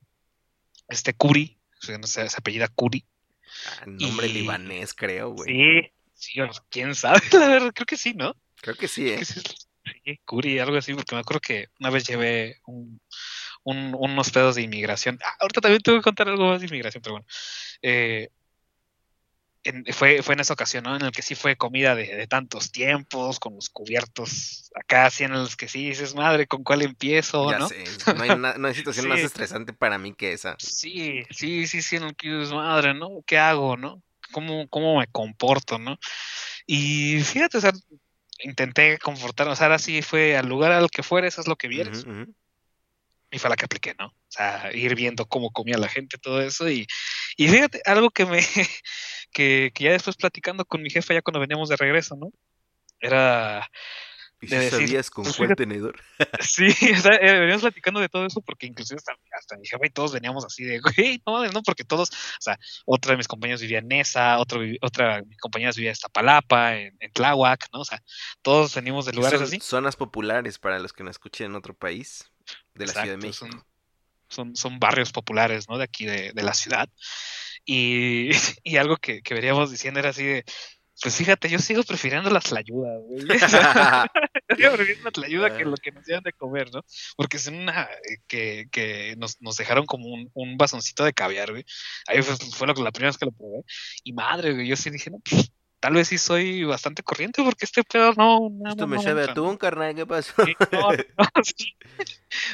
este Curi, sé, se apellida Curi. Ah, Nombre Y- libanés, creo, güey. Sí, sí, quién sabe, la verdad, creo que sí, ¿no? Creo que sí, ¿eh? que sí, sí, Curi, algo así, porque me acuerdo que una vez llevé un, un- unos pedos de inmigración. Ah, ahorita también tengo que contar algo más de inmigración, pero bueno. Eh, en- fue, fue en esa ocasión, ¿no? En el que sí fue comida de, de tantos tiempos, con los cubiertos acá, así en los que sí dices, madre, ¿con cuál empiezo, Ya no? sé, no hay, no hay situación más estresante para mí que esa. Sí, sí, sí, sí, en el que dices, madre, ¿no? ¿Qué hago, no? ¿Cómo, cómo me comporto, no? Y fíjate, o sea, intenté confortarme, o sea, ahora sí fue al lugar al que fueres, haz lo que vieres. Y fue la que apliqué, ¿no? O sea, ir viendo cómo comía la gente, todo eso. Y, y fíjate, algo que me, que, que ya después platicando con mi jefa, ya cuando veníamos de regreso, ¿no? Era, ¿Y de si decir, sabías con pues tenedor? sí, o sea, eh, veníamos platicando de todo eso, porque inclusive hasta, hasta mi jefa y todos veníamos así de, güey, no ¿no? Porque todos, o sea, otra de mis compañeros vivía en Nesa, otro, vi- otra de mis compañeras vivía en Iztapalapa, en, en Tláhuac, ¿no? O sea, todos venimos de lugares son así. zonas populares para los que no escuchen en otro país de la Ciudad de México. Son, son, son barrios populares, ¿no? De aquí de, de la ciudad. Y, y algo que, que veníamos diciendo era así de, pues fíjate, yo sigo prefiriendo las tlayudas, güey. Yo sigo prefiriendo la tlayuda que lo que nos dieron de comer, ¿no? Porque es una eh, que, que nos, nos dejaron como un, un de caviar, güey. Ahí fue, fue lo- la primera vez que lo probé. Y madre, güey, yo sí dije, no, pues, tal vez sí soy bastante corriente porque este pedo no... no Esto no- me no sabe a atún, carnal, ¿qué pasó? Sí, no, no, sí.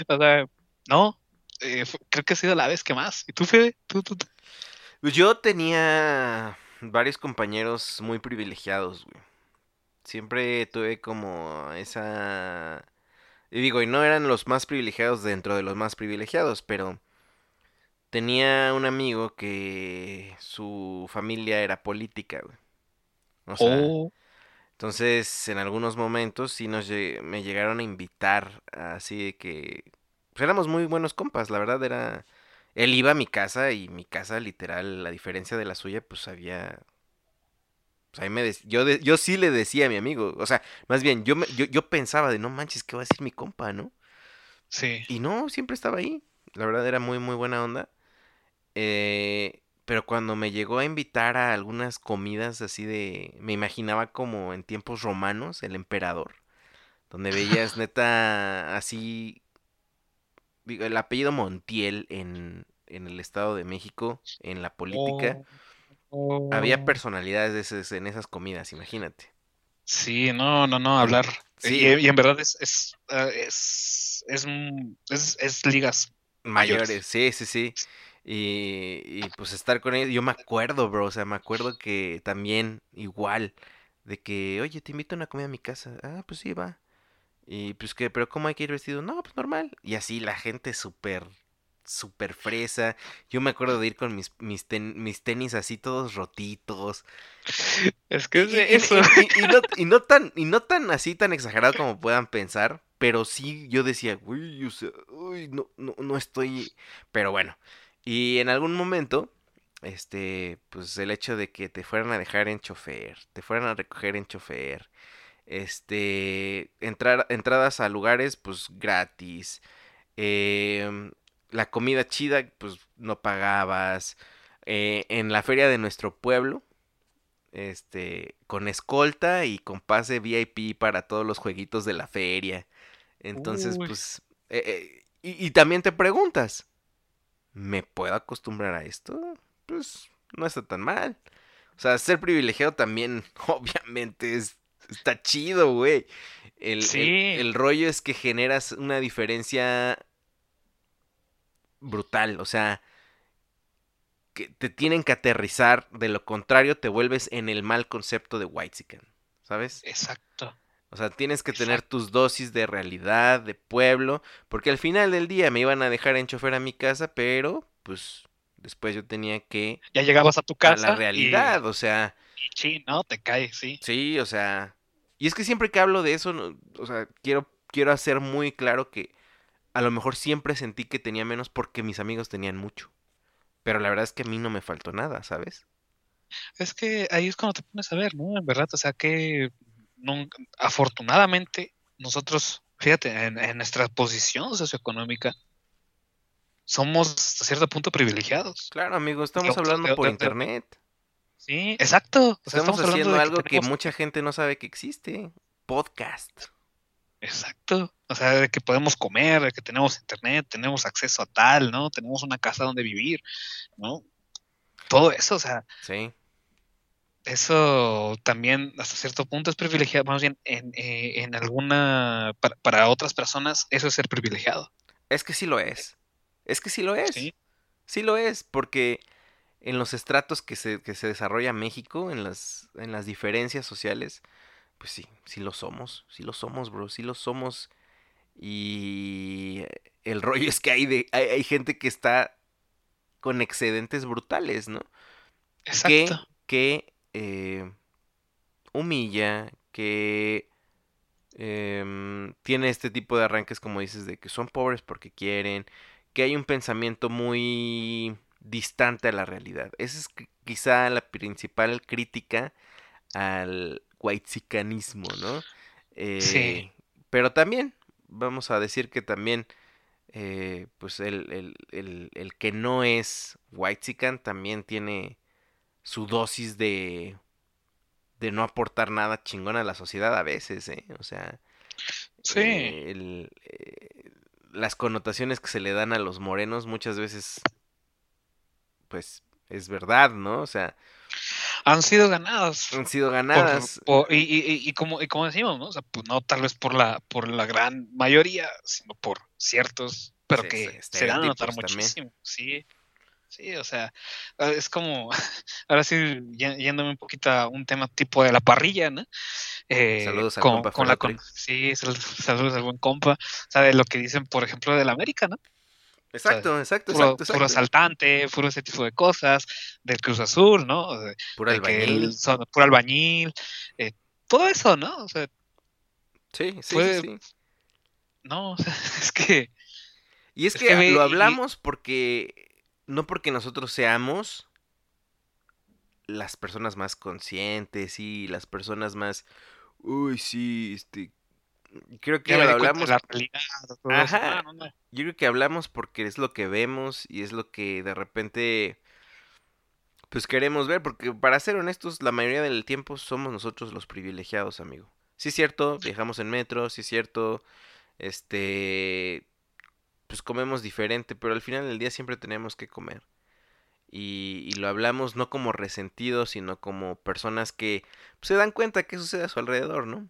O sea, no. eh, creo que ha sido la vez que más. ¿Y tú, Fede? ¿Tú, tú, tú? Pues Yo tenía varios compañeros muy privilegiados, güey. Siempre tuve como esa... Y digo, y no eran los más privilegiados dentro de los más privilegiados, pero tenía un amigo que su familia era política, güey. O sea, Oh, entonces en algunos momentos sí nos me llegaron a invitar, así de que... Pues éramos muy buenos compas, la verdad era... Él iba a mi casa y mi casa literal, a diferencia de la suya, pues había... Pues ahí me yo, de- yo sí le decía a mi amigo, o sea, más bien, yo, me- yo, yo pensaba de, no manches, ¿qué va a decir mi compa, no? sí. Y no, siempre estaba ahí. La verdad era muy, muy buena onda. Eh, pero cuando me llegó a invitar a algunas comidas así de, me imaginaba como en tiempos romanos, el emperador, donde veías neta así, digo, el apellido Montiel en, en el Estado de México, en la política, había Oh. personalidades de esas- en esas comidas, imagínate. Sí, no, no, no, hablar. Sí. Y, y en verdad es, es, eh, es, es, un- es- es ligas. Mayores, Mayores. sí, sí, sí. Y, y pues estar con ellos, yo me acuerdo, bro, o sea, me acuerdo que también igual, de que, oye, te invito a una comida a mi casa. Ah, pues sí, va. Y pues que, pero ¿cómo hay que ir vestido? No, pues normal. Y así la gente súper, súper fresa. Yo me acuerdo de ir con mis, mis, ten- mis tenis así todos rotitos. Es que y- eso. y- y- y no, y no tan, y no tan así, tan exagerado como puedan pensar, pero sí yo decía, uy, o sea, uy, no, no, no estoy, pero bueno, y en algún momento, este, pues el hecho de que te fueran a dejar en chofer, te fueran a recoger en chofer, este, entrar, entradas a lugares, pues gratis, em, la comida chida, pues no pagabas, eh, en la feria de nuestro pueblo, este, con escolta y con pase VIP para todos los jueguitos de la feria. Entonces, Uy. pues, eh, eh, y, y también te preguntas, ¿me puedo acostumbrar a esto? Pues, no está tan mal. O sea, ser privilegiado también, obviamente, es, está chido, güey. El, Sí. el rollo es que generas una diferencia brutal, o sea, que te tienen que aterrizar, de lo contrario te vuelves en el mal concepto de Whitezican, ¿sabes? Exacto. O sea, tienes que tener tus dosis de realidad, de pueblo, porque al final del día me iban a dejar en chofer a mi casa, pero pues después yo tenía que Ya llegabas a tu a casa. la realidad, o sea, sí, ¿no? Te cae, sí. sí, o sea, y es que siempre que hablo de eso, no- o sea, quiero quiero hacer muy claro que a lo mejor siempre sentí que tenía menos porque mis amigos tenían mucho. Pero la verdad es que a mí no me faltó nada, ¿sabes? Es que ahí es cuando te pones a ver, ¿no? En verdad, o sea que nunca- afortunadamente nosotros, fíjate, en, en nuestra posición socioeconómica, somos hasta cierto punto privilegiados. Claro, amigo, estamos Yo- hablando por internet. Sí, exacto. O sea, Estamos hablando haciendo de algo que tenemos- mucha gente no sabe que existe. Podcast. Exacto. O sea, de que podemos comer, de que tenemos internet, tenemos acceso a tal, ¿no? Tenemos una casa donde vivir, ¿no? Todo eso, o sea, Sí. eso también hasta cierto punto es privilegiado, más bien en, eh, en alguna, para, para otras personas, eso es ser privilegiado. Es que sí lo es. Es que sí lo es. Sí. Sí lo es, porque en los estratos que se, que se desarrolla México, en las, en las diferencias sociales, pues sí, sí lo somos. Sí lo somos, bro. Sí lo somos. Y el rollo es que hay, de, hay, hay gente que está con excedentes brutales, ¿no? que, Exacto. que eh, humilla, que em, tiene este tipo de arranques, como dices, de que son pobres porque quieren, que hay un pensamiento muy distante a la realidad. Esa es qui- quizá la principal crítica al whitezicanismo, ¿no? Eh, Sí. Pero también, vamos a decir que también, eh, pues el, el, el, el que no es whitezican también tiene su dosis de de no aportar nada chingón a la sociedad a veces, ¿eh? O sea, Sí. eh, el, eh, las connotaciones que se le dan a los morenos muchas veces, pues, es verdad, ¿no? O sea, Han sido ganados. han sido ganadas. por- y, y- y- y como, y como decimos, ¿no? O sea, pues no tal vez por la, por la gran mayoría, sino por ciertos, pero Sí, que se dan a notar también. muchísimo. Sí, sí, o sea, ah, es como, ahora sí, yé- yéndome un poquito a un tema tipo de la parrilla, ¿no? Eh, Saludos al con, compa con la con-. Sí, sal- saludos al buen compa. O sea, de lo que dicen, por ejemplo, de la América, ¿no? Exacto, exacto, Puro, exacto, puro asaltante, puro ese tipo de cosas, del Cruz Azul, ¿no? De- Puro de que albañil. son puro albañil, eh, todo eso, ¿no? O sea, Sí, sí, sí, sí. no, o sea, es que Y es es que, lo y- hablamos porque no porque nosotros seamos las personas más conscientes y las personas más uy, sí, este creo que lo hablamos la realidad, todo eso. Ajá. No, no, no. Yo creo que hablamos porque es lo que vemos y es lo que de repente pues queremos ver, porque para ser honestos, la mayoría del tiempo somos nosotros los privilegiados, amigo. Sí es cierto, viajamos en metro, sí es cierto, este, pues comemos diferente, pero al final del día siempre tenemos que comer. Y, y lo hablamos no como resentidos, sino como personas que pues, se dan cuenta que sucede a su alrededor, ¿no?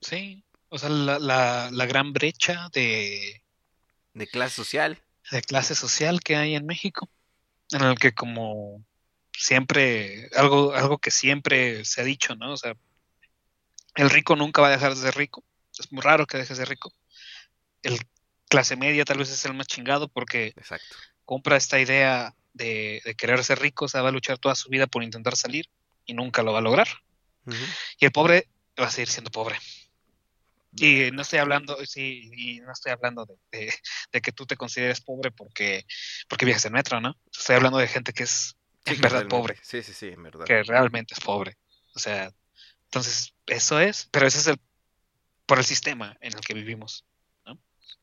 Sí, o sea, la, la, la gran brecha de, De clase social. de clase social que hay en México, en el que como siempre, algo, algo que siempre se ha dicho, ¿no? O sea, el rico nunca va a dejar de ser rico, es muy raro que deje de ser rico. El clase media tal vez es el más chingado porque Exacto. compra esta idea de, de querer ser rico, o sea, va a luchar toda su vida por intentar salir y nunca lo va a lograr. Y el pobre va a seguir siendo pobre. Y no estoy hablando, sí, y no estoy hablando de, de- de que tú te consideres pobre porque, porque viajas en metro, ¿no? Estoy hablando de gente que es Sí, en verdad pobre, Sí, sí, sí, en verdad. que realmente es pobre. O sea, entonces, eso es, pero ese es el por el sistema en el que vivimos,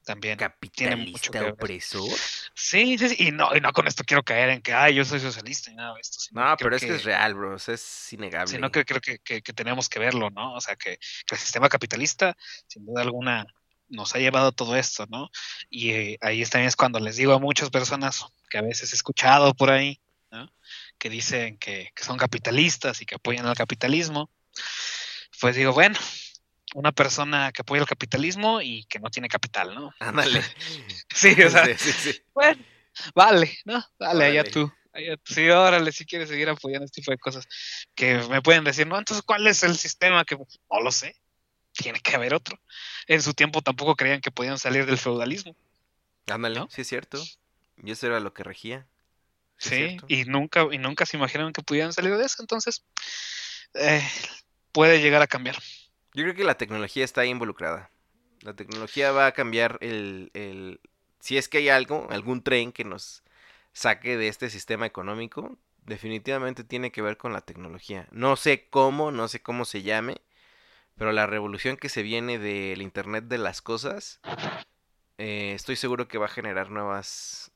También. tiene mucho Capitalista que ver. opresor. Sí, sí, sí, y no, y no con esto quiero caer en que, ay, yo soy socialista y nada de esto. No, pero es que es real, bro. o sea, es innegable. sino que creo que, que- que tenemos que verlo, ¿no? O sea, que, que el sistema capitalista, sin duda alguna, nos ha llevado todo esto, ¿no? Y eh, ahí también es cuando les digo a muchas personas que a veces he escuchado por ahí, ¿no? Que dicen que, que son capitalistas y que apoyan al capitalismo, pues digo, bueno, una persona que apoya el capitalismo y que no tiene capital, ¿no? Ándale. Sí, o sea, Sí, sí, sí. bueno, vale, ¿no? Dale, allá tú. allá tú. Sí, órale, si quieres seguir apoyando este tipo de cosas. Que me pueden decir, no, entonces, ¿cuál es el sistema? que No lo sé. Tiene que haber otro. En su tiempo tampoco creían que podían salir del feudalismo. Ándale, ¿No? sí es cierto. Y eso era lo que regía. Sí, y nunca, y nunca se imaginaron que pudieran salir de eso. Entonces, eh, puede llegar a cambiar. Yo creo que la tecnología está ahí involucrada. La tecnología va a cambiar el, el... Si es que hay algo, algún tren que nos saque de este sistema económico, definitivamente tiene que ver con la tecnología. No sé cómo, no sé cómo se llame, pero la revolución que se viene del Internet de las cosas, eh, estoy seguro que va a generar nuevas...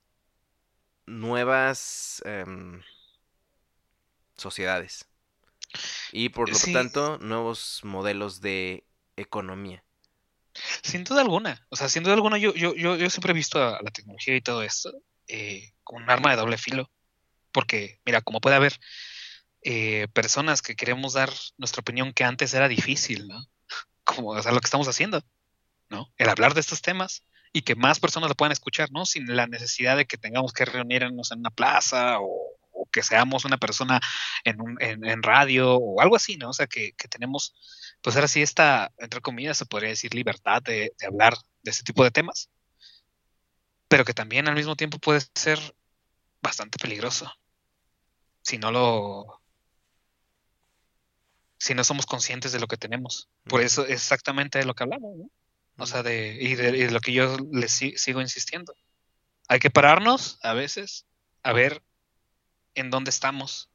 nuevas... em, sociedades. Y por lo Sí. tanto, nuevos modelos de economía. Sin duda alguna. O sea, sin duda alguna, yo, yo, yo, yo siempre he visto a la tecnología y todo esto eh, como un arma de doble filo. Porque, mira, como puede haber eh, personas que queremos dar nuestra opinión que antes era difícil, ¿no? Como, o sea, lo que estamos haciendo, ¿no? El hablar de estos temas y que más personas lo puedan escuchar, ¿no? Sin la necesidad de que tengamos que reunirnos en una plaza o, o que seamos una persona en, un, en, en radio o algo así, ¿no? O sea, que, que tenemos, pues ahora sí, esta, entre comillas, se podría decir libertad de, de hablar de ese tipo de temas, pero que también al mismo tiempo puede ser bastante peligroso si no lo si no somos conscientes de lo que tenemos. Por eso es exactamente de lo que hablamos, ¿no? O sea, de, y, de, y de lo que yo les si- sigo insistiendo. Hay que pararnos a veces a ver en dónde estamos,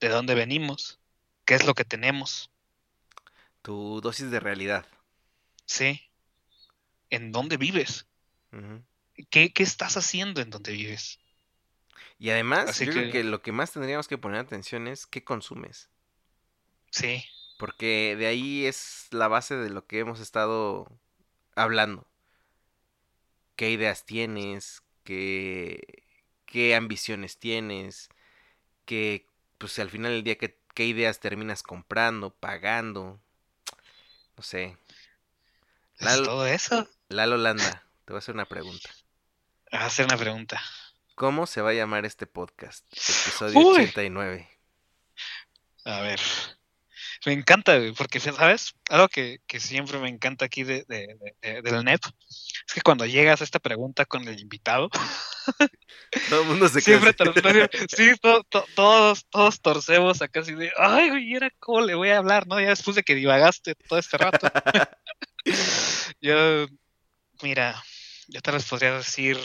de dónde venimos, qué es lo que tenemos, Tu dosis de realidad. ¿sí? En dónde vives, qué, qué estás haciendo en donde vives. Y además, Así yo creo que- que lo que más tendríamos que poner atención es qué consumes. Sí, Porque de ahí es la base de lo que hemos estado hablando. ¿Qué ideas tienes? ¿Qué, qué ambiciones tienes? ¿Qué, pues al final del día, qué, qué ideas terminas comprando, pagando? No sé. es Lalo, todo eso. Lalo Landa, te voy a hacer una pregunta. A hacer una pregunta. ¿Cómo se va a llamar este podcast? Episodio Uy. 89. A ver. Me encanta, porque, ¿sabes? Algo que, que siempre me encanta aquí de, de- de- de- del NEP es que cuando llegas a esta pregunta con el invitado, Todo el mundo se queda siempre sí, to- to- todos, todos torcemos acá así de, ay, güey, ¿y ahora cómo le voy a hablar? ¿No? Ya después de que divagaste todo este rato. yo, mira, yo te les podría decir.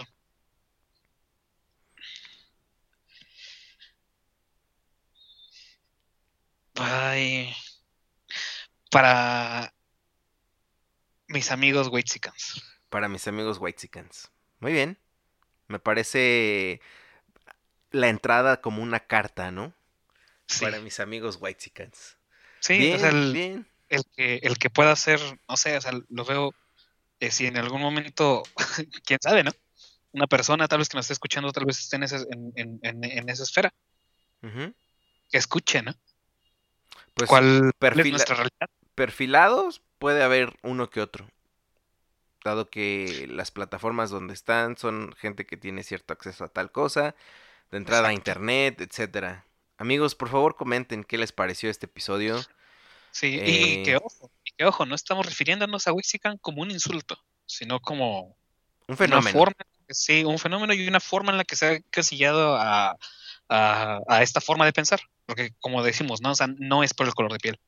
Ay, para mis amigos Whitesicans. Para mis amigos Whitesicans. Muy bien. Me parece. la entrada como una carta, ¿no? Sí, Para mis amigos Whitesicans. sí, bien, o sea, el, bien. el que, el que pueda hacer, no sé, o sea, lo veo, eh, si en algún momento, quién sabe, ¿no? Una persona tal vez que nos esté escuchando, tal vez esté en, ese- en, en- en- en esa esfera, que escuche, ¿no? Pues ¿Cuál, cuál es perfila- nuestra realidad? perfilados puede haber uno que otro. Dado que las plataformas donde están son gente que tiene cierto acceso a tal cosa, de entrada a internet, etcétera. Amigos, por favor comenten qué les pareció este episodio. Sí, Eh, y que ojo, y que ojo, no estamos refiriéndonos a Wixican como un insulto, sino como Un una fenómeno. forma, sí, un fenómeno y una forma en la que se ha casillado a, a, a esta forma de pensar. Porque como decimos, ¿no? O sea, no es por el color de piel,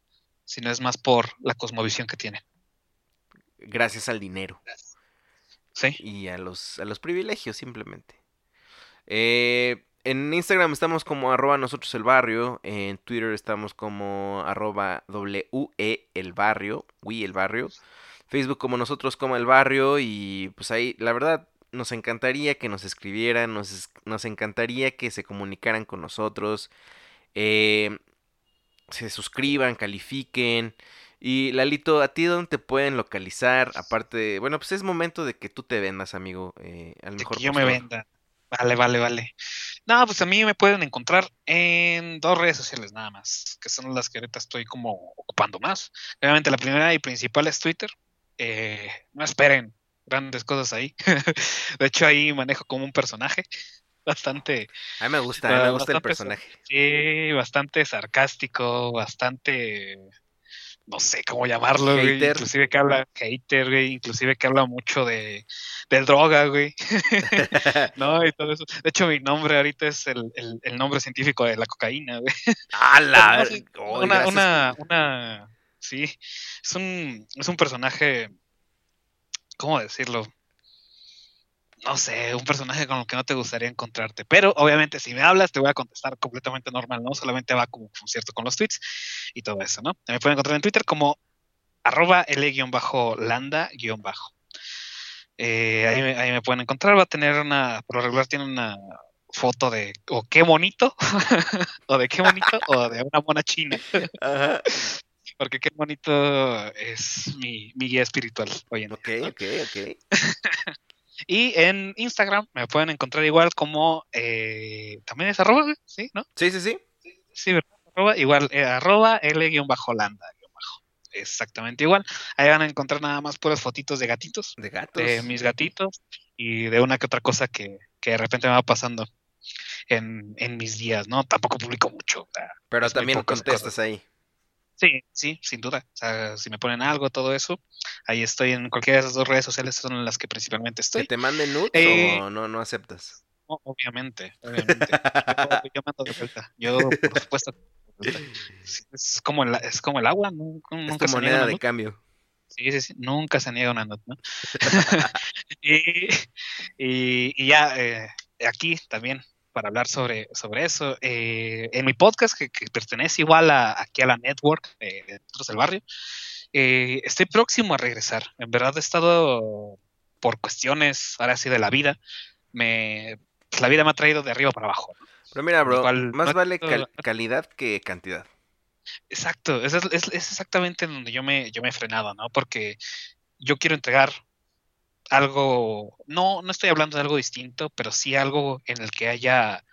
sino es más por la cosmovisión que tiene. Gracias al dinero Sí, y a los, a los privilegios simplemente. Eh, en Instagram estamos como arroba nosotros el barrio. En Twitter estamos como arroba WE el barrio. We el barrio. Facebook como nosotros como el barrio. Y pues ahí, la verdad, nos encantaría que nos escribieran. Nos, nos encantaría que se comunicaran con nosotros. eh, se suscriban, califiquen. Y Lalito, ¿a ti dónde te pueden localizar? Aparte, de- bueno, pues es momento de que tú te vendas, amigo. eh, al de mejor que yo me venda. Vale, vale, vale. No, pues a mí me pueden encontrar en dos redes sociales nada más, que son las que ahorita estoy como ocupando más. Obviamente la primera y principal es Twitter. Eh, no esperen grandes cosas ahí. De hecho ahí manejo como un personaje bastante, A mí me gusta, a mí me gusta el personaje. sí, bastante sarcástico, bastante, no sé cómo llamarlo, güey, inclusive que habla hater, güey, inclusive que habla mucho de, de droga, güey. No, y todo eso. De hecho, mi nombre ahorita es el, el, el nombre científico de la cocaína, güey. ¡Hala! No, sí, Oh, una, una, una, sí, es un, es un personaje, ¿cómo decirlo? No sé, un personaje con el que no te gustaría encontrarte. Pero obviamente, si me hablas, te voy a contestar completamente normal, ¿no? Solamente va como con cierto con los tweets y todo eso, ¿no? Me pueden encontrar en Twitter como arroba L-landa-bajo. Eh, ahí, me, ahí me pueden encontrar. Va a tener una, por lo regular tiene una foto de o qué bonito, o de qué bonito, o de una mona china. Ajá. Porque qué bonito es mi, mi guía espiritual hoy en día. Ok, ok, ok. Y en Instagram me pueden encontrar igual como eh, también es arroba, ¿sí? ¿No? Sí, sí, sí. Sí. Arroba, igual, eh, arroba L-landa. Exactamente igual. Ahí van a encontrar nada más puras fotitos de gatitos, De gatos. de mis gatitos y de una que otra cosa que, que de repente me va pasando en, en mis días, ¿no? Tampoco publico mucho. Pero es también contestas cosas. ahí. Sí, sí, sin duda. O sea, si me ponen algo, todo eso, ahí estoy en cualquiera de esas dos redes sociales, son las que principalmente ¿Que estoy. te manden nudes Eh, o no, no aceptas? No, obviamente, obviamente. Yo, yo mando de vuelta. Yo, por supuesto. Es como el, es como el agua, ¿no? Es nunca niega moneda de nut. cambio. Sí, sí, sí, nunca se niega una nut, ¿no? y, y, y ya, eh, aquí también, para hablar sobre, sobre eso, eh, en mi podcast, que, que pertenece igual a, aquí a la network eh, de del Barrio, eh, estoy próximo a regresar. En verdad he estado por cuestiones, ahora sí, de la vida, me, pues, la vida me ha traído de arriba para abajo. ¿no? Pero mira, bro, cual más no- vale cal- calidad que cantidad. Exacto, es, es- es exactamente donde yo me, yo me he frenado, ¿no? Porque yo quiero entregar algo, no, no estoy hablando de algo distinto, pero sí algo en el que haya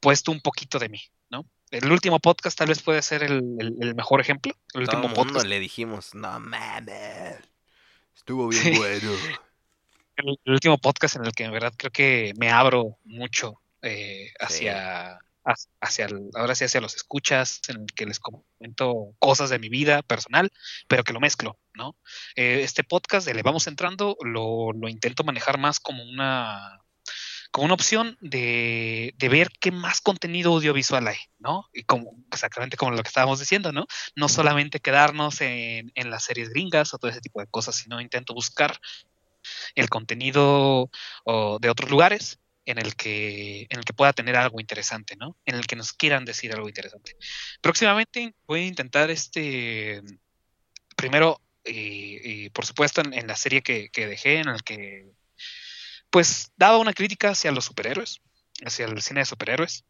puesto un poquito de mí, ¿no? El último podcast tal vez puede ser el, el- el mejor ejemplo. El Todo último el mundo podcast. le dijimos, no mames. Estuvo bien Sí. bueno. el, el último podcast en el que en verdad creo que me abro mucho eh, hacia, hacia, hacia el- ahora sí hacia los escuchas, en el que les comento cosas de mi vida personal, pero que lo mezclo, ¿no? Eh, este podcast de Le Vamos Entrando lo, lo intento manejar más como una como una opción de, de ver qué más contenido audiovisual hay, ¿no? Y como exactamente como lo que estábamos diciendo, ¿no? No solamente quedarnos en, en las series gringas o todo ese tipo de cosas, sino intento buscar el contenido o, de otros lugares en el que en el que pueda tener algo interesante, ¿no? En el que nos quieran decir algo interesante. Próximamente voy a intentar este primero y, y por supuesto en, en la serie que, que dejé en el que pues daba una crítica hacia los superhéroes. hacia el cine de superhéroes,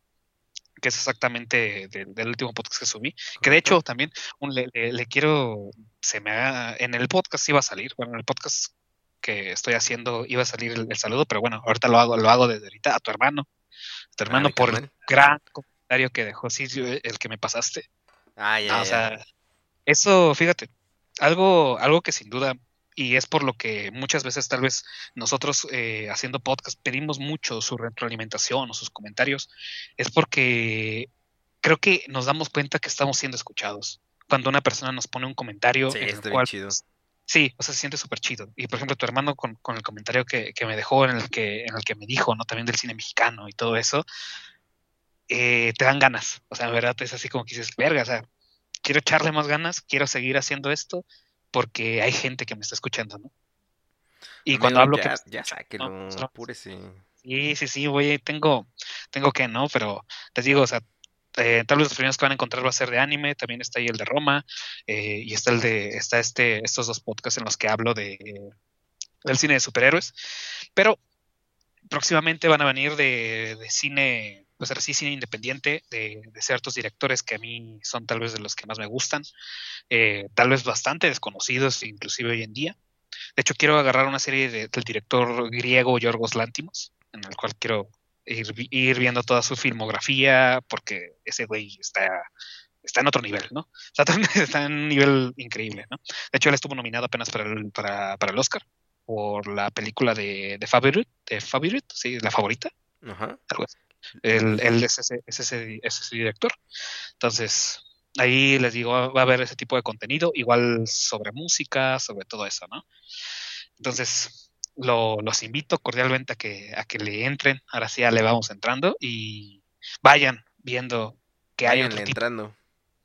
que es exactamente de- del último podcast que subí. Que de hecho también un- le, le- le quiero, se me haga, en el podcast iba a salir, bueno, en el podcast que estoy haciendo iba a salir el, el saludo, pero bueno, ahorita lo hago, lo hago desde ahorita a tu hermano, a tu hermano por el gran comentario que dejó, sí, sí, el que me pasaste. Ah, ya, o sea, eso, fíjate, algo, algo que sin duda, y es por lo que muchas veces tal vez nosotros eh, haciendo podcast pedimos mucho su retroalimentación o sus comentarios, es porque creo que nos damos cuenta que estamos siendo escuchados. Cuando una persona nos pone un comentario Sí, en el cual chido. Sí, o sea, se siente súper chido. Y por ejemplo, tu hermano con, con el comentario que, que me dejó, en el que, en el que me dijo, ¿no? También del cine mexicano y todo eso, eh, te dan ganas. O sea, en verdad es así como que dices, verga, o sea, quiero echarle más ganas, quiero seguir haciendo esto porque hay gente que me está escuchando, ¿no? Y Amigo, cuando hablo ya, que ya sáquelo, ¿no? Sí, sí, sí, voy, tengo, tengo que, ¿no? Pero te digo, o sea, eh, tal vez los primeros que van a encontrar va a ser de anime, también está ahí el de Roma, eh, y está el de, está este, estos dos podcasts en los que hablo de del cine de superhéroes, pero próximamente van a venir de, de cine, pues ahora sí, cine independiente, de, de ciertos directores que a mí son tal vez de los que más me gustan, eh, tal vez bastante desconocidos, inclusive hoy en día. De hecho, quiero agarrar una serie de- del director griego Yorgos Lántimos, en el cual quiero ir, ir viendo toda su filmografía, porque ese güey está, está en otro nivel, ¿no? Está, tan- está en un nivel increíble, ¿no? De hecho, él estuvo nominado apenas para el, para, para el Oscar por la película de, de Favorite, de Favorite, sí, la favorita, Ajá. algo así. Él, él es, ese, es ese- es ese director. Entonces, ahí les digo, va a haber ese tipo de contenido, igual sobre música, sobre todo eso, ¿no? Entonces, lo- los invito cordialmente a que, a que le entren, ahora sí ya le vamos entrando y vayan viendo que hay Váyanle otro tipo entrando.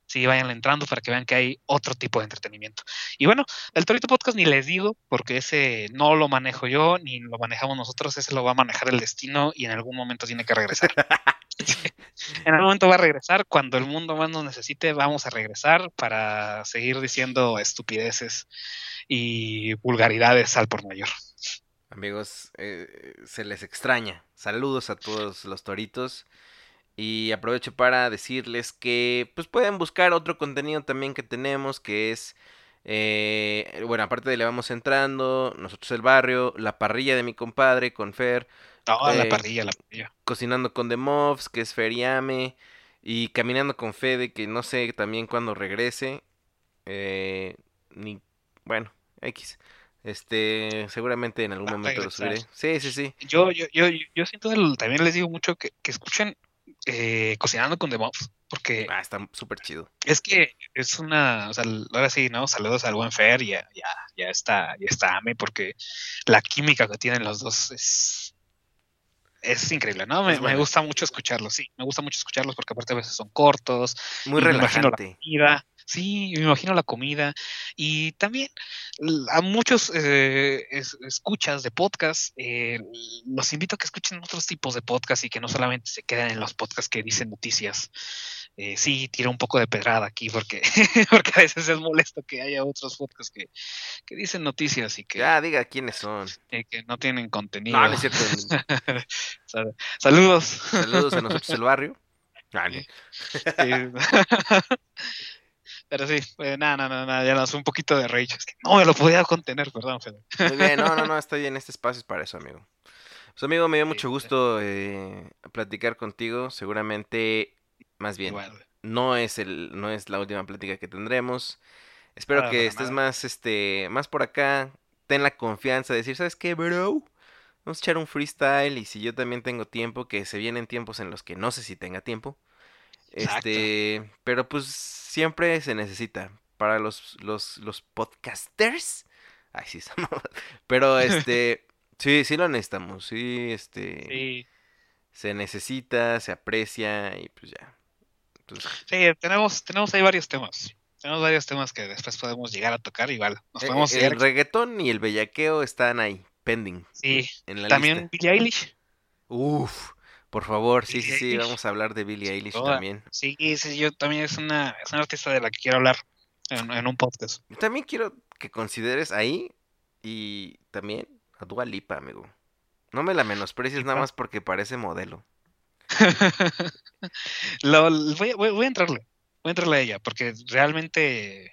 Sí, vayan entrando para que vean que hay otro tipo de entretenimiento. Y bueno, el Torito Podcast ni les digo, porque ese no lo manejo yo, ni lo manejamos nosotros, ese lo va a manejar el destino y en algún momento tiene que regresar. en algún momento va a regresar, cuando el mundo más nos necesite, vamos a regresar para seguir diciendo estupideces y vulgaridades al por mayor. Amigos, eh, se les extraña. Saludos a todos los toritos. Y aprovecho para decirles que pues pueden buscar otro contenido también que tenemos, que es, eh, bueno, aparte de Le Vamos Entrando, Nosotros el Barrio, La Parrilla de mi compadre con Fer, No, la Eh, parrilla, la parrilla. Cocinando con The Mobs, que es Feriame, y Caminando con Fede, que no sé también cuándo regrese. eh, ni, bueno, X. Este, seguramente en algún momento lo subiré. Sí, sí, sí. Yo, yo, yo, yo siento, el- también les digo mucho que, que escuchen eh, Cocinando con The Mobs, porque Ah, está súper chido. Es que es una, o sea, ahora sí, ¿no? Saludos al buen Fer ya, ya, ya está, ya está Ame, porque la química que tienen los dos es, es increíble, ¿no? Me, me gusta mucho escucharlos, sí, me gusta mucho escucharlos porque aparte a veces son cortos, Muy me relajante. sí, me imagino la comida y también a muchos eh, es- escuchas de podcast, eh, los invito a que escuchen otros tipos de podcast y que no solamente se queden en los podcasts que dicen noticias. Eh, sí, tira un poco de pedrada aquí porque, porque a veces es molesto que haya otros podcasts que, que dicen noticias y que, Ya, diga quiénes son. eh, que no tienen contenido. No, no es cierto. Sal- Saludos. Saludos a nosotros el barrio. Ah, no. Sí. Pero sí, eh, nada, nada, nada, ya nos un poquito de rage. Es que no me lo podía contener, perdón, Fede. Muy bien, no, no, no, está bien. Este espacio es para eso, amigo. Pues, amigo, me dio mucho gusto eh, platicar contigo. Seguramente, más bien, Igual. no es el, no es la última plática que tendremos. Espero que para estés más, este, más por acá. Ten la confianza de decir, ¿sabes qué, bro? Vamos a echar un freestyle y si yo también tengo tiempo, que se vienen tiempos en los que no sé si tenga tiempo. Exacto. Este, pero pues siempre se necesita para los, los, los podcasters. Ay, sí, mamada. Pero este, sí, sí lo necesitamos. Sí, este, Sí, se necesita, se aprecia y pues ya. Sí, tenemos, tenemos ahí varios temas. Tenemos varios temas que después podemos llegar a tocar igual. Nos eh, podemos eh, el reggaetón y el bellaqueo están ahí, pending, Sí, en la también. Billie Eilish. Uf, por favor, sí, sí, Billie sí, Eilish. vamos a hablar de Billie Eilish Toda. también. Sí, sí, yo también es una, es una artista de la que quiero hablar en, en un podcast. Yo también quiero que consideres ahí y también a Dua Lipa, amigo. No me la menosprecies nada más porque parece modelo. Lo- voy, voy- voy a entrarle. Voy a entrarle a ella, porque realmente.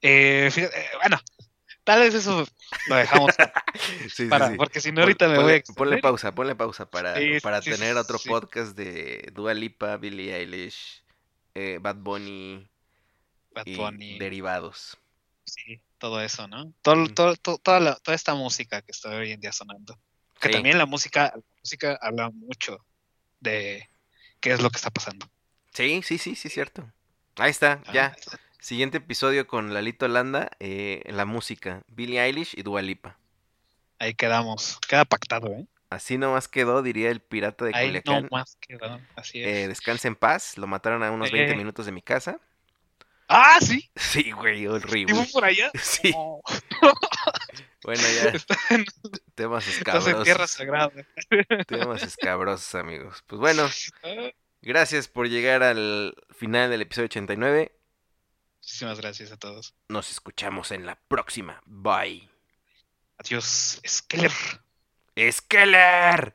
eh, fíjate, eh, bueno, tal vez eso lo dejamos Sí, para, sí. porque si no, Pon- ahorita me voy a ponle, extender. ponle pausa, ponle pausa para, Sí, para sí, tener sí, otro sí. podcast de Dua Lipa, Billie Eilish, eh, Bad Bunny Bad y Bunny, derivados. sí, todo eso, ¿no? Todo, Mm. todo, todo- toda, la- toda esta música que está hoy en día sonando. Que Sí. también la música, la música habla mucho de qué es lo que está pasando. Sí, sí, sí, sí, es cierto. Ahí está, Ah, ya. Siguiente episodio con Lalito Landa, eh, la música, Billie Eilish y Dua Lipa. Ahí quedamos. Queda pactado, ¿eh? Así nomás quedó, diría el pirata de Ahí Culiacán. no más quedó. Así es. Eh, descansa en paz, lo mataron a unos 20 Eh. minutos de mi casa. ¡Ah, sí! Sí, güey, ¿Y horrible. fue por allá? Sí. No, Bueno, ya, temas estás en tierra escabrosos. sagrada. Temas escabrosos, amigos. Pues bueno, Ah, gracias por llegar al final del episodio 89. Muchísimas gracias a todos. Nos escuchamos en la próxima. Bye. Adiós, Skeller. ¡Skeller!